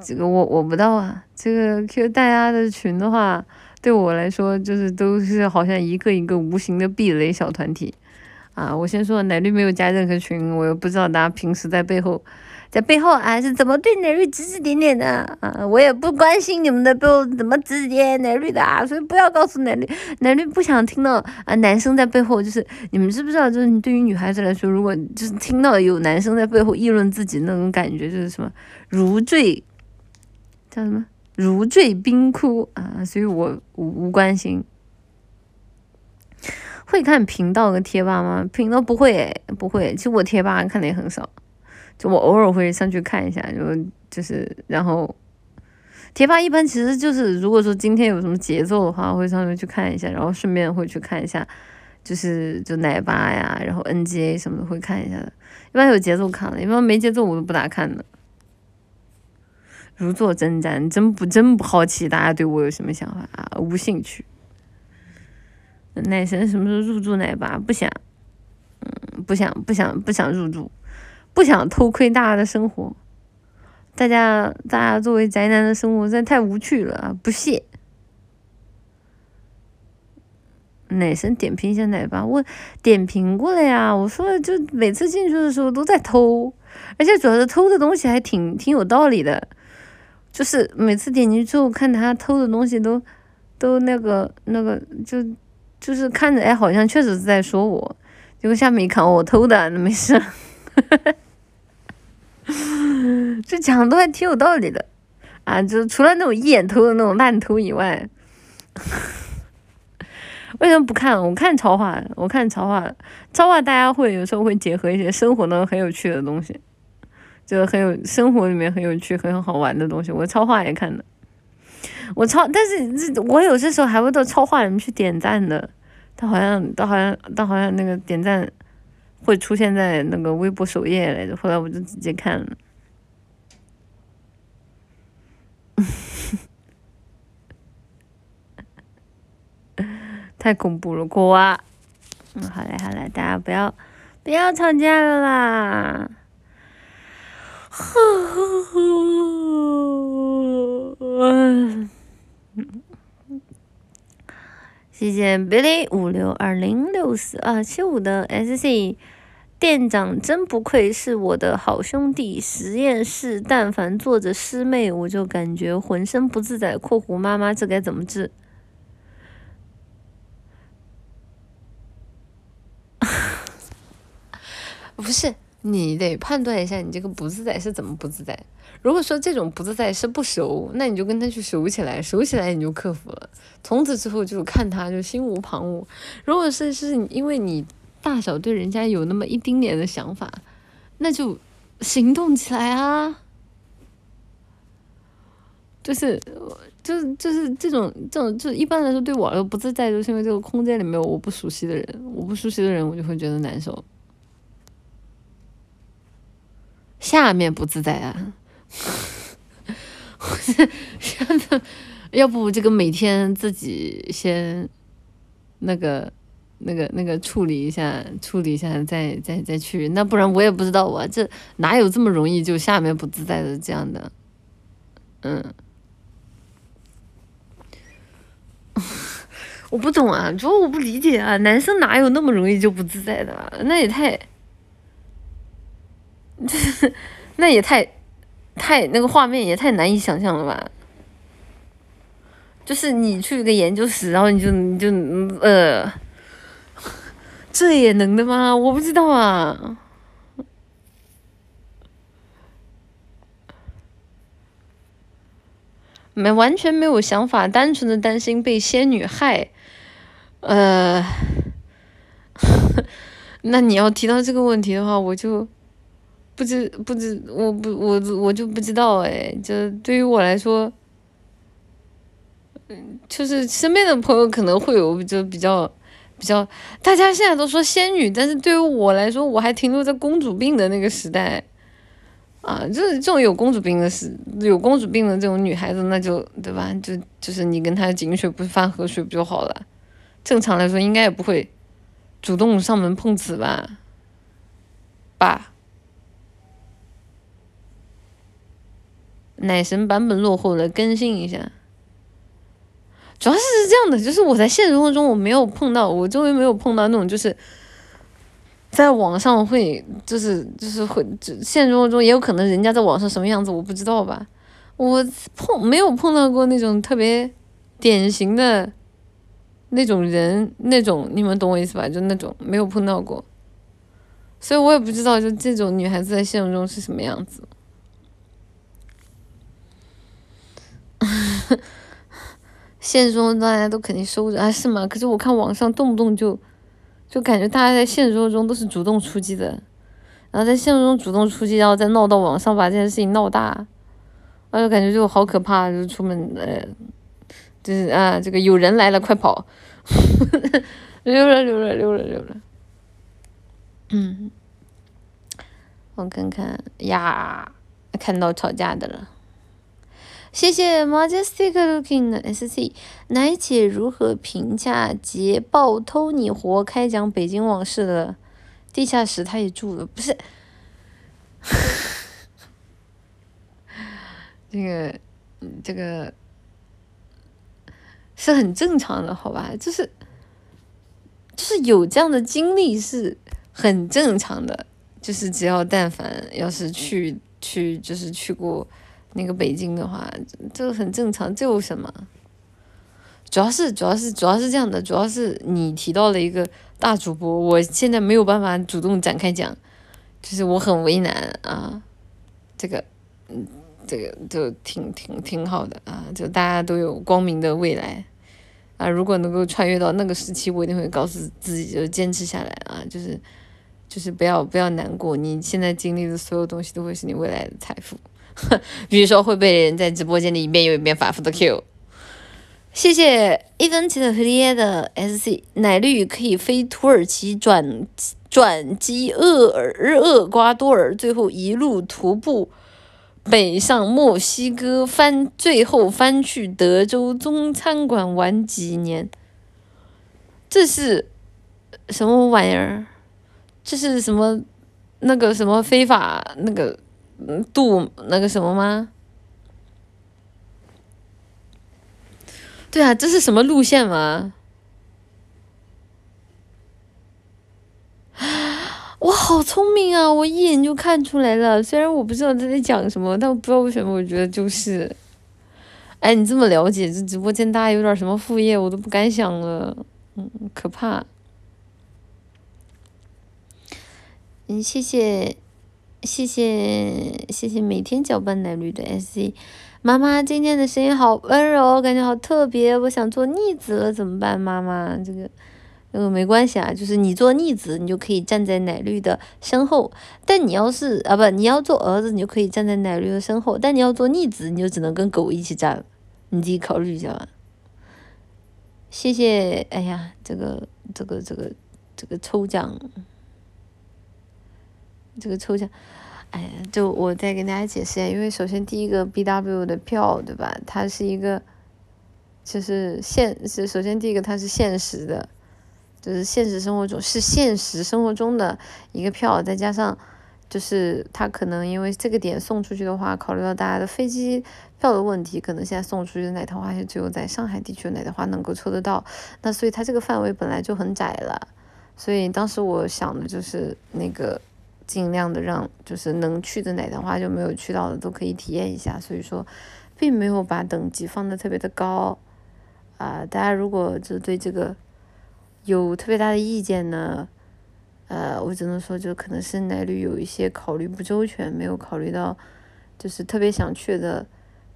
这个我我不知道啊。这个 Q 大家的群的话。对我来说，就是都是好像一个一个无形的壁垒小团体，啊，我先说奶绿没有加任何群，我又不知道大家平时在背后，在背后啊是怎么对奶绿指指点点的啊，我也不关心你们的背后怎么指指点点奶绿的啊，所以不要告诉奶绿，奶绿不想听到啊男生在背后就是你们知不知道，就是对于女孩子来说，如果就是听到有男生在背后议论自己那种感觉，就是什么如坠，叫什么？如坠冰窟啊，所以我无无关心。会看频道和贴吧吗？频道不会，不会。其实我贴吧看的也很少，就我偶尔会上去看一下，就就是然后贴吧一般其实就是如果说今天有什么节奏的话，会上去去看一下，然后顺便会去看一下，就是就奶爸呀，然后 NGA 什么的会看一下的。一般有节奏看了，一般没节奏我都不咋看的。如坐针毡，真不真不好奇，大家对我有什么想法啊？无兴趣。奶神什么时候入驻奶爸？不想，嗯，不想，不想，不想入驻，不想偷窥大家的生活。大家，大家作为宅男的生活，实在太无趣了！不屑。奶神点评一下奶爸，我点评过了呀。我说，就每次进去的时候都在偷，而且主要是偷的东西还挺挺有道理的。就是每次点进去之后看他偷的东西都，都那个那个就，就是看着哎好像确实是在说我，结果下面一看我偷的那没事，[LAUGHS] 这讲的都还挺有道理的，啊就除了那种一眼偷的那种烂偷以外，[LAUGHS] 为什么不看？我看超话，我看超话，超话大家会有时候会结合一些生活中很有趣的东西。就是很有生活里面很有趣、很好玩的东西，我超话也看的。我超，但是这我有些时候还会到超话里面去点赞的。他好像，他好像，他好像那个点赞会出现在那个微博首页来着。后来我就直接看了。[LAUGHS] 太恐怖了，瓜！嗯，好嘞，好嘞，大家不要不要吵架了啦。呵呵呵，谢谢 Billy 五六二零六四二七五的 SC 店长，真不愧是我的好兄弟。实验室但凡坐着师妹，我就感觉浑身不自在。括弧妈妈，这该怎么治？[LAUGHS] 不是。你得判断一下，你这个不自在是怎么不自在。如果说这种不自在是不熟，那你就跟他去熟起来，熟起来你就克服了。从此之后就看他就心无旁骛。如果是是因为你大小对人家有那么一丁点的想法，那就行动起来啊！就是就是就是这种这种就一般来说对我来说不自在，就是因为这个空间里面有我不熟悉的人，我不熟悉的人我就会觉得难受。下面不自在啊，下面要不这个每天自己先那个那个那个处理一下，处理一下再再再去，那不然我也不知道啊，这哪有这么容易就下面不自在的这样的？嗯，我不懂啊，主要我不理解啊，男生哪有那么容易就不自在的？那也太……这 [LAUGHS] 那也太，太那个画面也太难以想象了吧？就是你去一个研究室，然后你就你就呃，这也能的吗？我不知道啊，没完全没有想法，单纯的担心被仙女害，呃，[LAUGHS] 那你要提到这个问题的话，我就。不知不知，我不我我就不知道哎，就对于我来说，嗯，就是身边的朋友可能会有就比较比较，大家现在都说仙女，但是对于我来说，我还停留在公主病的那个时代。啊，就是这种有公主病的是有公主病的这种女孩子，那就对吧？就就是你跟她井水不犯河水不就好了？正常来说应该也不会主动上门碰瓷吧？吧？奶神版本落后了，更新一下。主要是是这样的，就是我在现实生活中我没有碰到，我周围没有碰到那种就是。在网上会就是就是会就，现实生活中也有可能人家在网上什么样子我不知道吧，我碰没有碰到过那种特别典型的那种人，那种你们懂我意思吧？就那种没有碰到过，所以我也不知道就这种女孩子在现实中是什么样子。[LAUGHS] 现实中大家都肯定收着啊，是吗？可是我看网上动不动就。就感觉大家在现实生活中都是主动出击的，然后在现实中主动出击，然后再闹到网上把这件事情闹大，我就感觉就好可怕，就出门呃，就是啊，这个有人来了，快跑，溜了溜了溜了溜了，嗯，我看看呀，看到吵架的了。谢谢 majestic looking 的 SC，奶姐如何评价捷豹偷你活开讲北京往事的地下室？他也住了，不是？[LAUGHS] 这个，这个是很正常的，好吧？就是，就是有这样的经历是很正常的，就是只要但凡要是去去，就是去过。那个北京的话，这个很正常，这有什么？主要是主要是主要是这样的，主要是你提到了一个大主播，我现在没有办法主动展开讲，就是我很为难啊。这个，嗯，这个就挺挺挺好的啊，就大家都有光明的未来啊。如果能够穿越到那个时期，我一定会告诉自己，就坚持下来啊，就是就是不要不要难过，你现在经历的所有东西都会是你未来的财富。[LAUGHS] 比如说会被人在直播间里一遍又一遍反复的 Q，谢谢一分钱的黑耶的 SC 奶绿可以飞土耳其转转机厄尔厄瓜多尔，最后一路徒步北上墨西哥，翻最后翻去德州中餐馆玩几年，这是什么玩意儿？这是什么那个什么非法那个？度那个什么吗？对啊，这是什么路线吗？[GASPS] 我好聪明啊！我一眼就看出来了。虽然我不知道他在讲什么，但我不知道为什么，我觉得就是，哎，你这么了解这直播间，大家有点什么副业，我都不敢想了。嗯，可怕。嗯，谢谢。谢谢谢谢每天搅拌奶绿的 S C，妈妈今天的声音好温柔，感觉好特别，我想做逆子了怎么办？妈妈这个，呃没关系啊，就是你做逆子，你就可以站在奶绿的身后；但你要是啊不，你要做儿子，你就可以站在奶绿的身后；但你要做逆子，你就只能跟狗一起站，你自己考虑一下吧。谢谢，哎呀，这个这个这个这个抽奖。这个抽奖，哎，就我再跟大家解释一下，因为首先第一个 B W 的票，对吧？它是一个，就是现是首先第一个它是现实的，就是现实生活中是现实生活中的一个票，再加上就是它可能因为这个点送出去的话，考虑到大家的飞机票的问题，可能现在送出去的奶糖花是只有在上海地区的奶糖花能够抽得到，那所以它这个范围本来就很窄了，所以当时我想的就是那个。尽量的让就是能去的奶糖花就没有去到的都可以体验一下，所以说，并没有把等级放的特别的高，啊，大家如果就对这个有特别大的意见呢，呃，我只能说就可能是奶绿有一些考虑不周全，没有考虑到就是特别想去的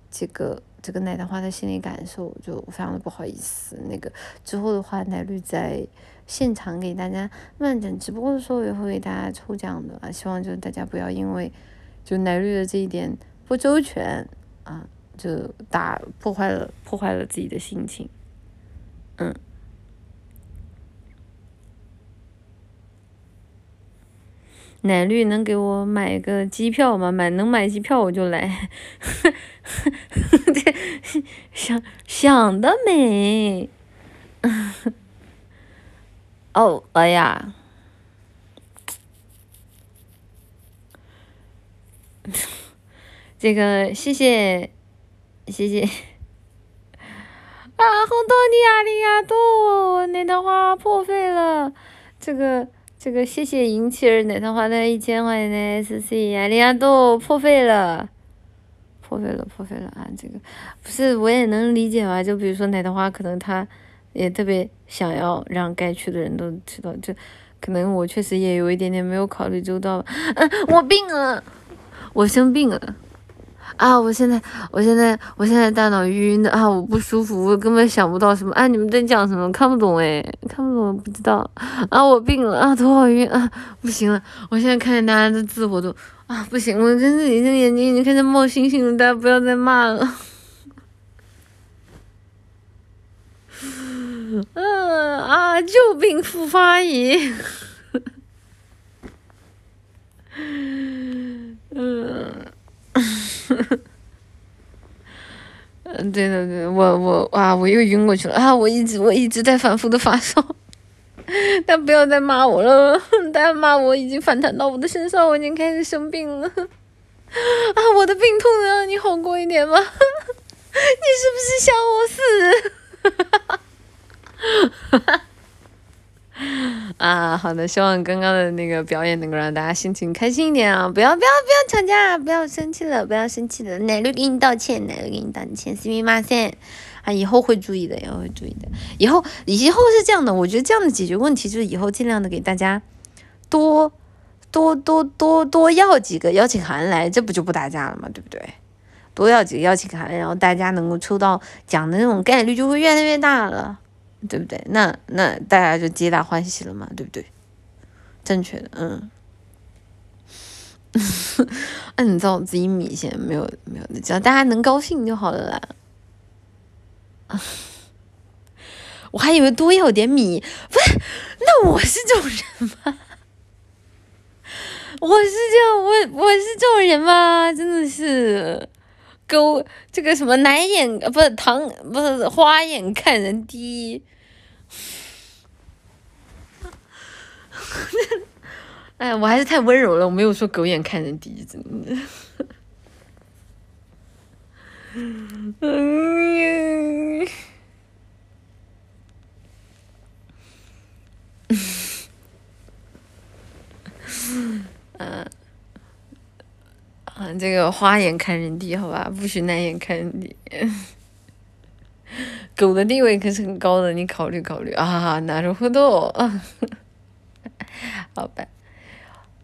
这个这个奶糖花的心理感受，就非常的不好意思。那个之后的话，奶绿在。现场给大家漫展直播的时候也会给大家抽奖的啊，希望就是大家不要因为就奶绿的这一点不周全啊，就打破坏了破坏了自己的心情。嗯，奶绿能给我买个机票吗？买能买机票我就来，[LAUGHS] [LAUGHS] 想想的美。[LAUGHS] 哦，哎呀，[LAUGHS] 这个谢谢谢谢。啊，好多尼亚利亚多，那套花破费了，这个。这个谢谢银气儿奶糖花的一千块钱的 SC 啊，利亚多破费了，破费了，破费了啊！这个不是我也能理解吧？就比如说奶糖花，可能他也特别想要让该去的人都知道，就可能我确实也有一点点没有考虑周到。嗯，我病了，我生病了。啊！我现在，我现在，我现在大脑晕晕的啊！我不舒服，我根本想不到什么。啊！你们在讲什么？看不懂哎，看不懂，不知道。啊！我病了啊！头好晕啊！不行了，我现在看见大家的字我都啊不行，我真是已经眼睛已经开始冒星星了，大家不要再骂了。嗯啊！旧病复发矣。嗯。[LAUGHS] 嗯，对对对，我我啊，我又晕过去了啊！我一直我一直在反复的发烧，[LAUGHS] 但不要再骂我了，大家骂我已经反弹到我的身上，我已经开始生病了啊！我的病痛能让你好过一点吗？[LAUGHS] 你是不是想我死？哈哈哈 哈哈哈哈哈！[LAUGHS] 啊，好的，希望刚刚的那个表演能够让大家心情开心一点啊！不要不要不要吵架，不要生气了，不要生气了。奶绿给你道歉，奶绿给你道歉，すみません。啊，以后会注意的，以后会注意的。以后以后是这样的，我觉得这样的解决问题就是以后尽量的给大家多多多多多要几个邀请函来，这不就不打架了吗？对不对？多要几个邀请函，然后大家能够抽到奖的那种概率就会越来越大了。 对不对？那那大家就皆大欢喜了嘛，对不对？正确的，嗯。那你知道我自己米现在没有没有，只要大家能高兴就好了啦。[LAUGHS] 我还以为多要点米，不是？那我是这种人吗？[LAUGHS] 我是这样，我我是这种人吗？真的是。狗，这个什么奶眼不是糖不是花眼看人低，[LAUGHS] 哎，我还是太温柔了，我没有说狗眼看人低，真的。[LAUGHS] 嗯。嗯。[LAUGHS] 啊，这个花眼看人低，好吧，不许奶眼看人低。[LAUGHS] 狗的地位可是很高的，你考虑考虑啊，拿着互动？[LAUGHS] 好吧。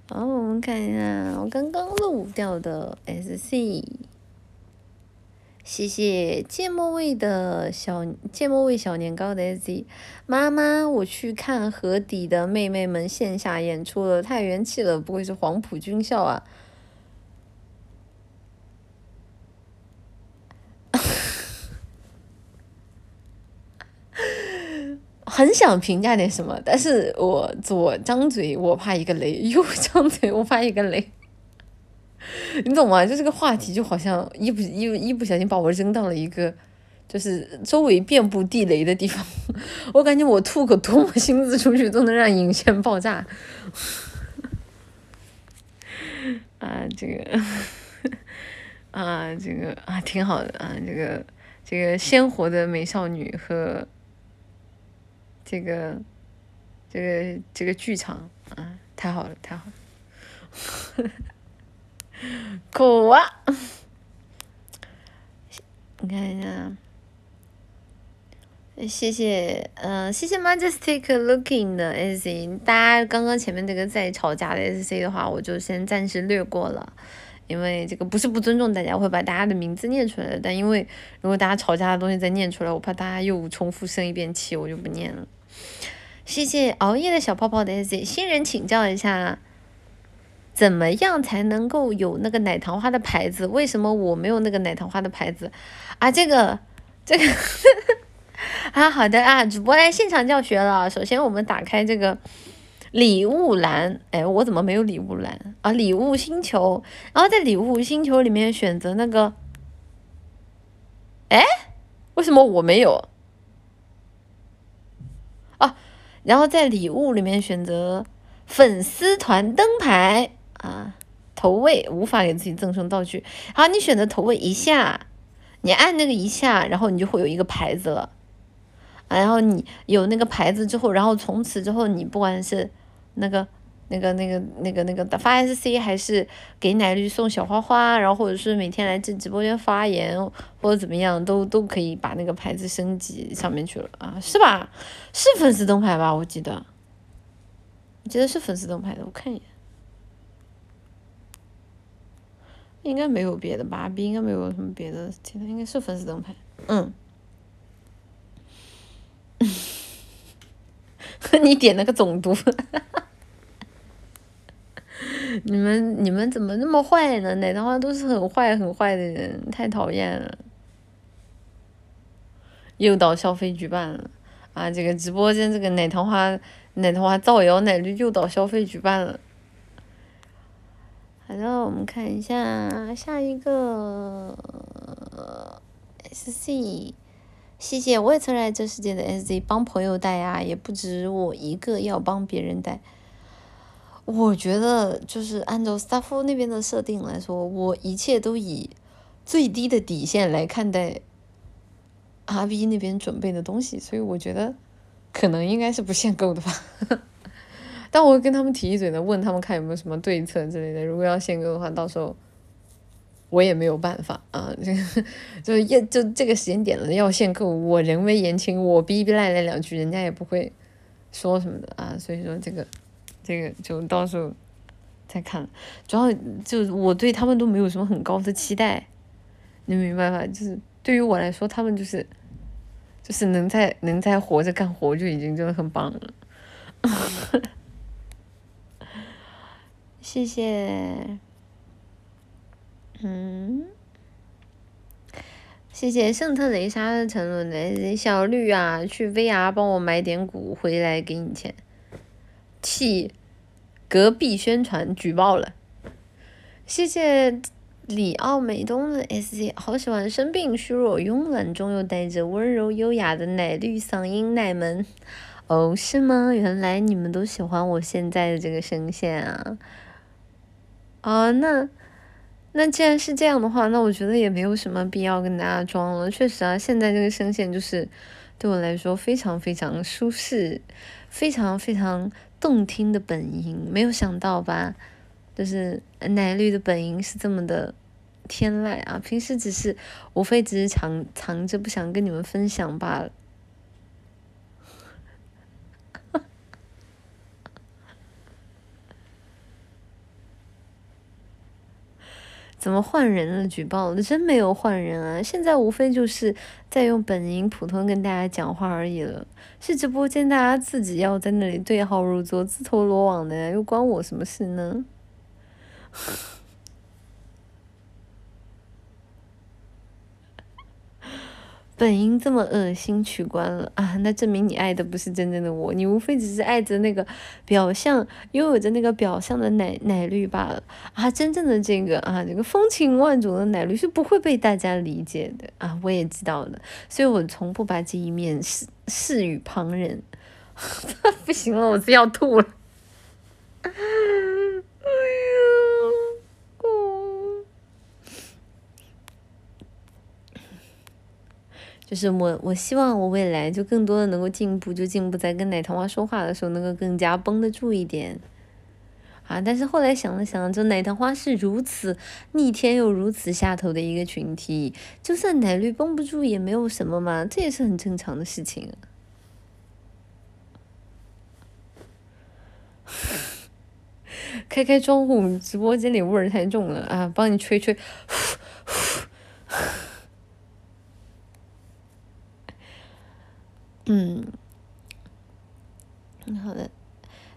好，我们看一下我刚刚漏掉的 SC。谢谢芥末味的小芥末味小年糕的 SC。妈妈，我去看河底的妹妹们线下演出了，太元气了，不会是黄埔军校啊？很想评价点什么，但是我左张嘴我怕一个雷，右张嘴我怕一个雷，[LAUGHS] 你懂吗？就这个话题就好像一不一一不小心把我扔到了一个就是周围遍布地雷的地方，[LAUGHS] 我感觉我吐口唾沫星子出去都能让引线爆炸。[LAUGHS] 啊，这个啊，这个啊，挺好的啊，这个这个鲜活的美少女和。这个，这个，这个剧场啊，太好了，太好了，苦啊！你看一下，谢谢，嗯，谢谢 Majestic Looking 的 SC，大家刚刚前面这个在吵架的 SC 的话，我就先暂时略过了，因为这个不是不尊重大家，我会把大家的名字念出来的，但因为如果大家吵架的东西再念出来，我怕大家又重复生一遍气，我就不念了。谢谢熬夜的小泡泡的 S，新人请教一下，怎么样才能够有那个奶糖花的牌子？为什么我没有那个奶糖花的牌子？啊，这个，这个，[LAUGHS] 啊，好的啊，主播来现场教学了。首先，我们打开这个，礼物栏，哎，我怎么没有礼物栏啊？礼物星球，然后在礼物星球里面选择那个，哎，为什么我没有？啊，然后在礼物里面选择粉丝团灯牌啊，投喂无法给自己赠送道具。好，你选择投喂一下，你按那个一下，然后你就会有一个牌子了。然后你有那个牌子之后，然后从此之后，你不管是那个、那个、那个、那个、那个发 SC，还是给奶绿送小花花，然后或者是每天来这直播间发言或者怎么样，都都可以把那个牌子升级上面去了啊，是吧？是粉丝灯牌吧？我记得，我记得是粉丝灯牌的，我看一眼，应该没有别的吧应该没有什么别的，其他应该是粉丝灯牌，嗯。[LAUGHS] 你点了个总督，你们你们怎么那么坏呢？奶糖花都是很坏很坏的人，太讨厌了。诱导消费举办了啊！这个直播间这个奶糖花奶糖花造谣奶绿诱导消费举办了。好的，我们看一下下一个 S C。谢谢，我也曾来这世界的 SZ 帮朋友带呀，也不止我一个要帮别人带。我觉得就是按照 staff 那边的设定来说，我一切都以最低的底线来看待 RB 那边准备的东西，所以我觉得可能应该是不限购的吧。[LAUGHS] 但我跟他们提一嘴的，问他们看有没有什么对策之类的。如果要限购的话，到时候。我也没有办法啊，这 [LAUGHS] 个就要就这个时间点了，要限购，我人微言轻，我逼逼赖赖两句，人家也不会说什么的啊，所以说这个这个就到时候再看，主要就我对他们都没有什么很高的期待，你明白吧？就是对于我来说，他们就是就是能在能在活着干活就已经真的很棒了，谢谢。嗯，谢谢圣特雷莎的沉沦的小绿啊，去 VR 帮我买点股回来给你钱，替隔壁宣传举报了。谢谢里奥美东的 SC，好喜欢生病虚弱慵懒中又带着温柔优雅的奶绿嗓音奶门。哦，是吗？原来你们都喜欢我现在的这个声线啊？啊，那。那既然是这样的话，那我觉得也没有什么必要跟大家装了。确实啊，现在这个声线就是对我来说非常非常舒适、非常非常动听的本音。没有想到吧？就是奶绿的本音是这么的天籁啊！平时只是无非只是藏藏着，不想跟你们分享罢了。怎么换人了？举报了？真没有换人啊！现在无非就是在用本音普通跟大家讲话而已了。是直播间大家自己要在那里对号入座、自投罗网的呀，又关我什么事呢？[LAUGHS] 本音这么恶心，取关了啊！那证明你爱的不是真正的我，你无非只是爱着那个表象，拥有着那个表象的奶奶绿罢了啊！真正的这个啊，这个风情万种的奶绿是不会被大家理解的啊！我也知道的，所以我从不把这一面示示与旁人。[LAUGHS] 不行了，我是要吐了。[LAUGHS] 哎呀！就是我，我希望我未来就更多的能够进步，就进步在跟奶糖花说话的时候能够更加绷得住一点，啊！但是后来想了想，就奶糖花是如此逆天又如此下头的一个群体，就算奶绿绷不住也没有什么嘛，这也是很正常的事情。[LAUGHS] 开开窗户，直播间里味儿太重了啊！帮你吹吹。[LAUGHS] 嗯，好的，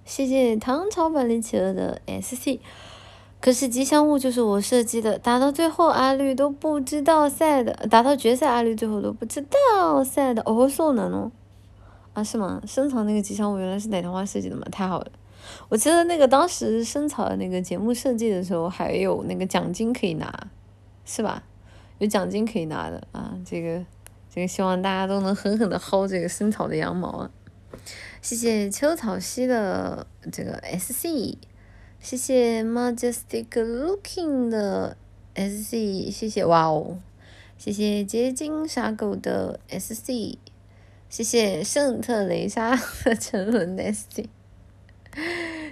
谢谢唐朝版里企鹅的 SC。可是吉祥物就是我设计的，打到最后阿绿都不知道赛的，打到决赛阿绿最后都不知道赛的，哦，送的呢？啊，是吗？深藏那个吉祥物原来是奶糖花设计的吗？太好了，我记得那个当时生草的那个节目设计的时候，还有那个奖金可以拿，是吧？有奖金可以拿的啊！这个这个，希望大家都能狠狠的薅这个生草的羊毛啊！谢谢秋草溪的这个 SC，谢谢 Majestic Looking 的 SC，谢谢哇哦！谢谢结晶傻狗的 SC，谢谢圣特雷莎 [LAUGHS] 的沉沦的 SC。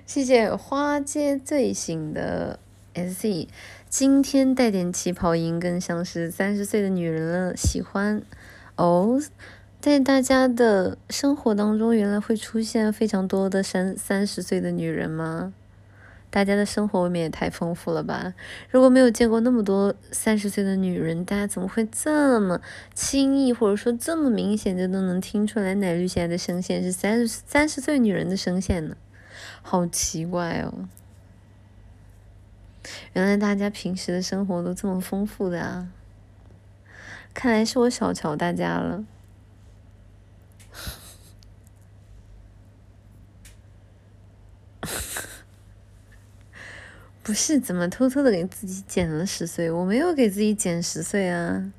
谢谢花街醉醒的 S C，今天带点旗袍音，更像是三十岁的女人了，喜欢哦。在大家的生活当中，原来会出现非常多的三三十岁的女人吗？大家的生活未免也太丰富了吧？如果没有见过那么多三十岁的女人，大家怎么会这么轻易或者说这么明显就都能听出来奶绿现在的声线是三十三十岁女人的声线呢？好奇怪哦！原来大家平时的生活都这么丰富的啊！看来是我小瞧大家了。[LAUGHS] 不是，怎么偷偷的给自己减了十岁？我没有给自己减十岁啊！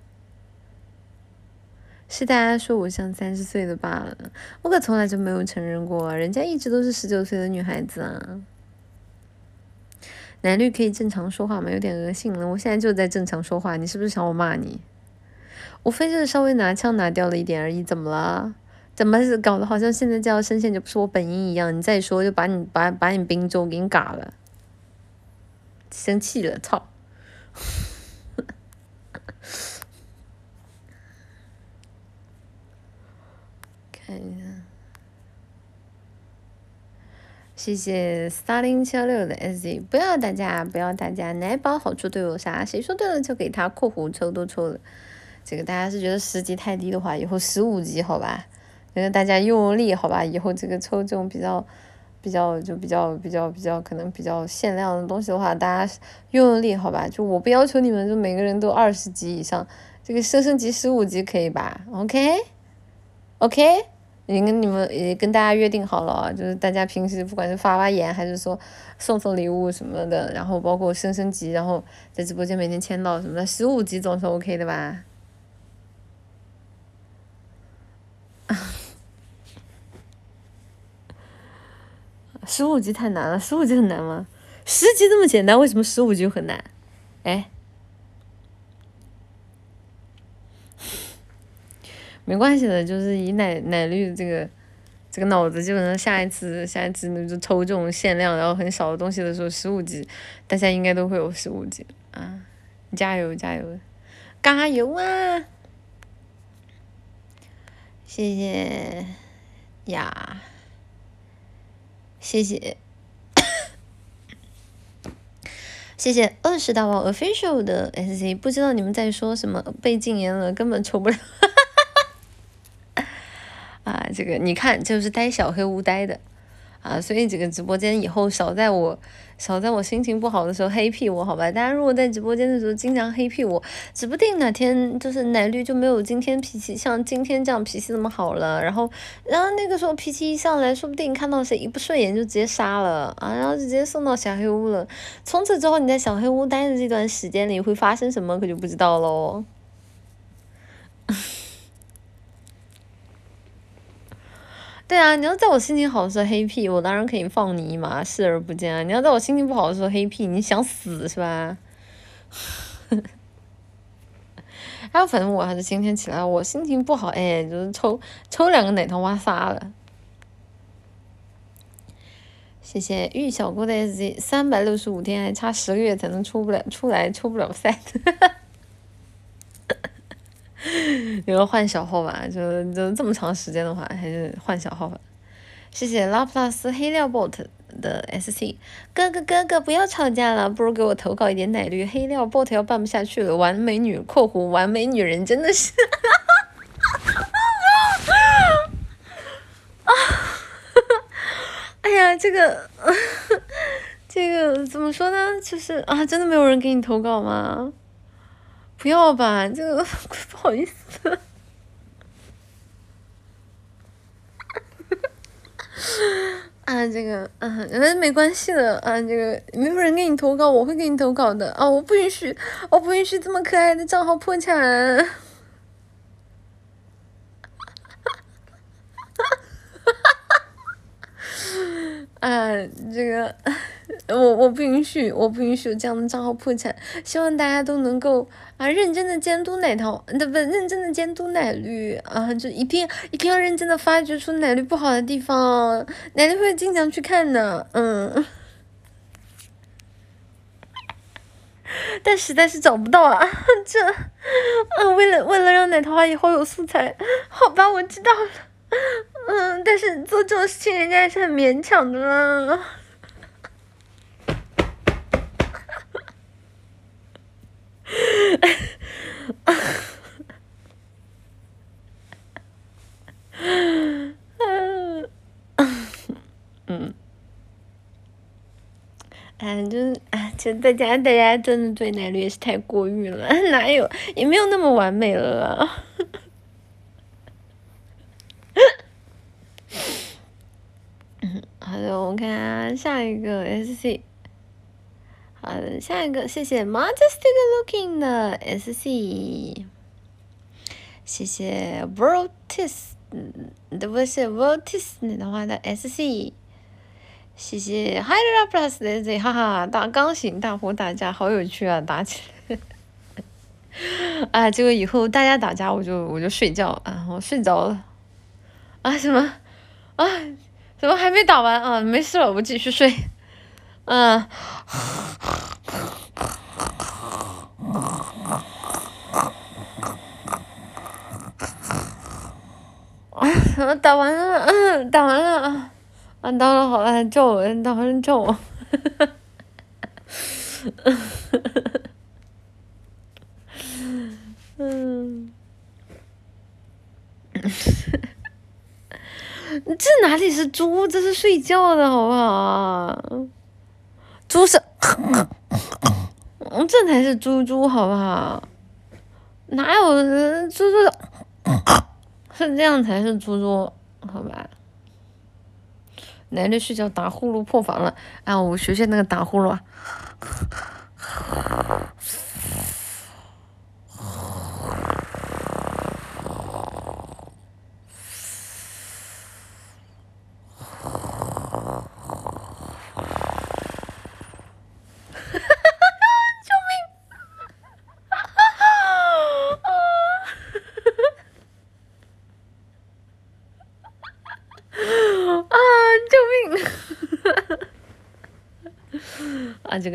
是大家说我像三十岁的罢了，我可从来就没有承认过，人家一直都是十九岁的女孩子啊。男绿可以正常说话吗？有点恶心了，我现在就在正常说话，你是不是想我骂你？无非就是稍微拿腔拿调了一点而已，怎么了？怎么是搞得好像现在叫声线就不是我本音一样？你再说就把你把把你滨州给你嘎了，生气了，操！看一下，谢谢三零七六的 S，不要大家不要大家，奶宝好处都有啥？谁说对了就给他括弧抽都抽了。这个大家是觉得十级太低的话，以后十五级好吧？觉得大家用用力好吧？以后这个抽这种比较比较就比较比较比较可能比较限量的东西的话，大家用用力好吧？就我不要求你们就每个人都二十级以上，这个升升级十五级可以吧？OK，OK。已经跟你们也跟大家约定好了，就是大家平时不管是发发言，还是说送送礼物什么的，然后包括升升级，然后在直播间每天签到什么的，十五级总是 OK 的吧？[LAUGHS] 十五级太难了，十五级很难吗？十级这么简单，为什么十五级很难？哎。[LAUGHS] 没关系的，就是以奶奶绿这个这个脑子，基本上下一次下一次就抽这种限量然后很少的东西的时候，十五级，大家应该都会有十五级啊！加油加油，加油啊！谢谢呀，谢谢，[COUGHS] 谢谢二十大王 official 的 SC，不知道你们在说什么，被禁言了，根本抽不了。[LAUGHS] 啊，这个你看，就是呆小黑屋呆的，啊，所以这个直播间以后少在我少在我心情不好的时候黑屁我，好吧？大家如果在直播间的时候经常黑屁我，指不定哪天就是奶绿就没有今天脾气像今天这样脾气那么好了，然后然后那个时候脾气一上来说不定看到谁一不顺眼就直接杀了啊，然后直接送到小黑屋了。从此之后你在小黑屋待的这段时间里会发生什么，可就不知道喽。[LAUGHS] 对啊，你要在我心情好的时候黑屁，我当然可以放你一马，视而不见啊！你要在我心情不好的时候黑屁，你想死是吧？还 [LAUGHS] 有，反正我还是今天起来，我心情不好，哎，就是抽抽两个奶头挖仨了。谢谢玉小姑的 S G，三百六十五天还差十个月才能出不了出来，出不了赛。[LAUGHS] [LAUGHS] 有个换小号吧，就就这么长时间的话，还是换小号吧。谢谢拉普拉斯黑料 bot 的 SC 哥哥哥哥，不要吵架了，不如给我投稿一点奶绿。黑料 bot 要办不下去了，完美女（括弧完美女人）真的是，啊，哈哈哎呀，这个，[LAUGHS] 这个怎么说呢？就是啊，真的没有人给你投稿吗？不要吧，这个 [LAUGHS] 不好意思。[LAUGHS] 啊，这个，嗯，没关系的，啊，这个没有人给你投稿，我会给你投稿的，啊，我不允许，我不允许这么可爱的账号破产。啊，这个我我不允许，我不允许这样的账号破产。希望大家都能够啊认真的监督奶桃，不不，认真的监督奶绿啊，就一定一定要认真的发掘出奶绿不好的地方，奶绿会经常去看的，嗯。[LAUGHS] 但实在是找不到啊，这，嗯，为了为了让奶桃花以后有素材，好吧，我知道了。嗯，但是做这种事情，人家还是很勉强的啦。嗯，反正哎，其实大家大家真的对奶绿也是太过誉了，[LAUGHS] 哪有也没有那么完美了。[LAUGHS] 好的，我们看下一个 S C。好的，下一个，谢谢 Majestic Looking 的 S C。谢谢 Voltis，嗯，不是 Voltis 的话的 S C。谢谢 Hydra Plus 的 Z，哈哈，打钢琴大呼打架，好有趣啊，打起来。[LAUGHS] 啊，这个以后大家打架，我就我就睡觉啊，我睡着了。啊什么？啊？怎么还没打完啊？没事了，我继续睡。嗯。啊！打完了，嗯，打完了啊！啊，打了好了，叫我，打完了叫我。[LAUGHS] 嗯。这哪里是猪？这是睡觉的好不好？猪是，这才是猪猪好不好？哪有猪猪？是这样才是猪猪，好吧？奶奶睡觉打呼噜破防了，啊！我学学那个打呼噜。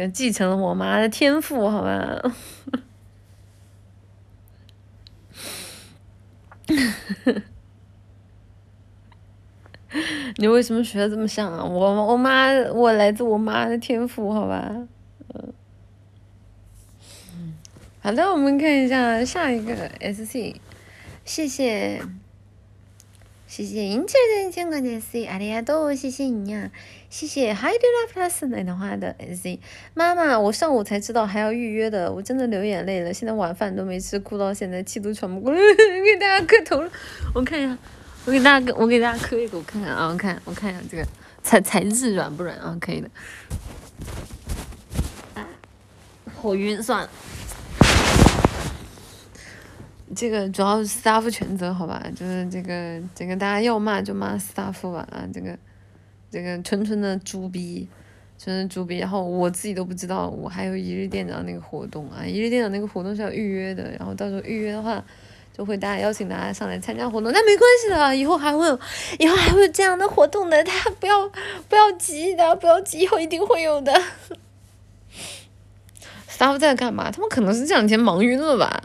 继承了我妈的天赋，好吧？[LAUGHS] 你为什么学的这么像啊？我我妈，我来自我妈的天赋，好吧？嗯。好的，我们看一下下一个 SC，谢谢。谢谢银切的一千块钱 C，阿里亚多，谢谢你呀，谢谢 Hi Love Plus 奶的花的 C，妈妈，我上午才知道还要预约的，我真的流眼泪了，现在晚饭都没吃，哭到现在气都喘不过来，给大家磕头了，我看一下，我给大家，我给大家磕一个，我看看啊，我看，我看一下这个材材质软不软啊？可以的，好晕，算了。这个主要是 staff 全责，好吧，就是这个这个大家要骂就骂 staff 吧啊，这个这个纯纯的猪逼，纯纯猪逼，然后我自己都不知道我还有一日店长那个活动啊，一日店长那个活动是要预约的，然后到时候预约的话就会大家邀请大家上来参加活动，那没关系的，以后还会有，以后还会有这样的活动的，大家不要不要急的，不要急，以后一定会有的。[LAUGHS] staff 在干嘛？他们可能是这两天忙晕了吧。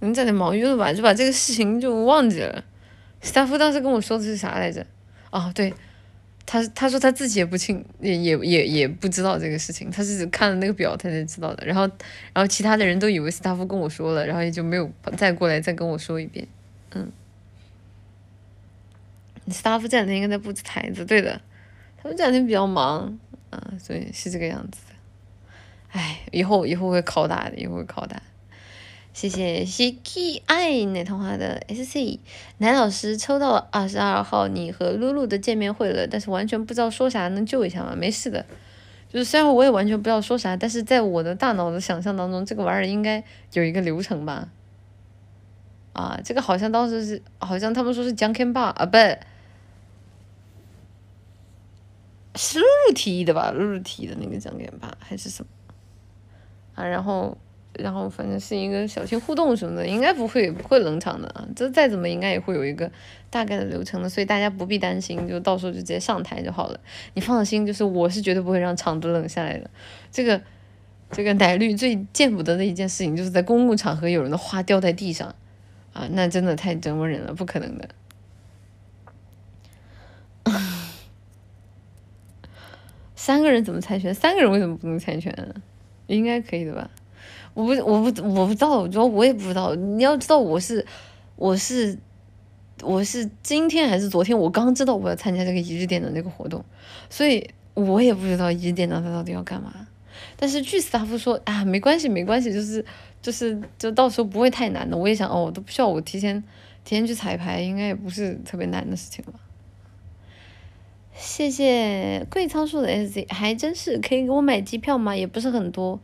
你在那忙晕了吧？就把这个事情就忘记了。staff 当时跟我说的是啥来着？哦，对，他他说他自己也不清，也也也也不知道这个事情，他是看了那个表他才知道的。然后然后其他的人都以为 staff 跟我说了，然后也就没有再过来再跟我说一遍。嗯，staff 这两天应该在布置台子，对的，他们这两天比较忙啊，所以是这个样子的。哎，以后以后会考大的，以后会考大。谢谢西 K 爱奶糖花的 SC 男老师抽到了二十二号，你和露露的见面会了，但是完全不知道说啥，能救一下吗？没事的，就是虽然我也完全不知道说啥，但是在我的大脑的想象当中，这个玩意儿应该有一个流程吧。啊，这个好像当时是，好像他们说是江 Ken 爸啊，不是露露提议的吧？露露提议的那个江 Ken 爸还是什么？啊，然后。然后反正是一个小型互动什么的，应该不会不会冷场的啊。这再怎么应该也会有一个大概的流程的，所以大家不必担心，就到时候就直接上台就好了。你放心，就是我是绝对不会让场子冷下来的。这个这个奶绿最见不得的一件事情，就是在公共场合有人的花掉在地上啊，那真的太折磨人了，不可能的。[LAUGHS] 三个人怎么猜拳？三个人为什么不能猜拳？应该可以的吧？我不我不我不知道，主要我也不知道。你要知道，我是我是我是今天还是昨天，我刚知道我要参加这个一日店的那个活动，所以我也不知道一日店长他到底要干嘛。但是据斯塔夫说啊，没关系没关系，就是就是就到时候不会太难的。我也想哦，我都不需要我提前提前去彩排，应该也不是特别难的事情吧。谢谢贵仓树的 S Z，还真是可以给我买机票吗？也不是很多。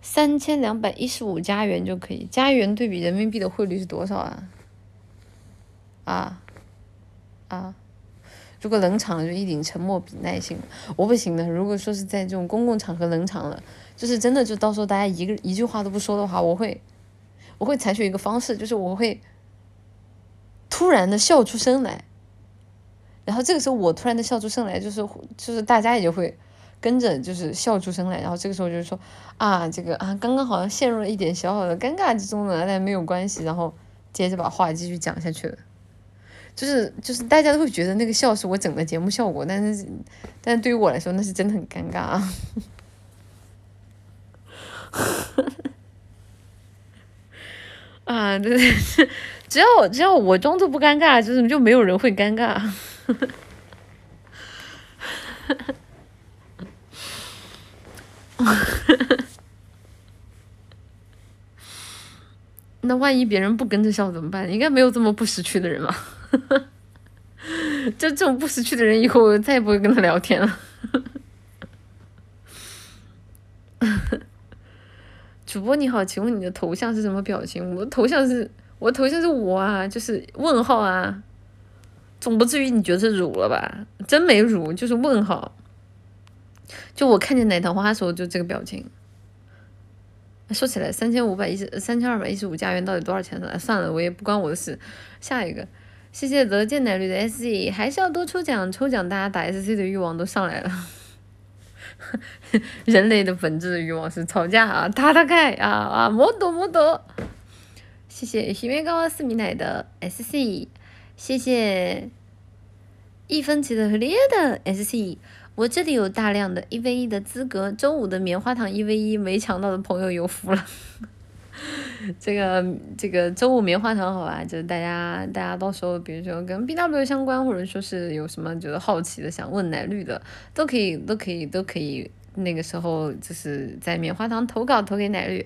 三千两百一十五加元就可以，加元对比人民币的汇率是多少啊？啊啊！如果冷场了，就一顶沉默比耐心。我不行的，如果说是在这种公共场合冷场了，就是真的，就到时候大家一个一句话都不说的话，我会我会采取一个方式，就是我会突然的笑出声来，然后这个时候我突然的笑出声来，就是就是大家也就会。跟着就是笑出声来，然后这个时候就是说啊，这个啊，刚刚好像陷入了一点小小的尴尬之中呢，但没有关系，然后接着把话继续讲下去了。就是就是大家都会觉得那个笑是我整个节目效果，但是但是对于我来说那是真的很尴尬啊。[LAUGHS] 啊，对对对，只要只要我装作不尴尬，就是就没有人会尴尬。[LAUGHS] [LAUGHS] 那万一别人不跟着笑怎么办？应该没有这么不识趣的人吧？[LAUGHS] 就这种不识趣的人，以后我再也不会跟他聊天了。[LAUGHS] 主播你好，请问你的头像是什么表情？我的头像是，我的头像是我啊，就是问号啊。总不至于你觉得是辱了吧？真没辱，就是问号。就我看见奶糖花的时候，就这个表情。说起来，三千五百一十三千二百一十五加元到底多少钱呢？算了，我也不关我的事。下一个，谢谢得见奶绿的 S C，还是要多抽奖，抽奖大家打 S C 的欲望都上来了。[LAUGHS] 人类的本质的欲望是吵架啊，打打开啊啊，摩多摩多。谢谢西面高斯米奶的 S C，谢谢一分钱的和烈的 S C。我这里有大量的一 v 一的资格，周五的棉花糖一 v 一没抢到的朋友有福了。[LAUGHS] 这个这个周五棉花糖好吧，就是大家大家到时候比如说跟 B W 相关，或者说是有什么觉得好奇的想问奶绿的，都可以都可以都可以，那个时候就是在棉花糖投稿投给奶绿。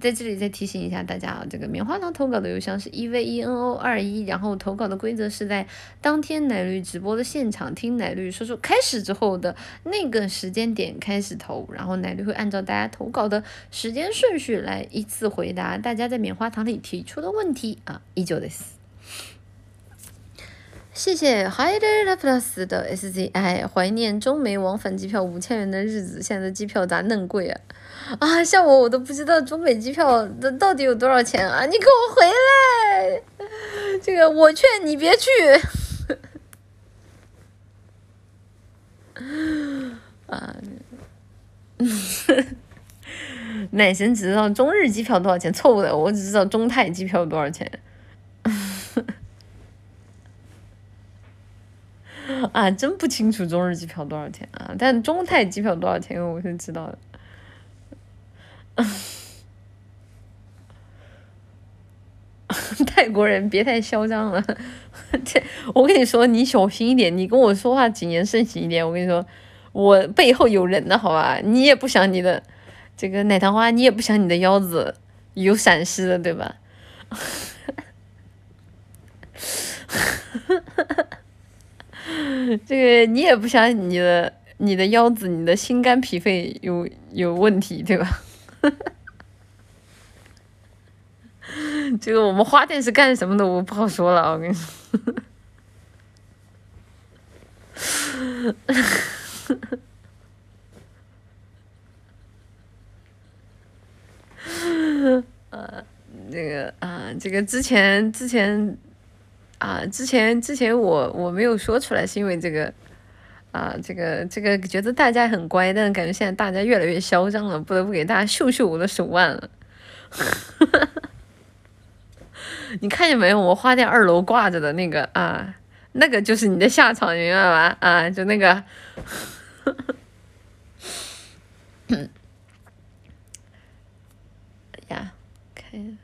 在这里再提醒一下大家啊，这个棉花糖投稿的邮箱是 e v e n o 二一，然后投稿的规则是在当天奶绿直播的现场听奶绿说说开始之后的那个时间点开始投，然后奶绿会按照大家投稿的时间顺序来依次回答大家在棉花糖里提出的问题啊，依旧的是。谢谢 Hider Plus 的 S Z I，怀念中美往返机票五千元的日子，现在机票咋恁贵啊？啊，像我我都不知道中美机票的到底有多少钱啊！你给我回来，[LAUGHS] 这个我劝你别去。啊，奶神只知道中日机票多少钱，错误的，我只知道中泰机票多少钱。[LAUGHS] 啊，真不清楚中日机票多少钱啊，但中泰机票多少钱我是知道的。[LAUGHS] 泰国人别太嚣张了，[LAUGHS] 这我跟你说，你小心一点，你跟我说话谨言慎行一点。我跟你说，我背后有人的好吧？你也不想你的这个奶糖花，你也不想你的腰子有闪失的，对吧？[LAUGHS] 这个你也不想你的你的腰子、你的心肝脾肺有有问题，对吧？[LAUGHS] 这个我们花店是干什么的？我不好说了，我跟你说。[LAUGHS] 呃，这个啊，这个之前之前啊，之前之前我我没有说出来，是因为这个啊，这个这个觉得大家很乖，但是感觉现在大家越来越嚣张了，不得不给大家秀秀我的手腕了。[LAUGHS] 你看见没有？我花店二楼挂着的那个啊，那个就是你的下场，明白吗？啊，就那个。呀，看，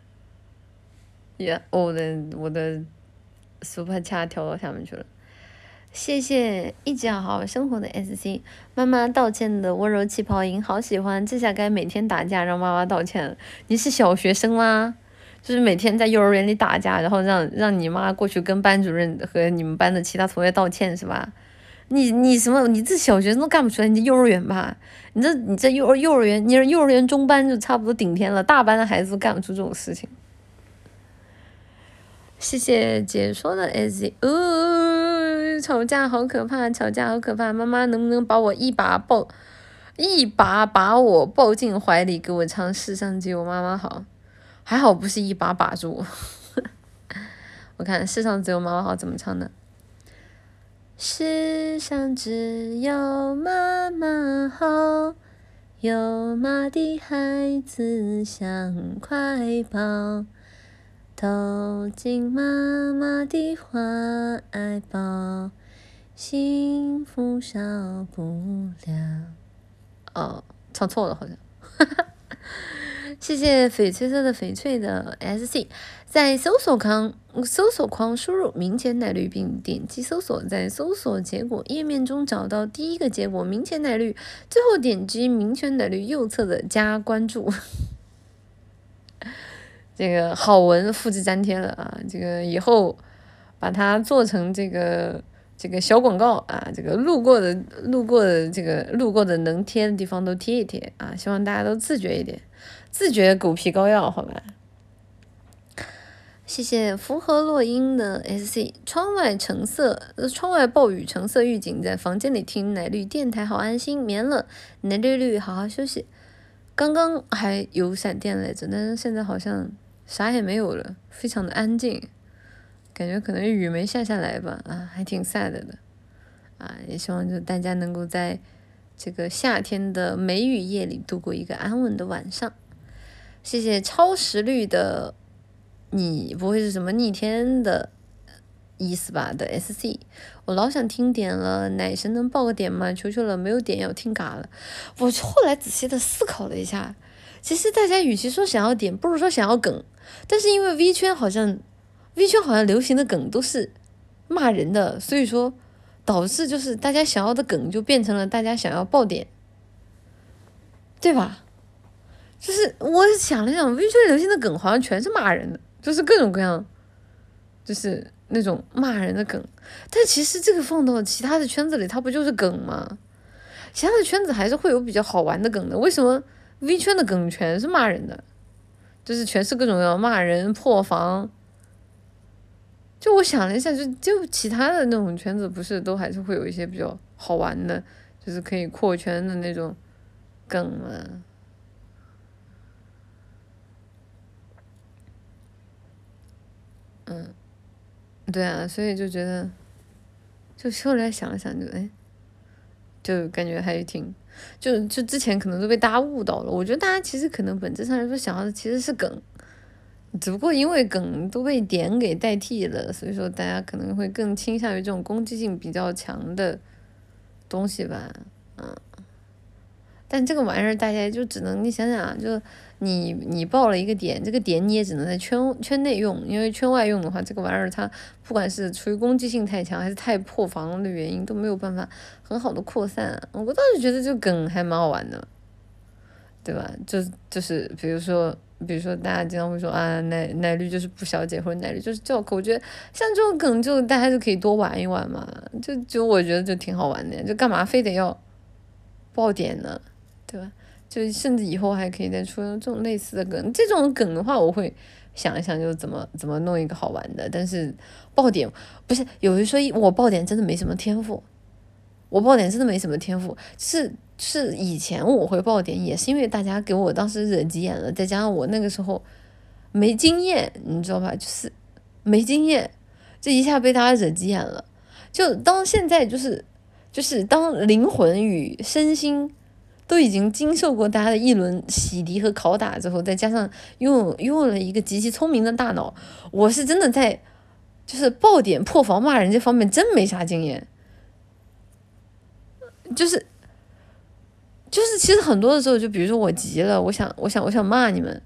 呀，我的我的 super 卡跳到下面去了。谢谢一直好好生活的 SC 妈妈道歉的温柔气泡音，好喜欢。这下该每天打架让妈妈道歉了。你是小学生吗？就是每天在幼儿园里打架，然后让让你妈过去跟班主任和你们班的其他同学道歉是吧？你你什么？你这小学生都干不出来，你这幼儿园吧？你这你这幼儿幼儿园，你是幼儿园中班就差不多顶天了，大班的孩子都干不出这种事情。谢谢解说的 S，呃，吵架好可怕，吵架好可怕，妈妈能不能把我一把抱，一把把我抱进怀里，给我唱世上只有妈妈好。还好不是一把把住，[LAUGHS] 我看世上只有妈妈好怎么唱的？世上只有妈妈好，有妈的孩子像块宝，投进妈妈的怀抱，幸福少不了。哦，唱错了好像。[LAUGHS] 谢谢翡翠色的翡翠的 SC，在搜索框搜索框输入明前奶绿并点击搜索，在搜索结果页面中找到第一个结果明前奶绿，最后点击明前奶绿右侧的加关注。这个好文复制粘贴了啊！这个以后把它做成这个这个小广告啊，这个路过的路过的这个路过的能贴的地方都贴一贴啊！希望大家都自觉一点。自觉狗皮膏药，好吧。谢谢符合落英的 SC。窗外橙色，窗外暴雨，橙色预警，在房间里听奶绿电台，好安心，眠了。奶绿绿，好好休息。刚刚还有闪电来着，但是现在好像啥也没有了，非常的安静。感觉可能雨没下下来吧，啊，还挺 sad 的。啊，也希望就大家能够在这个夏天的梅雨夜里度过一个安稳的晚上。谢谢超时率的，你不会是什么逆天的意思吧？的 SC，我老想听点了，奶神能报个点吗？求求了，没有点要听嘎了。我后来仔细的思考了一下，其实大家与其说想要点，不如说想要梗。但是因为 V 圈好像 V 圈好像流行的梗都是骂人的，所以说导致就是大家想要的梗就变成了大家想要爆点，对吧？就是我想了想，微圈流行的梗好像全是骂人的，就是各种各样，就是那种骂人的梗。但其实这个放到其他的圈子里，它不就是梗吗？其他的圈子还是会有比较好玩的梗的。为什么 V 圈的梗全是骂人的？就是全是各种各样骂人、破防。就我想了一下，就就其他的那种圈子，不是都还是会有一些比较好玩的，就是可以扩圈的那种梗吗？嗯，对啊，所以就觉得，就后来想了想，就哎，就感觉还挺，就就之前可能都被大家误导了。我觉得大家其实可能本质上来说想要的其实是梗，只不过因为梗都被点给代替了，所以说大家可能会更倾向于这种攻击性比较强的东西吧，嗯。但这个玩意儿大家就只能你想想啊，就。你你报了一个点，这个点你也只能在圈圈内用，因为圈外用的话，这个玩意儿它不管是出于攻击性太强，还是太破防的原因，都没有办法很好的扩散。我倒是觉得这个梗还蛮好玩的，对吧？就就是比如说比如说大家经常会说啊，奶奶绿就是不小姐或者奶绿就是教课，我觉得像这种梗就大家就可以多玩一玩嘛，就就我觉得就挺好玩的，就干嘛非得要爆点呢，对吧？就甚至以后还可以再出这种类似的梗，这种梗的话我会想一想就怎么怎么弄一个好玩的，但是爆点不是有人说我爆点真的没什么天赋，我爆点真的没什么天赋，是。是以前我会爆点，也是因为大家给我当时惹急眼了，再加上我那个时候没经验，你知道吧？就是没经验，这一下被大家惹急眼了。就当现在就是就是当灵魂与身心都已经经受过大家的一轮洗涤和拷打之后，再加上拥有拥有了一个极其聪明的大脑，我是真的在就是爆点破防骂人这方面真没啥经验，就是。就是其实很多的时候，就比如说我急了，我想我想我想骂你们，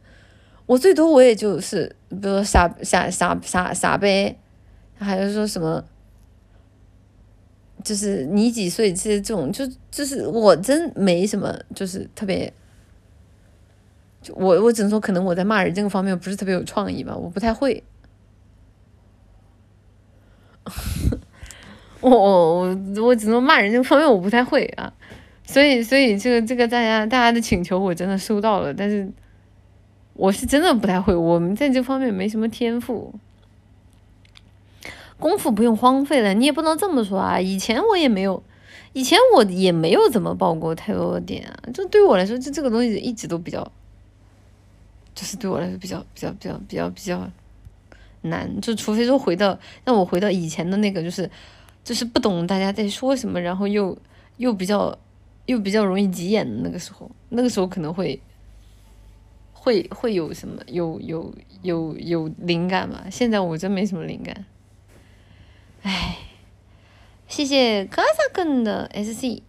我最多我也就是，比如说傻傻傻傻傻呗，还是说什么，就是你几岁？其实这种就就是我真没什么，就是特别，就我我只能说，可能我在骂人这个方面不是特别有创意吧，我不太会。[LAUGHS] 我我我我只能说骂人这个方面我不太会啊。所以，所以这个这个大家大家的请求我真的收到了，但是我是真的不太会，我们在这方面没什么天赋，功夫不用荒废了，你也不能这么说啊。以前我也没有，以前我也没有怎么报过太多的点啊。就对我来说，就这个东西一直都比较，就是对我来说比较比较比较比较比较难。就除非说回到让我回到以前的那个，就是就是不懂大家在说什么，然后又又比较。又比较容易急眼的那个时候，那个时候可能会会会有什么有有有有灵感嘛？现在我真没什么灵感。唉，谢谢卡萨根的 SC，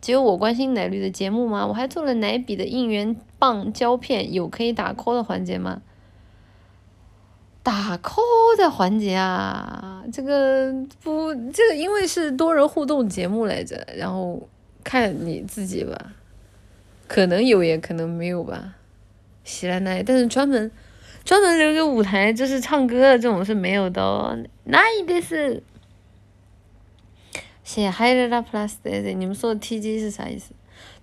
只有我关心奶绿的节目吗？我还做了奶笔的应援棒胶片，有可以打 call 的环节吗？打 call 的环节啊，这个不，这个因为是多人互动节目来着，然后。看你自己吧，可能有也可能没有吧。喜来奶，但是专门专门留个舞台就是唱歌的这种是没有的哦。那一定是写 Hi La Plus 的，你们说的 TG 是啥意思？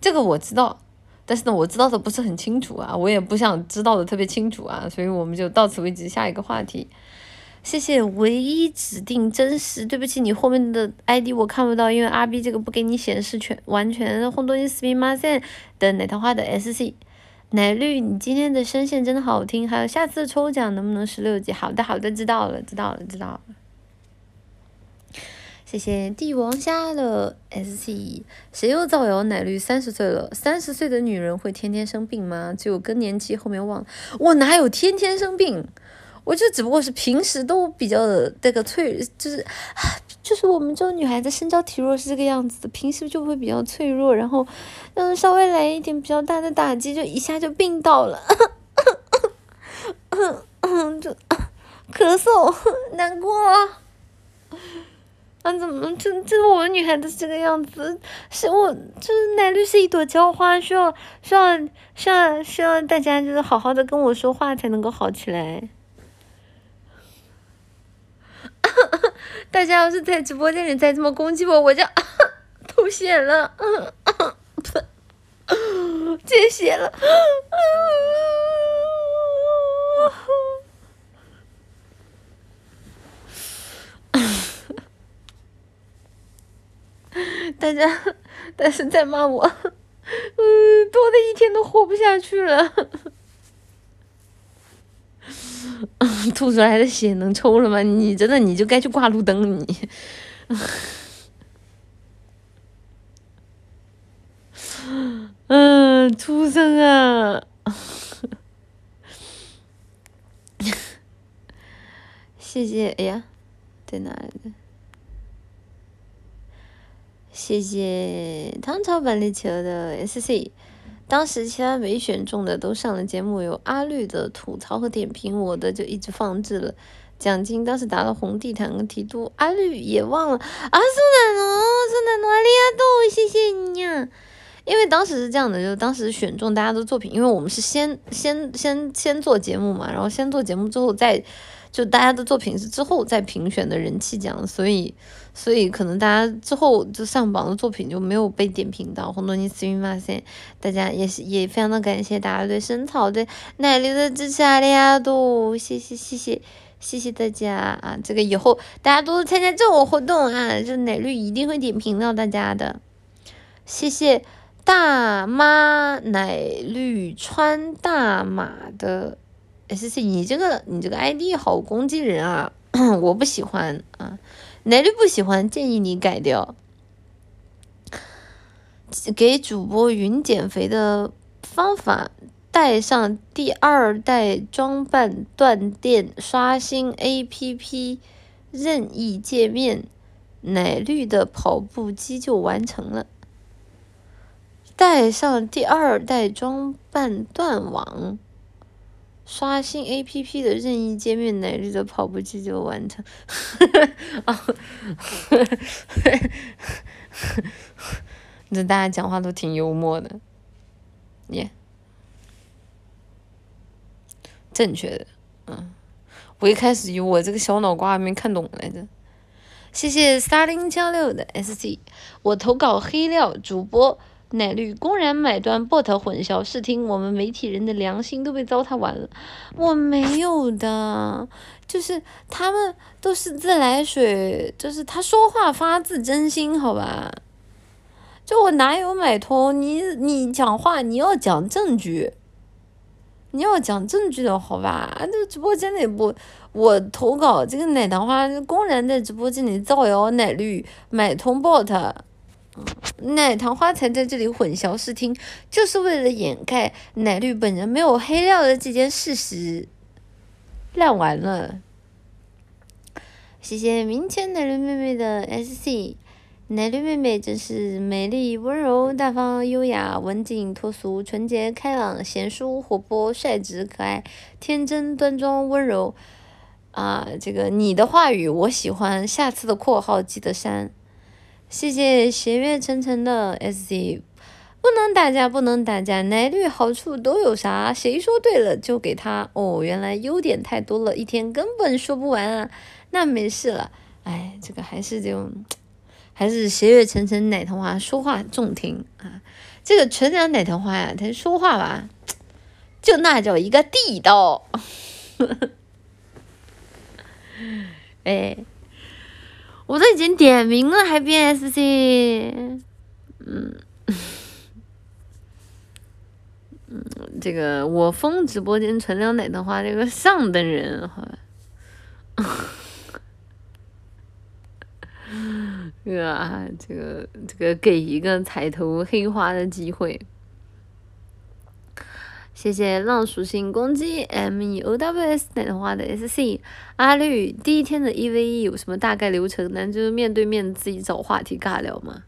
这个我知道，但是呢，我知道的不是很清楚啊，我也不想知道的特别清楚啊，所以我们就到此为止，下一个话题。谢谢唯一指定真实，对不起，你后面的 ID 我看不到，因为 R B 这个不给你显示全完全。红多尼斯密马赛的奶糖花的 SC 奶绿，你今天的声线真的好听。还有下次抽奖能不能十六级？好的好的，知道了知道了知道了。谢谢帝王虾的 SC，谁又造谣奶绿三十岁了？三十岁的女人会天天生病吗？只有更年期后面忘了。我哪有天天生病？我就只不过是平时都比较的那个脆，就是 [SIGHS] 就是我们这种女孩子身娇体弱是这个样子的，平时就会比较脆弱，然后嗯稍微来一点比较大的打击，就一下就病倒了，[LAUGHS] 就咳嗽难过，啊怎么就就我们女孩子这个样子？是我就是奶绿是一朵娇花，需要需要需要需要大家就是好好的跟我说话才能够好起来。[LAUGHS] 大家要是在直播间里再这么攻击我，我就 [LAUGHS] 吐血了，[LAUGHS] 见血了。大家，[LAUGHS] 但是在骂我，嗯，多的一天都活不下去了。[LAUGHS] 吐出来的血能抽了吗？你真的你就该去挂路灯，你。[LAUGHS] 嗯，畜生啊！谢谢，哎呀，在哪里？谢谢唐朝板栗球的 SC。当时其他没选中的都上了节目，有阿绿的吐槽和点评，我的就一直放置了。奖金当时打了红地毯跟提督，阿绿也忘了。啊，苏南诺，苏南诺，阿里亚多，谢谢你呀！因为当时是这样的，就当时选中大家的作品，因为我们是先先先先做节目嘛，然后先做节目之后再就大家的作品是之后再评选的人气奖，所以所以可能大家之后就上榜的作品就没有被点评到。红多尼斯云马塞，大家也是也非常的感谢大家对深草对奶绿的支持啊，利亚多，谢谢谢谢。谢谢大家啊！这个以后大家多参加这种活动啊，就奶绿一定会点评到大家的。谢谢大妈奶绿穿大码的 S C，你这个你这个 I D 好攻击人啊！[CLEARS THROAT] 我不喜欢啊，奶绿不喜欢，建议你改掉。给主播云减肥的方法。带上第二代装扮断电刷新 A P P 任意界面，奶绿的跑步机就完成了。带上第二代装扮断网，刷新 A P P 的任意界面，奶绿的跑步机就完成。这大家讲话都挺幽默的，耶。正确的，嗯，我一开始以为我这个小脑瓜没看懂来着。谢谢三零七六的 SC，我投稿黑料主播奶绿公然买断 bot 混淆视听，我们媒体人的良心都被糟蹋完了。我没有的，就是他们都是自来水，就是他说话发自真心，好吧？就我哪有买通？你你讲话你要讲证据。你要讲证据的好吧？这直播间里不，我投稿这个奶糖花公然在直播间里造谣奶绿买通 bot，奶糖花才在这里混淆视听，就是为了掩盖奶绿本人没有黑料的这件事实，烂完了。谢谢明天奶绿妹妹的 SC。奶绿妹妹真是美丽、温柔、大方、优雅、文静、脱俗、纯洁、开朗、贤淑、活泼、率直、可爱、天真、端庄、温柔。啊，这个你的话语我喜欢，下次的括号记得删。谢谢斜月沉沉的 SC，不能打架，不能打架。奶绿好处都有啥？谁说对了就给他。哦，原来优点太多了，一天根本说不完啊。那没事了，哎，这个还是就。还是斜月沉沉奶糖花说话中听啊，这个纯良奶糖花呀，他说话吧，就那叫一个地道。[LAUGHS] 哎，我都已经点名了还变 SC，嗯，嗯，这个我封直播间纯良奶糖花这个上等人，好吧。[LAUGHS] 这个啊，这个这个给一个彩头黑花的机会。谢谢浪属性攻击 M E O W S 奶花的 S C 阿绿第一天的 E V E 有什么大概流程呢？就是面对面自己找话题尬聊吗？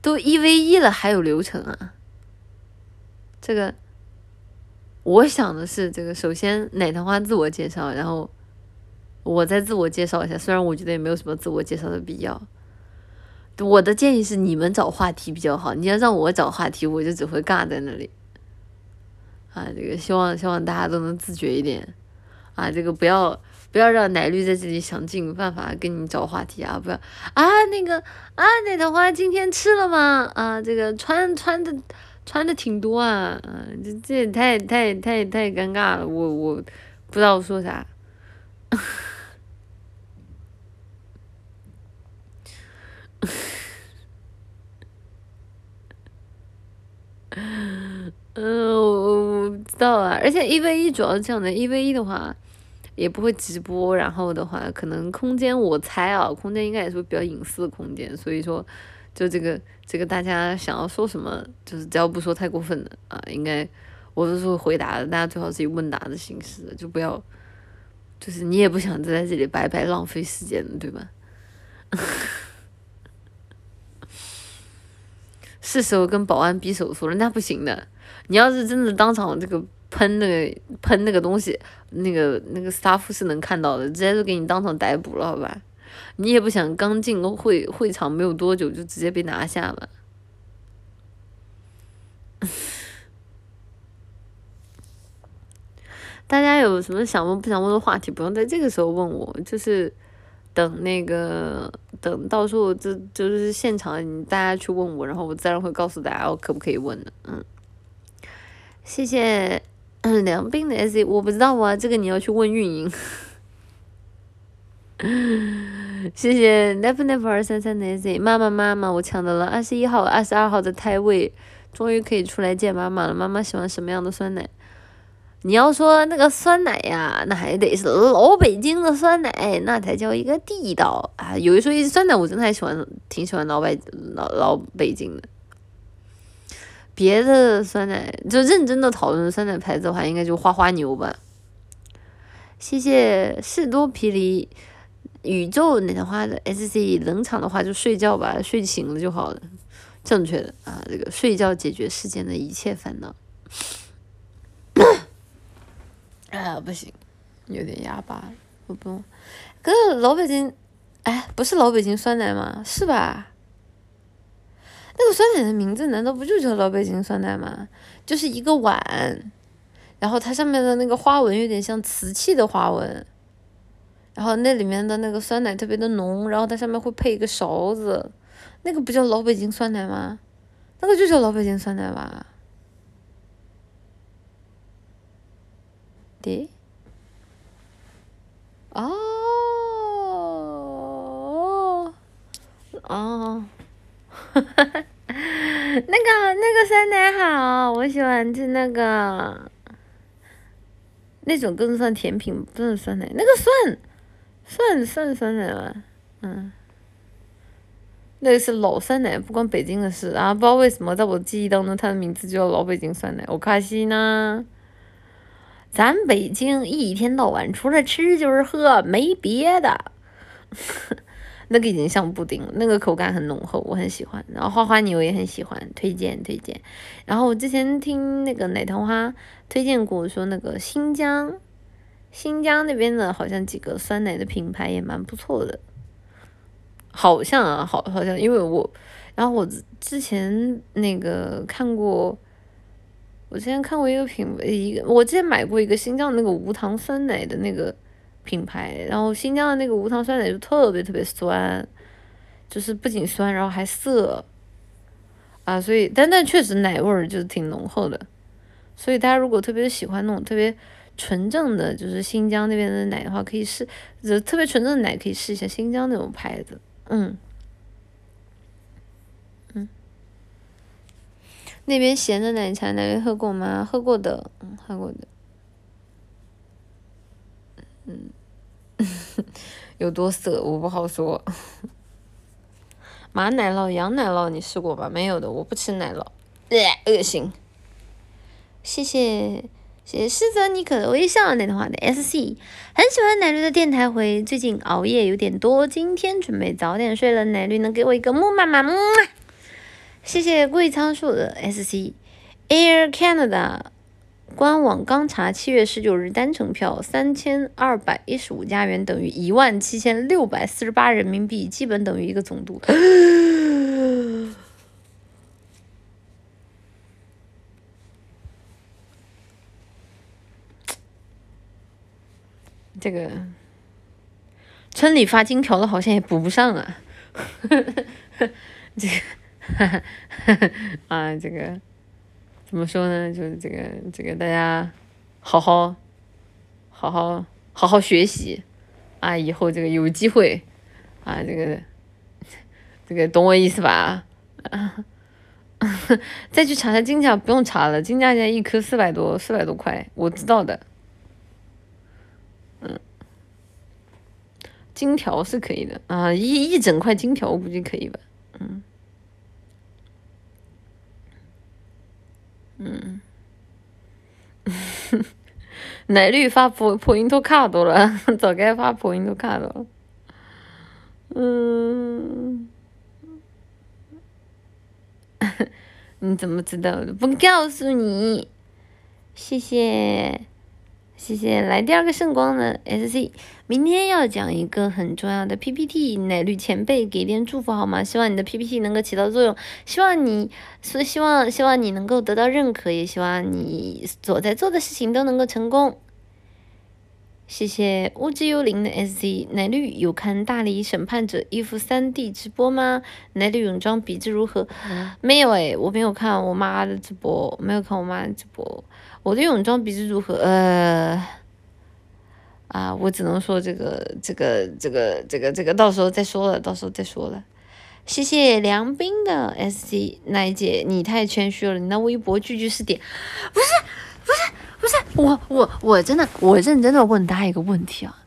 都 E V E 了还有流程啊？这个我想的是，这个首先奶糖花自我介绍，然后。我再自我介绍一下，虽然我觉得也没有什么自我介绍的必要。我的建议是你们找话题比较好，你要让我找话题，我就只会尬在那里。啊，这个希望希望大家都能自觉一点。啊，这个不要不要让奶绿在这里想尽办法跟你找话题啊！不要啊，那个啊，奶桃花今天吃了吗？啊，这个穿穿的穿的挺多啊，啊，这这也太太太太尴尬了，我我不知道说啥。[LAUGHS] 嗯，我我知道啊，而且一 v 一主要是这样的，一 v 一的话也不会直播，然后的话可能空间我猜啊，空间应该也是比较隐私的空间，所以说就这个这个大家想要说什么，就是只要不说太过分的啊，应该我都是会回答的，大家最好是以问答的形式，就不要就是你也不想在这里白白浪费时间对吧？[LAUGHS] 是时候跟保安比手速了，那不行的。你要是真的当场这个喷那个喷那个东西，那个那个 staff 是能看到的，直接就给你当场逮捕了，好吧？你也不想刚进会会场没有多久就直接被拿下吧。[LAUGHS] 大家有什么想问不想问的话题，不用在这个时候问我，就是等那个等到时候就就是现场大家去问我，然后我自然会告诉大家我可不可以问的。嗯，谢谢梁斌的 S，我不知道啊，这个你要去问运营。[LAUGHS] 谢谢 never never 二三三的 S，妈妈妈妈，我抢到了二十一号、二十二号的胎位，终于可以出来见妈妈了。妈妈喜欢什么样的酸奶？你要说那个酸奶呀，那还得是老北京的酸奶，那才叫一个地道啊！有一说一，酸奶我真的还喜欢，挺喜欢老北老老北京的。别的酸奶，就认真的讨论酸奶牌子的话，应该就花花牛吧。谢谢士多啤梨。宇宙奶花的 S C 冷场的话就睡觉吧，睡醒了就好了。正确的啊，这个睡觉解决世间的一切烦恼。[COUGHS] 啊，不行，有点哑巴，我不。可是老北京，哎，不是老北京酸奶吗？是吧？那个酸奶的名字难道不就叫老北京酸奶吗？就是一个碗，然后它上面的那个花纹有点像瓷器的花纹。然后那里面的那个酸奶特别的浓，然后它上面会配一个勺子，那个不叫老北京酸奶吗？那个就叫老北京酸奶吧。对。哦。哦。哈哈哈。那个那个酸奶好，我喜欢吃那个。那种更算甜品，不是酸奶，那个算。算算酸奶吧，嗯，那个是老酸奶，不关北京的事啊！不知道为什么，在我记忆当中，它的名字就叫老北京酸奶。我卡西呢？咱北京一天到晚除了吃就是喝，没别的。那个已经像布丁了，那个口感很浓厚，我很喜欢。然后花花牛也很喜欢，推荐推荐。然后我之前听那个奶糖花推荐过，说那个新疆。新疆那边的好像几个酸奶的品牌也蛮不错的，好像啊，好好像，因为我，然后我之前那个看过，我之前看过一个品一个，我之前买过一个新疆那个无糖酸奶的那个品牌，然后新疆的那个无糖酸奶就特别特别酸，就是不仅酸，然后还涩，啊，所以但但确实奶味儿就是挺浓厚的，所以大家如果特别喜欢那种特别。纯正的就是新疆那边的奶的话，可以试，就特别纯正的奶可以试一下新疆那种牌子，嗯，嗯，那边咸的奶茶，那边喝过吗？喝过的，嗯，喝过的，嗯，[LAUGHS] 有多涩我不好说。马奶酪、羊奶酪你试过吧？没有的，我不吃奶酪，恶心。谢谢。谢谢施泽尼可的微笑那段话的 S C，很喜欢奶绿的电台回，最近熬夜有点多，今天准备早点睡了。奶绿能给我一个木妈妈木。谢谢贵仓树的 S C，Air Canada 官网刚查，七月十九日单程票三千二百一十五加元，等于一万七千六百四十八人民币，基本等于一个总督。这个村里发金条的，好像也补不上啊。[LAUGHS] 这个 [LAUGHS] 啊，这个怎么说呢？就是这个这个，大家好好好好好好学习啊！以后这个有机会啊，这个这个懂我意思吧？啊 [LAUGHS] 再去查查金价，不用查了，金价现在一颗四百多，四百多块，我知道的。嗯，金条是可以的啊，一一整块金条我估计可以吧，嗯，嗯，[LAUGHS] 奶绿发破破音都卡多了，[LAUGHS] 早该发破音都卡了，嗯，[LAUGHS] 你怎么知道的？不告诉你，谢谢。谢谢，来第二个圣光的 SC，明天要讲一个很重要的 PPT，奶绿前辈给点祝福好吗？希望你的 PPT 能够起到作用，希望你，所希望希望你能够得到认可，也希望你所在做的事情都能够成功。谢谢物质幽灵的 SC，奶绿有看大理审判者衣服三 D 直播吗？奶绿泳装比质如何？没有诶，我没有看我妈的直播，没有看我妈的直播。我的泳装比质如何？呃，啊，我只能说这个，这个，这个，这个，这个，到时候再说了，到时候再说了。谢谢梁斌的 S C 奶姐，你太谦虚了，你那微博句句是点，不是，不是，不是，我我我真的，我认真的问大家一个问题啊，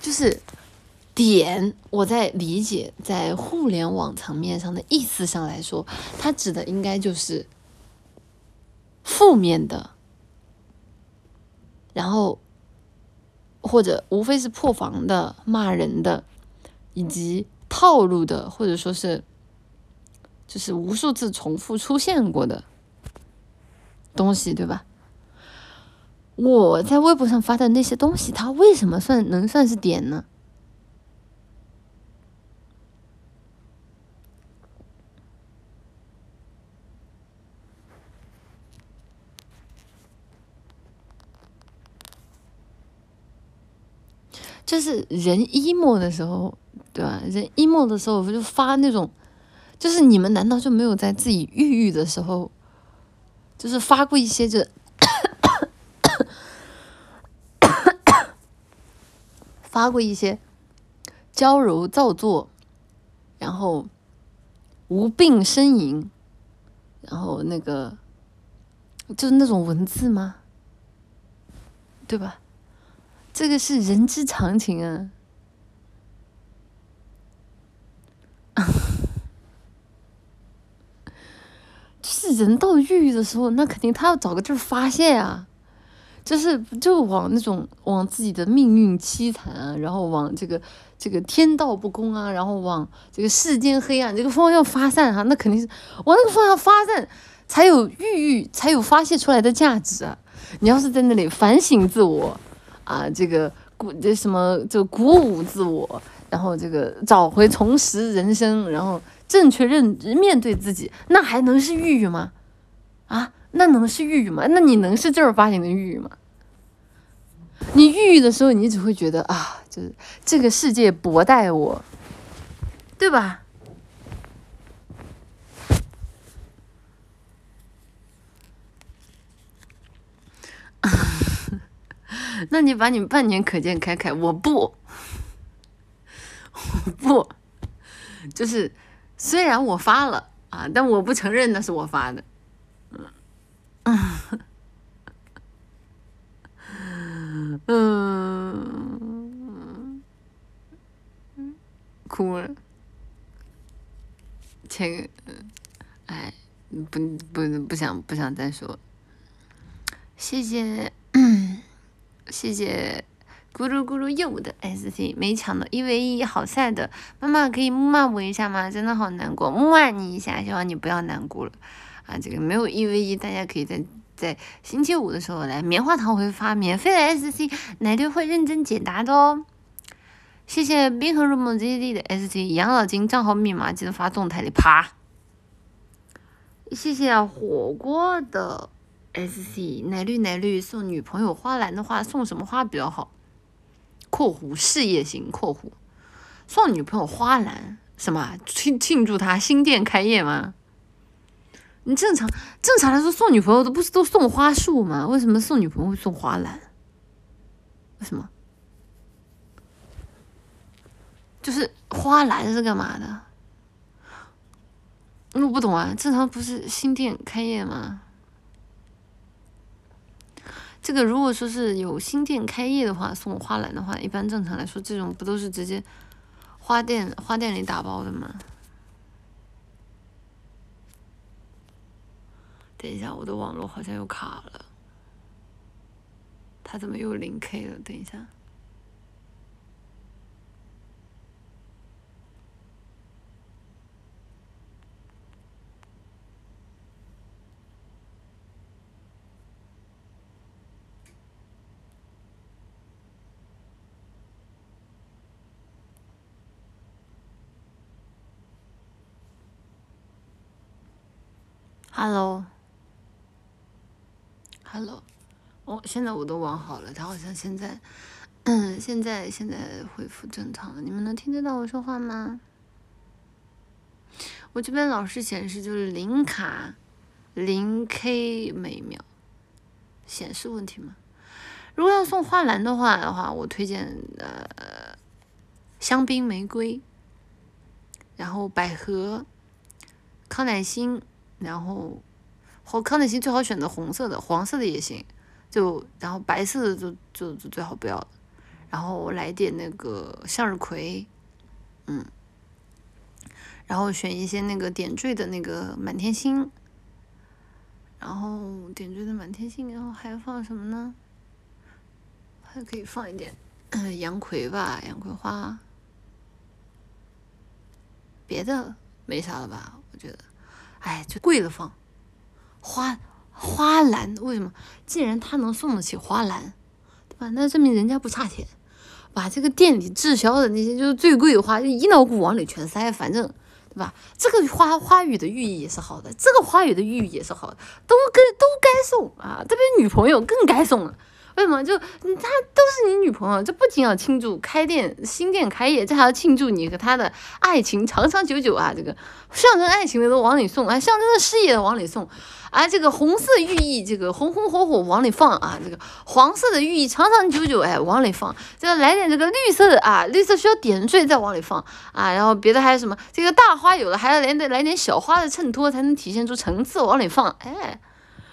就是点，我在理解在互联网层面上的意思上来说，它指的应该就是负面的。然后，或者无非是破防的、骂人的，以及套路的，或者说是，就是无数次重复出现过的东西，对吧？我在微博上发的那些东西，它为什么算能算是点呢？就是人 emo 的时候，对吧？人 emo 的时候，我就发那种，就是你们难道就没有在自己郁郁的时候，就是发过一些，就 [COUGHS] 发过一些娇柔造作，然后无病呻吟，然后那个就是那种文字吗？对吧？这个是人之常情啊，[LAUGHS] 就是人到抑郁的时候，那肯定他要找个地儿发泄啊，就是就往那种往自己的命运凄惨啊，然后往这个这个天道不公啊，然后往这个世间黑暗这个方向发散哈，那肯定是往那个方向发散，才有郁郁，才有发泄出来的价值啊。你要是在那里反省自我。啊，这个鼓这什么就鼓舞自我，然后这个找回重拾人生，然后正确认面对自己，那还能是抑郁吗？啊，那能是抑郁吗？那你能是正儿八经的抑郁吗？你抑郁的时候，你只会觉得啊，就是这个世界薄待我，对吧？[LAUGHS] 那你把你半年可见开开，我不，我不，就是虽然我发了啊，但我不承认那是我发的，嗯，嗯，哭了，前，哎，不不不想不想再说，谢谢。谢谢咕噜咕噜又的 S C 没抢到一 v 一，好 sad。妈妈可以木骂我一下吗？真的好难过，木骂你一下，希望你不要难过了啊！这个没有一 v 一，大家可以在在星期五的时候来棉花糖会发免费的 S C，奶队会认真解答的哦。谢谢冰河入梦 Z D 的 S C，养老金账号密码记得发动态里啪。谢谢火锅的。S C 奶绿奶绿送女朋友花篮的话，送什么花比较好？（括弧事业型括弧）送女朋友花篮什么？庆庆祝她新店开业吗？你正常正常来说送女朋友都不是都送花束吗？为什么送女朋友会送花篮？为什么？就是花篮是干嘛的？我不懂啊，正常不是新店开业吗？这个如果说是有新店开业的话，送花篮的话，一般正常来说，这种不都是直接花店花店里打包的吗？等一下，我的网络好像又卡了，它怎么又零 K 了？等一下。Hello，Hello，哦，现在我都网好了，他好像现在，嗯，[CLEARS THROAT] 现在现在恢复正常了，你们能听得到我说话吗？我这边老是显示就是零卡，零 K 每秒，显示问题吗？如果要送花篮的话的话，我推荐呃香槟玫瑰，然后百合，康乃馨，然后或康乃馨最好选择红色的，黄色的也行，就然后白色的就就就最好不要，然后来点那个向日葵，嗯。然后选一些那个点缀的那个满天星，然后点缀的满天星，然后还放什么呢？还可以放一点洋葵吧，洋葵花。别的没啥了吧？我觉得，哎，就贵了放花花篮，为什么？既然他能送得起花篮，对吧？那证明人家不差钱，把这个店里滞销的那些就是最贵的花，就一脑骨往里全塞，反正。对吧？这个花花语的寓意也是好的，这个花语的寓意也是好的，都该都该送啊！特别女朋友更该送了。为什么？就他都是你女朋友，这不仅要庆祝开店新店开业，这还要庆祝你和他的爱情长长久久啊！这个象征爱情的都往里送啊，象征的事业的往里送。啊，这个红色寓意，这个红红火火往里放啊，这个黄色的寓意长长久久，哎，往里放。这来点这个绿色的啊，绿色需要点缀再往里放啊，然后别的还有什么？这个大花有了，还要来点来点小花的衬托，才能体现出层次，往里放。哎，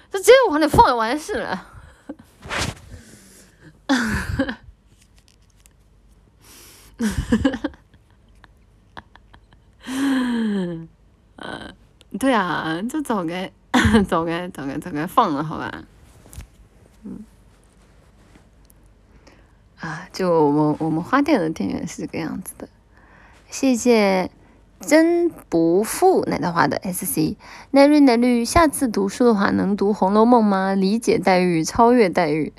这直接往里放就完事了。哈哈，呃，对啊，就早该。早该早该早该放了，好吧，嗯，啊，就我们我们花店的店员是这个样子的。谢谢真不负奶桃花的 S C 奈瑞奈绿，下次读书的话能读《红楼梦》吗？理解黛玉，超越黛玉。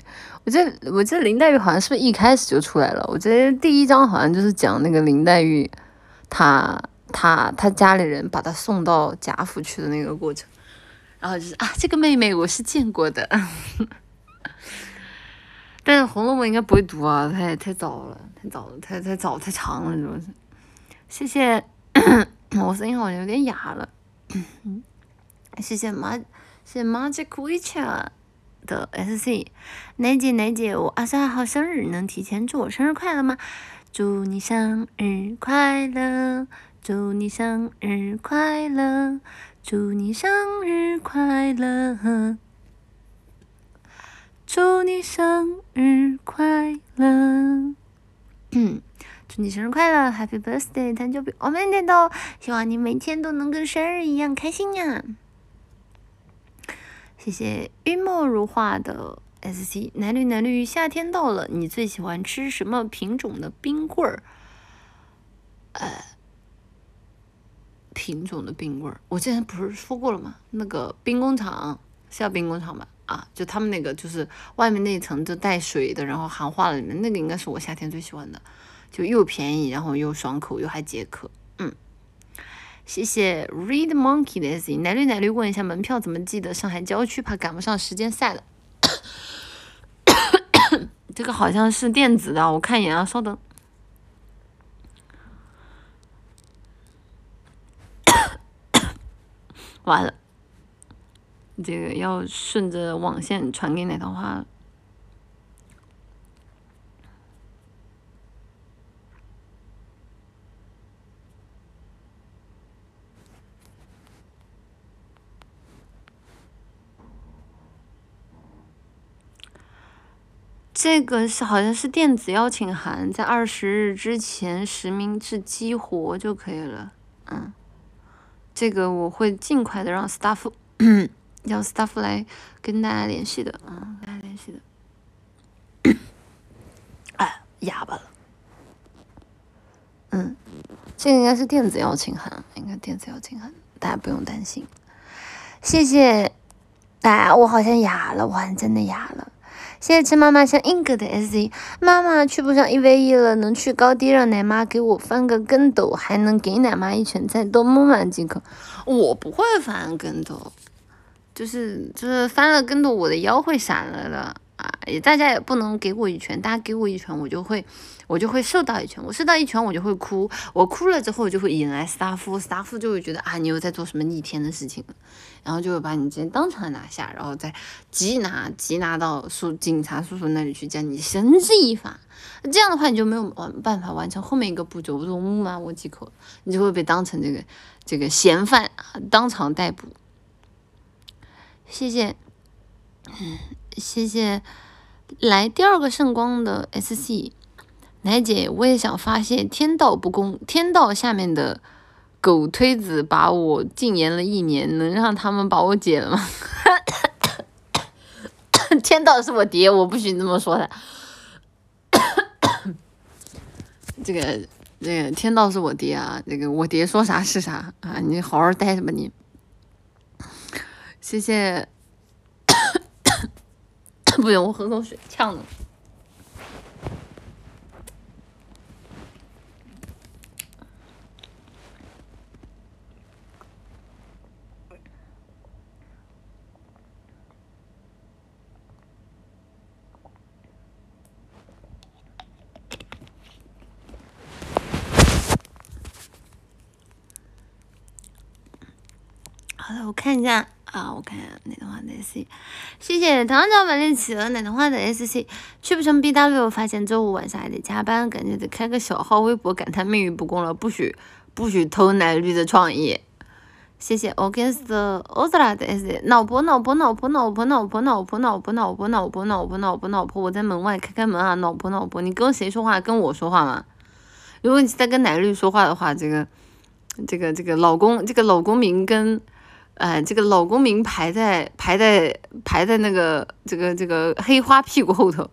我记得我记得林黛玉好像是不是一开始就出来了？我觉得第一章好像就是讲那个林黛玉，她她她家里人把她送到贾府去的那个过程。然后就是啊，这个妹妹我是见过的，[LAUGHS] 但是《红楼梦》应该不会读啊，太太早了，太早了，太太早太长了，主要是。谢谢，[COUGHS] 我声音好像有点哑了。[COUGHS] 谢谢马，谢谢 Magic Witcher 的 SC，奶姐奶姐，我二十二号生日，能提前祝我生日快乐吗？祝你生日快乐，祝你生日快乐。祝你生日快乐！祝你生日快乐！祝你生日快乐，Happy Birthday，誕生日おめでとう！希望你每天都能跟生日一样开心呀！ 谢谢云墨如画的 SC，男绿男绿，夏天到了，你最喜欢吃什么品种的冰棍儿？呃。品种的冰棍儿，我之前不是说过了吗？那个冰工厂是叫冰工厂吧？啊，就他们那个就是外面那一层就带水的，然后含化了里面那个应该是我夏天最喜欢的，就又便宜，然后又爽口，又还解渴。嗯，谢谢 Read Monkey 的 S，奶绿奶绿问一下门票怎么记得？上海郊区怕赶不上时间赛了。[COUGHS] 这个好像是电子的，我看一眼啊，稍等。[COUGHS] 完了，这个要顺着网线传给奶桃花。这个是好像是电子邀请函，在二十日之前实名制激活就可以了，嗯。这个我会尽快的让 staff [CLEARS THROAT] 让 staff 来跟大家联系的啊，跟大家联系的。哎，哑巴了。嗯，这个应该是电子邀请函，应该电子邀请函，大家不用担心。谢谢，哎，我好像哑了，我好像真的哑了。谢谢吃妈妈像英哥的 S Z，妈妈去不上一 v 一了，能去高低让奶妈给我翻个跟斗，还能给奶妈一拳再多摸满即可。我不会翻跟斗，就是就是翻了跟斗，我的腰会闪了的啊！也大家也不能给我一拳，大家给我一拳，我就会我就会受到一拳，我受到一拳我就会哭，我哭了之后就会引来斯塔夫，斯塔夫就会觉得啊你又在做什么逆天的事情了，然后就会把你直接当场拿下，然后再缉拿缉拿到叔警察叔叔那里去将你绳之以法。这样的话你就没有完办法完成后面一个步骤，我木马我几口，你就会被当成这个这个嫌犯啊，当场逮捕。谢谢，谢谢来第二个圣光的 SC 奶姐，我也想发现天道不公，天道下面的狗推子把我禁言了一年，能让他们把我解了吗？[LAUGHS] 天道是我爹，我不许你这么说他。这个这个天道是我爹啊，这个我爹说啥是啥啊，你好好待着吧你。谢谢，[COUGHS] 不行，我喝口水，呛了。好的，我看一下。啊，我看一下哪段话的 SC，谢谢唐朝满力企鹅哪段话的 SC，去不成 BW，发现周五晚上还得加班，感觉得开个小号微博感叹命运不公了，不许不许偷奶绿的创意。谢谢 August Ozra 的 SC，脑婆脑婆脑婆脑婆脑婆脑婆脑婆脑婆脑婆脑婆脑婆脑婆，我在门外开开门啊，脑婆脑婆，你跟谁说话？跟我说话吗？如果你是在跟奶绿说话的话，这个这个这个老公这个老公名跟。哎，这个老公名排在排在排在那个这个这个黑花屁股后头。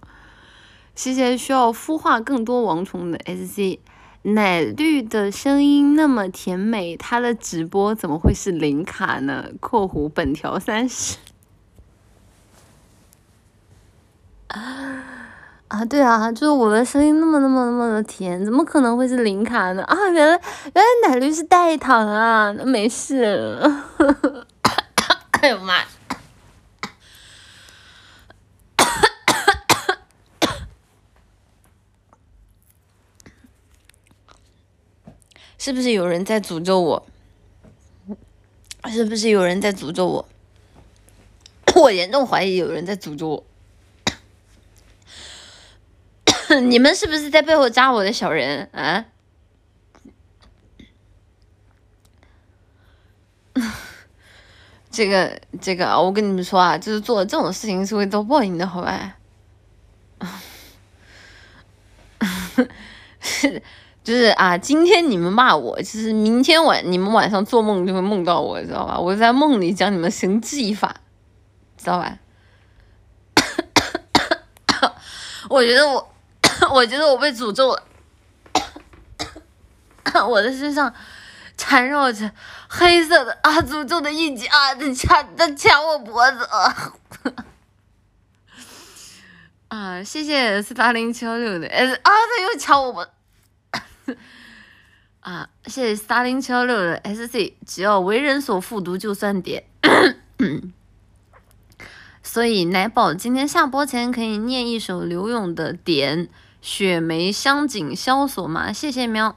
谢谢需要孵化更多王虫的 SC 奶绿的声音那么甜美，他的直播怎么会是零卡呢？（括弧本条三十）啊 [LAUGHS] 啊，对啊，就是我的声音那么那么那么的甜，怎么可能会是零卡呢？啊，原来原来奶绿是代糖啊，那没事。[COUGHS] 哎呦妈！[COUGHS] 是不是有人在诅咒我？是不是有人在诅咒我？[COUGHS] 我严重怀疑有人在诅咒我。[LAUGHS] 你们是不是在背后扎我的小人啊？[LAUGHS] 这个这个，我跟你们说啊，就是做这种事情是会遭报应的，好吧？[LAUGHS] 是，就是啊，今天你们骂我，就是明天晚你们晚上做梦就会梦到我，知道吧？我在梦里将你们绳之以法，知道吧？[COUGHS] 我觉得我。[LAUGHS] 我觉得我被诅咒了，[COUGHS] 我的身上缠绕着黑色的啊诅咒的印记啊，在掐在掐我脖子啊！[LAUGHS] 啊，谢谢四八零七幺六的 S 啊，他又掐我脖子 [COUGHS] 啊！谢谢四八零七幺六的 SC，只要为人所复读就算点。[COUGHS] 所以奶宝今天下播前可以念一首刘勇的点。雪梅香景萧索吗？谢谢喵。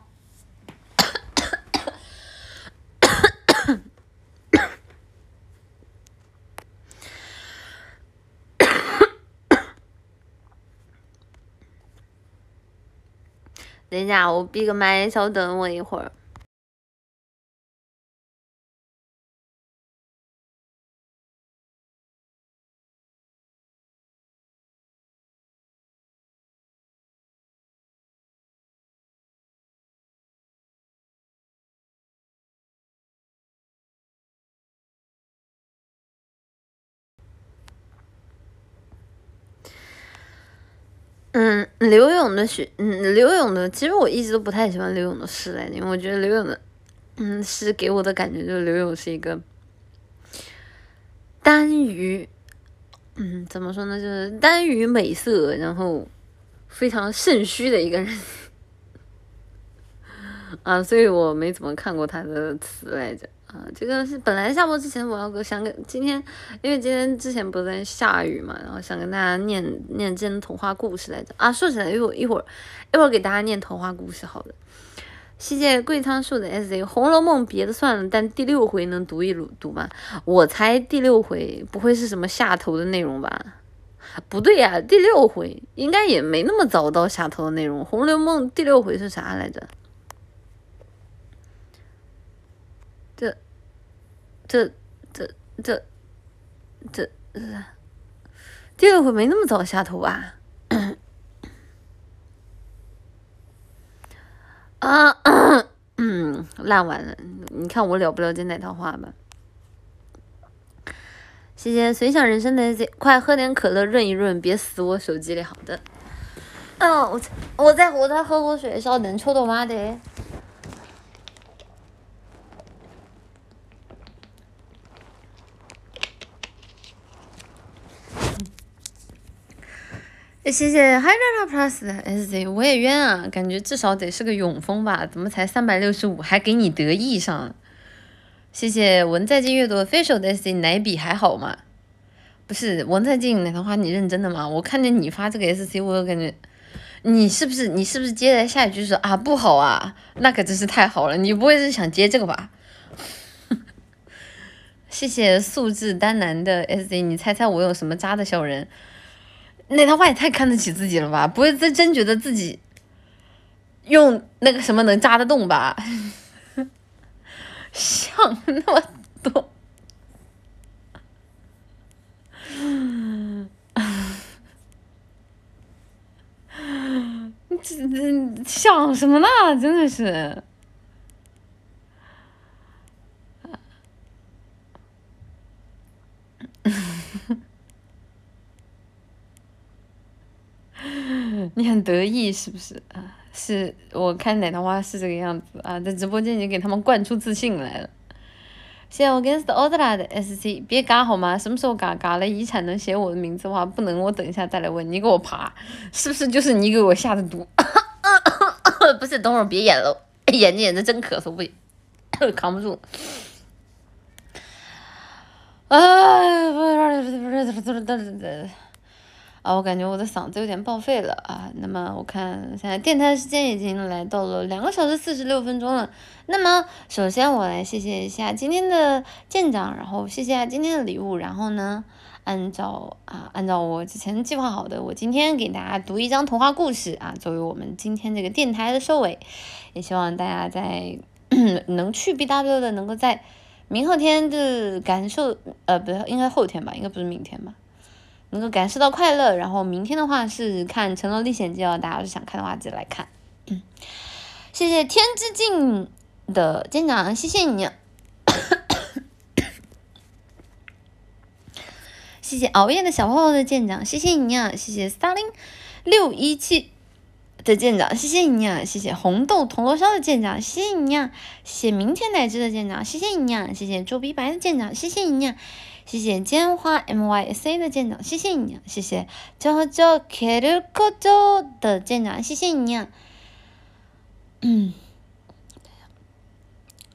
等一下，我闭个麦，稍等我一会儿。嗯，刘勇的诗，嗯，刘勇的，其实我一直都不太喜欢刘勇的诗来着，因为我觉得刘勇的，嗯，诗给我的感觉就是刘勇是一个单于，嗯，怎么说呢，就是单于美色，然后非常肾虚的一个人，[LAUGHS] 啊，所以我没怎么看过他的词来着，这个是本来下播之前我要想跟今天，因为今天之前不是在下雨嘛，然后想跟大家念念今天童话故事来着啊。说起来，一会儿一会儿一会儿给大家念童话故事，好的。谢谢桂仓树的 S Z，《红楼梦》别的算了，但第六回能读一读吗？我猜第六回不会是什么下头的内容吧？不对呀，第六回应该也没那么早到下头的内容。《红楼梦》第六回是啥来着？这、这、这、这、这第二回没那么早下头吧？[COUGHS] 啊，嗯，烂完了，你看我了不了解那套话吧？谢谢随想人生的快喝点可乐润一润，别死我手机里。好的，嗯，我我在我在喝口水，稍等，抽到妈的。谢谢 Hydra Plus 的 SZ，我也冤啊，感觉至少得是个永丰吧，怎么才三百六十五，还给你得意上了？谢谢文在进阅读的 official 的 SZ，奶比还好吗？不是文在进奶糖花，你认真的吗？我看见你发这个 SC，我感觉你是不是你是不是接着下一句说啊不好啊？那可真是太好了，你不会是想接这个吧？[LAUGHS] 谢谢素质单男的 SZ，你猜猜我有什么渣的小人？那他话也太看得起自己了吧？不会真真觉得自己用那个什么能扎得动吧？[LAUGHS] 想那么多，这这想什么呢？真的是。[LAUGHS] 你很得意是不是啊？是我看奶糖花是这个样子啊，在直播间已经给他们灌出自信来了。现在我跟 s t o d r a 的 SC，别嘎好吗？什么时候嘎？嘎了遗产能写我的名字的话，不能，我等一下再来问你。给我爬，是不是就是你给我下的毒？[LAUGHS] 不是，等会儿别演了，[LAUGHS] 演着演着真咳嗽，不行扛不住。啊，不是。啊，我感觉我的嗓子有点报废了啊。那么我看现在电台时间已经来到了两个小时四十六分钟了。那么首先我来谢谢一下今天的舰长，然后谢谢今天的礼物。然后呢，按照啊按照我之前计划好的，我今天给大家读一张童话故事啊，作为我们今天这个电台的收尾。也希望大家在 [CLEARS THROAT] 能去 BW 的，能够在明后天的感受，呃，不是，应该后天吧，应该不是明天吧。能够感受到快乐，然后明天的话是看《成龙历险记》哦，大家要是想看的话，记得来看。嗯谢谢天之镜的舰长，谢谢你。谢谢熬夜的小泡泡的舰长，谢谢你啊！谢谢 Starling 六一七的舰长，谢谢你啊！谢谢红豆铜锣烧的舰长，谢谢你啊！谢谢明天乃至的舰长，谢谢你啊！谢谢周鼻白的舰长，谢谢你啊！谢谢尖花 M Y S 的舰长，谢谢你！谢谢 JoJo Kerukojo 的舰长，谢谢你！嗯，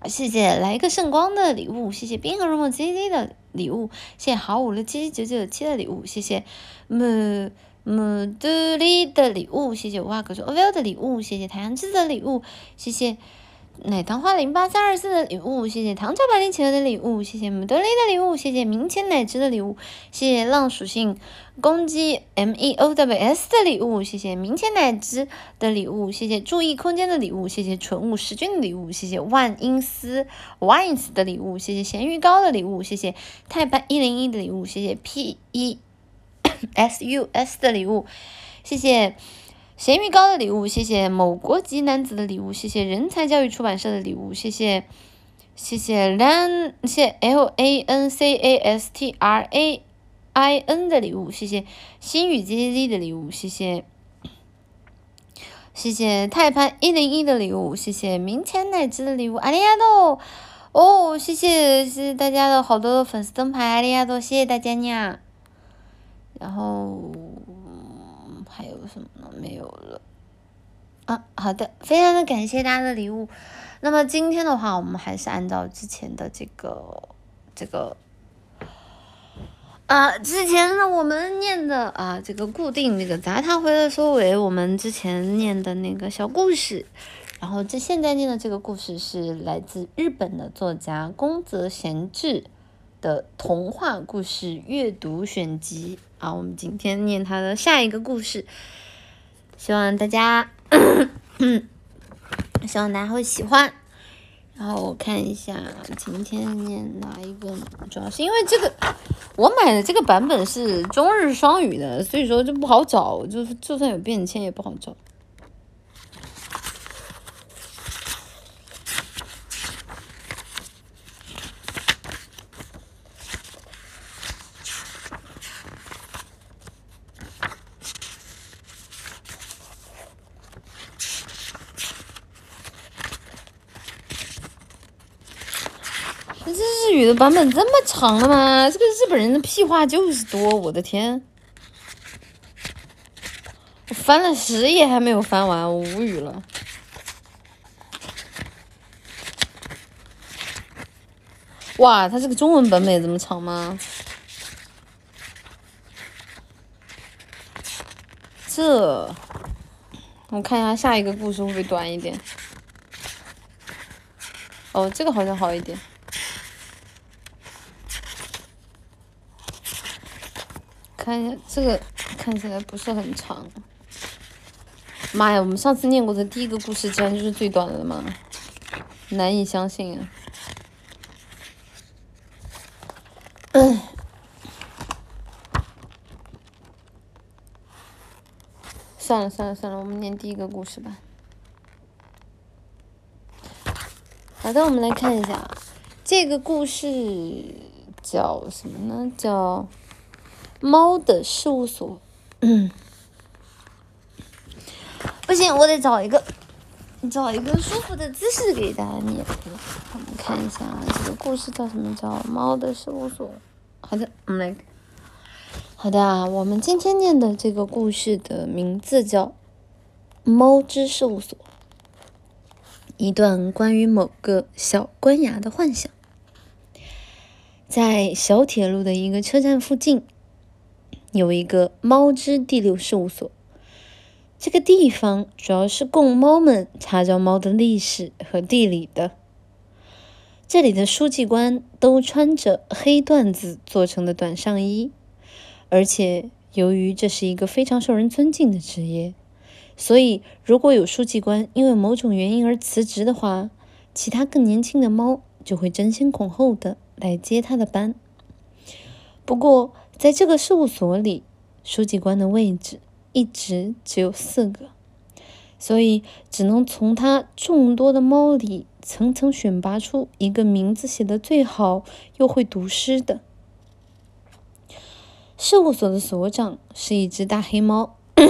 谢谢来一个圣光的礼物，谢谢冰河如梦 Z Z 的礼物，谢谢好五六七九九七的礼物，谢谢木木杜里的礼物，谢谢哇哥说 OVO 的礼物，谢谢太阳之子的礼物，谢谢。奶糖花零八三二四的礼物，谢谢糖炒百灵企鹅的礼物，谢谢姆德利的礼物，谢谢明前奶汁的礼物，谢谢浪属性攻击 M E O W S 的礼物，谢谢明前奶汁的礼物，谢谢注意空间的礼物，谢谢纯物十君的礼物，谢谢万英斯 Wines 的礼物，谢谢咸鱼糕的礼物，谢谢太白一零一的礼物，谢谢 P E S U S 的礼物，谢谢。咸鱼糕的礼物，谢谢某国籍男子的礼物，谢谢人才教育出版社的礼物，谢谢谢谢 lan 谢 l a n c a s t r a i n 的礼物，谢谢心语 z z z 的礼物，谢谢谢谢泰潘一零一的礼物，谢谢明前乃至的礼物，阿里亚豆哦，谢谢谢谢大家的好多粉丝灯牌，阿里亚豆，谢谢大家呀，然后。还有什么呢？没有了啊！好的，非常的感谢大家的礼物。那么今天的话，我们还是按照之前的这个这个啊，之前呢我们念的啊这个固定那个杂谈回的收尾，我们之前念的那个小故事，然后这现在念的这个故事是来自日本的作家宫泽贤治的童话故事阅读选集啊，我们今天念他的下一个故事，希望大家。[COUGHS] 希望大家会喜欢。然后我看一下今天念哪一个，主要是因为这个我买的这个版本是中日双语的，所以说就不好找，就是就算有便签也不好找。日语的版本这么长的吗？这个日本人的屁话就是多，我的天！我翻了十页还没有翻完，我无语了。哇，它这个中文版本也这么长吗？这，我看一下下一个故事会不会短一点？哦，这个好像好一点。看一下这个，看起来不是很长。妈呀，我们上次念过的第一个故事，竟然就是最短的吗？难以相信啊！[COUGHS] 算了算了算了，我们念第一个故事吧。好的，我们来看一下，这个故事叫什么呢？叫。猫的事务所，嗯，不行，我得找一个，找一个舒服的姿势给大家念。我们看一下这个故事叫什么？叫猫的事务所。好的，我们来。好的啊，我们今天念的这个故事的名字叫《猫之事务所》，一段关于某个小官衙的幻想，在小铁路的一个车站附近。有一个猫之第六事务所，这个地方主要是供猫们查找猫的历史和地理的。这里的书记官都穿着黑缎子做成的短上衣，而且由于这是一个非常受人尊敬的职业，所以如果有书记官因为某种原因而辞职的话，其他更年轻的猫就会争先恐后的来接他的班。不过，在这个事务所里，书记官的位置一直只有四个，所以只能从他众多的猫里层层选拔出一个名字写的最好又会读诗的。事务所的所长是一只大黑猫，[COUGHS]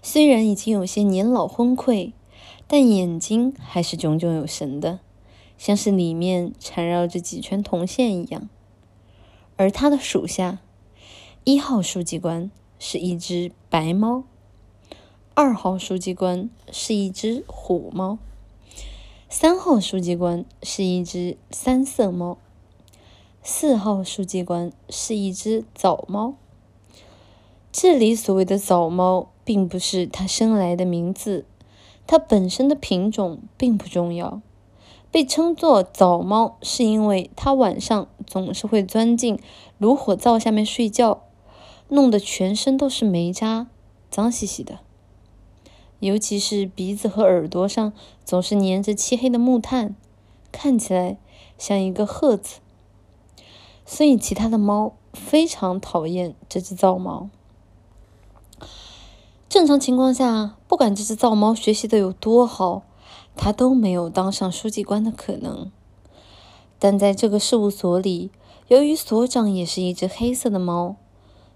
虽然已经有些年老昏聩，但眼睛还是炯炯有神的，像是里面缠绕着几圈铜线一样。而他的属下，一号书记官是一只白猫，二号书记官是一只虎猫，三号书记官是一只三色猫，四号书记官是一只枣猫。这里所谓的枣猫，并不是它生来的名字，它本身的品种并不重要。被称作早猫，是因为它晚上总是会钻进炉火灶下面睡觉，弄得全身都是煤渣，脏兮兮的。尤其是鼻子和耳朵上总是粘着漆黑的木炭，看起来像一个鹤子。所以其他的猫非常讨厌这只皂猫。正常情况下，不管这只皂猫学习的有多好。他都没有当上书记官的可能，但在这个事务所里，由于所长也是一只黑色的猫，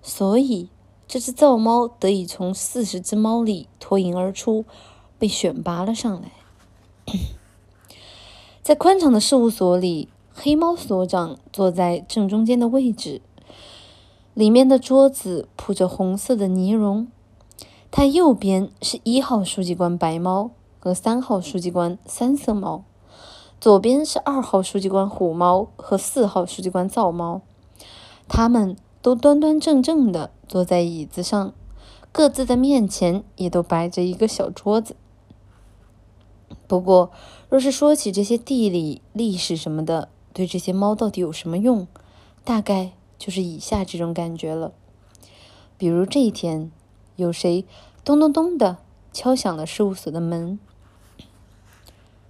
所以这只皂猫得以从四十只猫里脱颖而出，被选拔了上来。在宽敞的事务所里，黑猫所长坐在正中间的位置，里面的桌子铺着红色的呢绒。他右边是一号书记官白猫。和三号书记官三色猫，左边是二号书记官虎猫和四号书记官灶猫，他们都端端正正的坐在椅子上，各自的面前也都摆着一个小桌子。不过，若是说起这些地理、历史什么的，对这些猫到底有什么用，大概就是以下这种感觉了。比如这一天，有谁咚咚咚的敲响了事务所的门？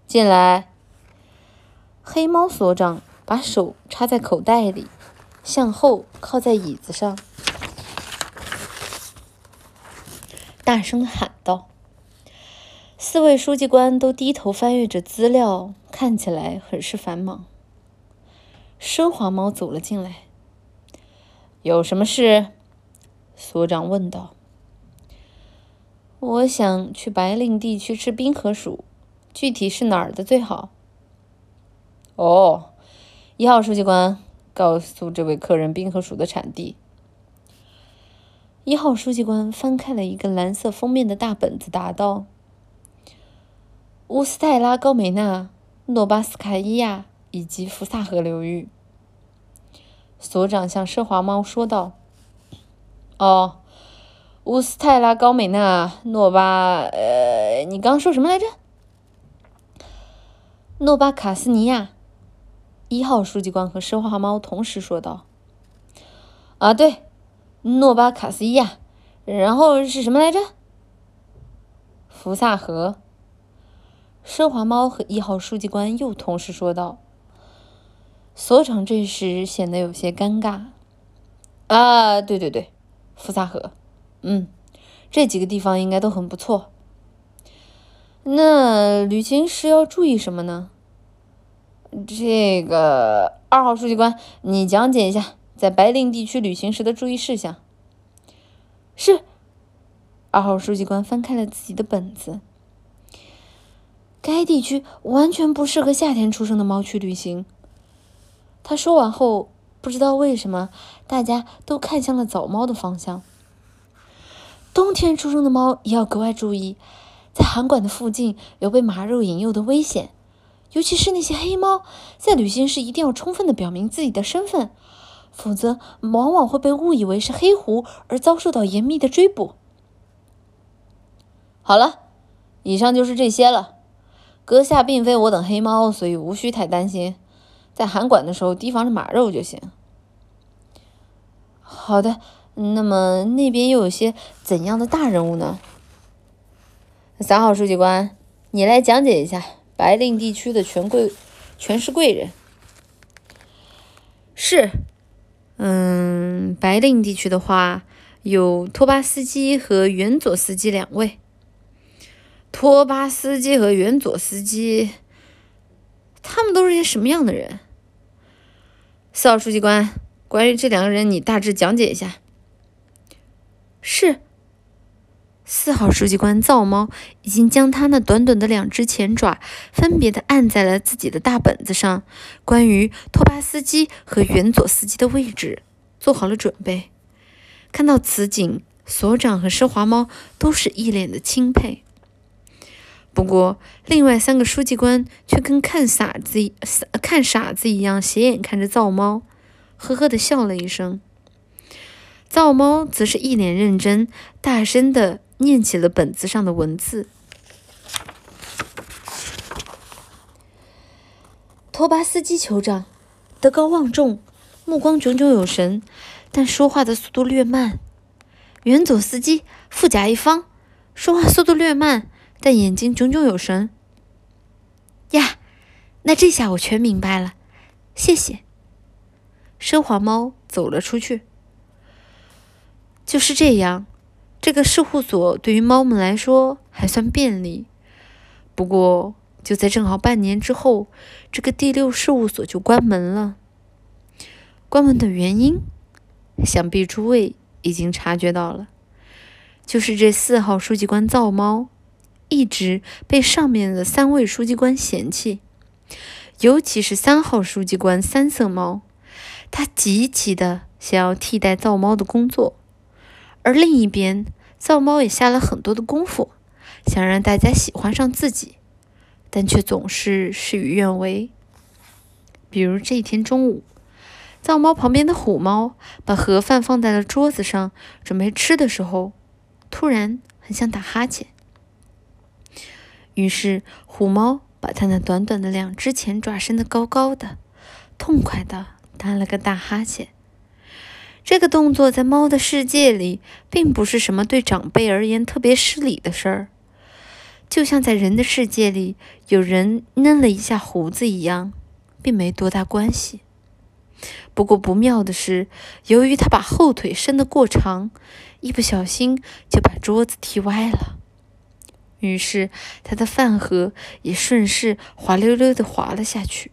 进来。黑猫所长把手插在口袋里，向后靠在椅子上，大声喊道。四位书记官都低头翻阅着资料，看起来很是繁忙。奢华猫走了进来，有什么事？所长问道。我想去白令地区吃冰河鼠，具体是哪儿的最好？哦，一号书记官，告诉这位客人冰河鼠的产地。一号书记官翻开了一个蓝色封面的大本子，答道。乌斯泰拉高美纳、诺巴斯卡伊亚以及福萨河流域，所长向奢华猫说道：“哦，乌斯泰拉高美纳、诺巴……呃，你刚说什么来着？诺巴卡斯尼亚。”一号书记官和奢华猫同时说道：“啊，对，诺巴卡斯伊亚。然后是什么来着？福萨河。”奢华猫和一号书记官又同时说道：“所长这时显得有些尴尬。啊，对对对，福萨河，嗯，这几个地方应该都很不错。那旅行时要注意什么呢？这个二号书记官，你讲解一下在白令地区旅行时的注意事项。是，二号书记官翻开了自己的本子。”该地区完全不适合夏天出生的猫去旅行。他说完后，不知道为什么，大家都看向了早猫的方向。冬天出生的猫也要格外注意，在韩馆的附近有被马肉引诱的危险，尤其是那些黑猫，在旅行时一定要充分的表明自己的身份，否则往往会被误以为是黑狐而遭受到严密的追捕。好了，以上就是这些了。阁下并非我等黑猫，所以无需太担心。在韩馆的时候提防着马肉就行。好的，那么那边又有些怎样的大人物呢？三号书记官，你来讲解一下白令地区的权贵、权势贵人。是，嗯，白令地区的话，有托巴斯基和原佐斯基两位。托巴斯基和原佐斯基，他们都是些什么样的人？四号书记官，关于这两个人，你大致讲解一下。是。四号书记官造猫已经将他那短短的两只前爪分别的按在了自己的大本子上，关于托巴斯基和原佐斯基的位置做好了准备。看到此景，所长和奢华猫都是一脸的钦佩。不过，另外三个书记官却跟看傻子、看傻子一样斜眼看着灶猫，呵呵的笑了一声。灶猫则是一脸认真，大声的念起了本子上的文字。托巴斯基酋长，德高望重，目光炯炯有神，但说话的速度略慢。远佐斯基，富甲一方，说话速度略慢。但眼睛炯炯有神呀，那这下我全明白了，谢谢。奢华猫走了出去。就是这样，这个事务所对于猫们来说还算便利。不过，就在正好半年之后，这个第六事务所就关门了。关门的原因，想必诸位已经察觉到了，就是这四号书记官造猫。一直被上面的三位书记官嫌弃，尤其是三号书记官三色猫，他极其的想要替代造猫的工作。而另一边，造猫也下了很多的功夫，想让大家喜欢上自己，但却总是事与愿违。比如这一天中午，灶猫旁边的虎猫把盒饭放在了桌子上，准备吃的时候，突然很想打哈欠。于是虎猫把它那短短的两只前爪伸得高高的，痛快的打了个大哈欠。这个动作在猫的世界里，并不是什么对长辈而言特别失礼的事儿，就像在人的世界里，有人嫩了一下胡子一样，并没多大关系。不过不妙的是，由于他把后腿伸得过长，一不小心就把桌子踢歪了，于是他的饭盒也顺势滑溜溜地滑了下去，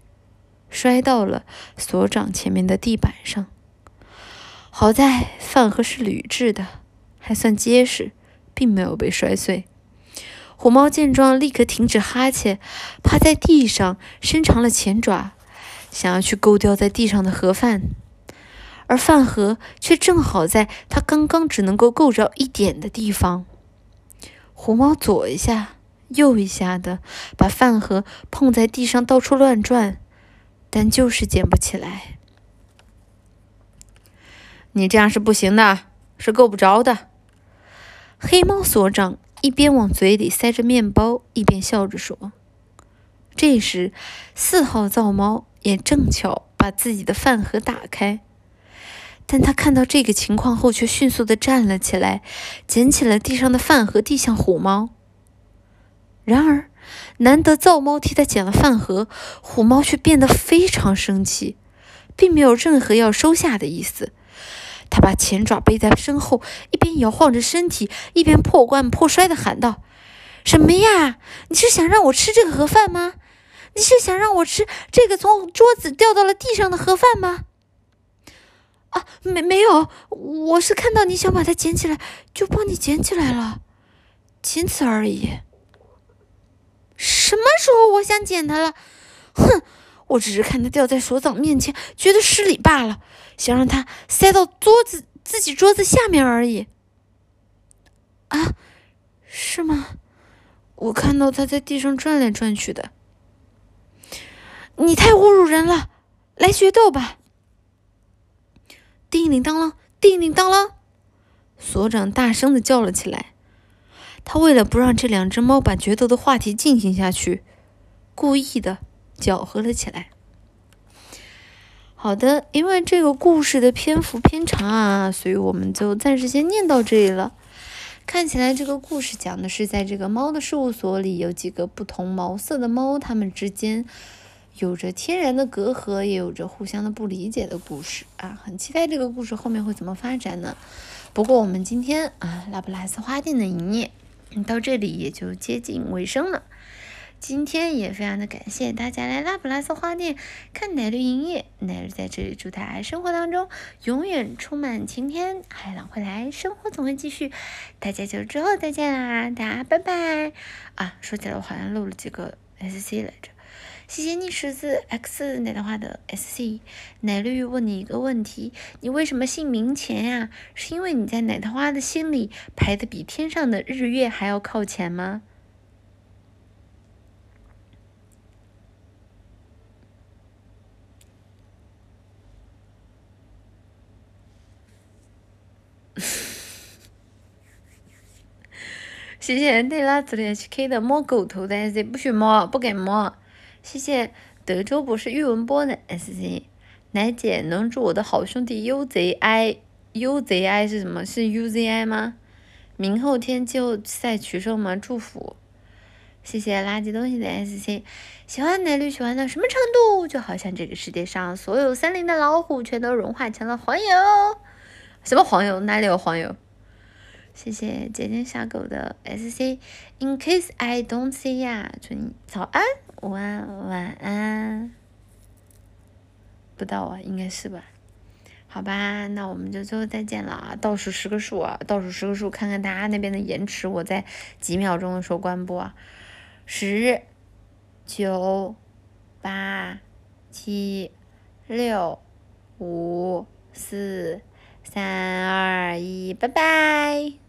摔到了所长前面的地板上。好在饭盒是铝制的，还算结实，并没有被摔碎。虎猫见状，立刻停止哈欠，趴在地上，伸长了前爪，想要去勾掉在地上的盒饭，而饭盒却正好在它刚刚只能够够着一点的地方。虎猫左一下，右一下的把饭盒碰在地上，到处乱转，但就是捡不起来。你这样是不行的，是够不着的。黑猫所长一边往嘴里塞着面包，一边笑着说。这时，四号灶猫也正巧把自己的饭盒打开，但他看到这个情况后，却迅速的站了起来，捡起了地上的饭盒，递向虎猫。然而，难得灶猫替他捡了饭盒，虎猫却变得非常生气，并没有任何要收下的意思。他把前爪背在身后，一边摇晃着身体，一边破罐破摔的喊道：“什么呀？你是想让我吃这个盒饭吗？你是想让我吃这个从桌子掉到了地上的盒饭吗？”“啊，没没有，我是看到你想把它捡起来，就帮你捡起来了，仅此而已。”“什么时候我想捡它了？哼！”我只是看他掉在所长面前，觉得失礼罢了，想让他塞到桌子自己桌子下面而已。啊，是吗？我看到他在地上转来转去的。你太侮辱人了！来决斗吧！叮铃当啷，叮铃当啷，所长大声的叫了起来。他为了不让这两只猫把决斗的话题进行下去，故意的。搅和了起来。好的，因为这个故事的篇幅偏长啊，所以我们就暂时先念到这里了。看起来这个故事讲的是在这个猫的事务所里，有几个不同毛色的猫，它们之间有着天然的隔阂，也有着互相的不理解的故事啊。很期待这个故事后面会怎么发展呢？不过我们今天啊，拉布拉斯花店的营业到这里也就接近尾声了。今天也非常的感谢大家来拉普拉斯花店看奶绿营业，奶绿在这里祝大家生活当中永远充满晴天，海浪会来，生活总会继续。大家就之后再见啦，大家拜拜啊！说起来我好像漏了几个 S C 来着，谢谢逆十字 X 奶的花的 S C 奶绿问你一个问题，你为什么姓名前呀？是因为你在奶桃花的心里排的比天上的日月还要靠前吗？谢谢内拉子的 HK 的摸狗头的 SC，不许摸，不给摸。谢谢德州博士玉文波的 SC，奶姐能祝我的好兄弟 UZI，UZI 是什么？是 UZI 吗？明后天季后赛取胜吗？祝福。谢谢垃圾东西的 SC，喜欢奶绿喜欢到什么程度？就好像这个世界上所有森林的老虎全都融化成了黄油。什么黄油？哪里有黄油？谢谢姐姐小狗的 S C，In case I don't see 呀，祝你早安、午安、晚安。不到啊，应该是吧？好吧，那我们就最后再见了啊！倒数十个数啊，倒数十个数，看看大家那边的延迟，我在几秒钟的时候关播啊。十、九、八、七、六、五、四、三、二、一，拜拜。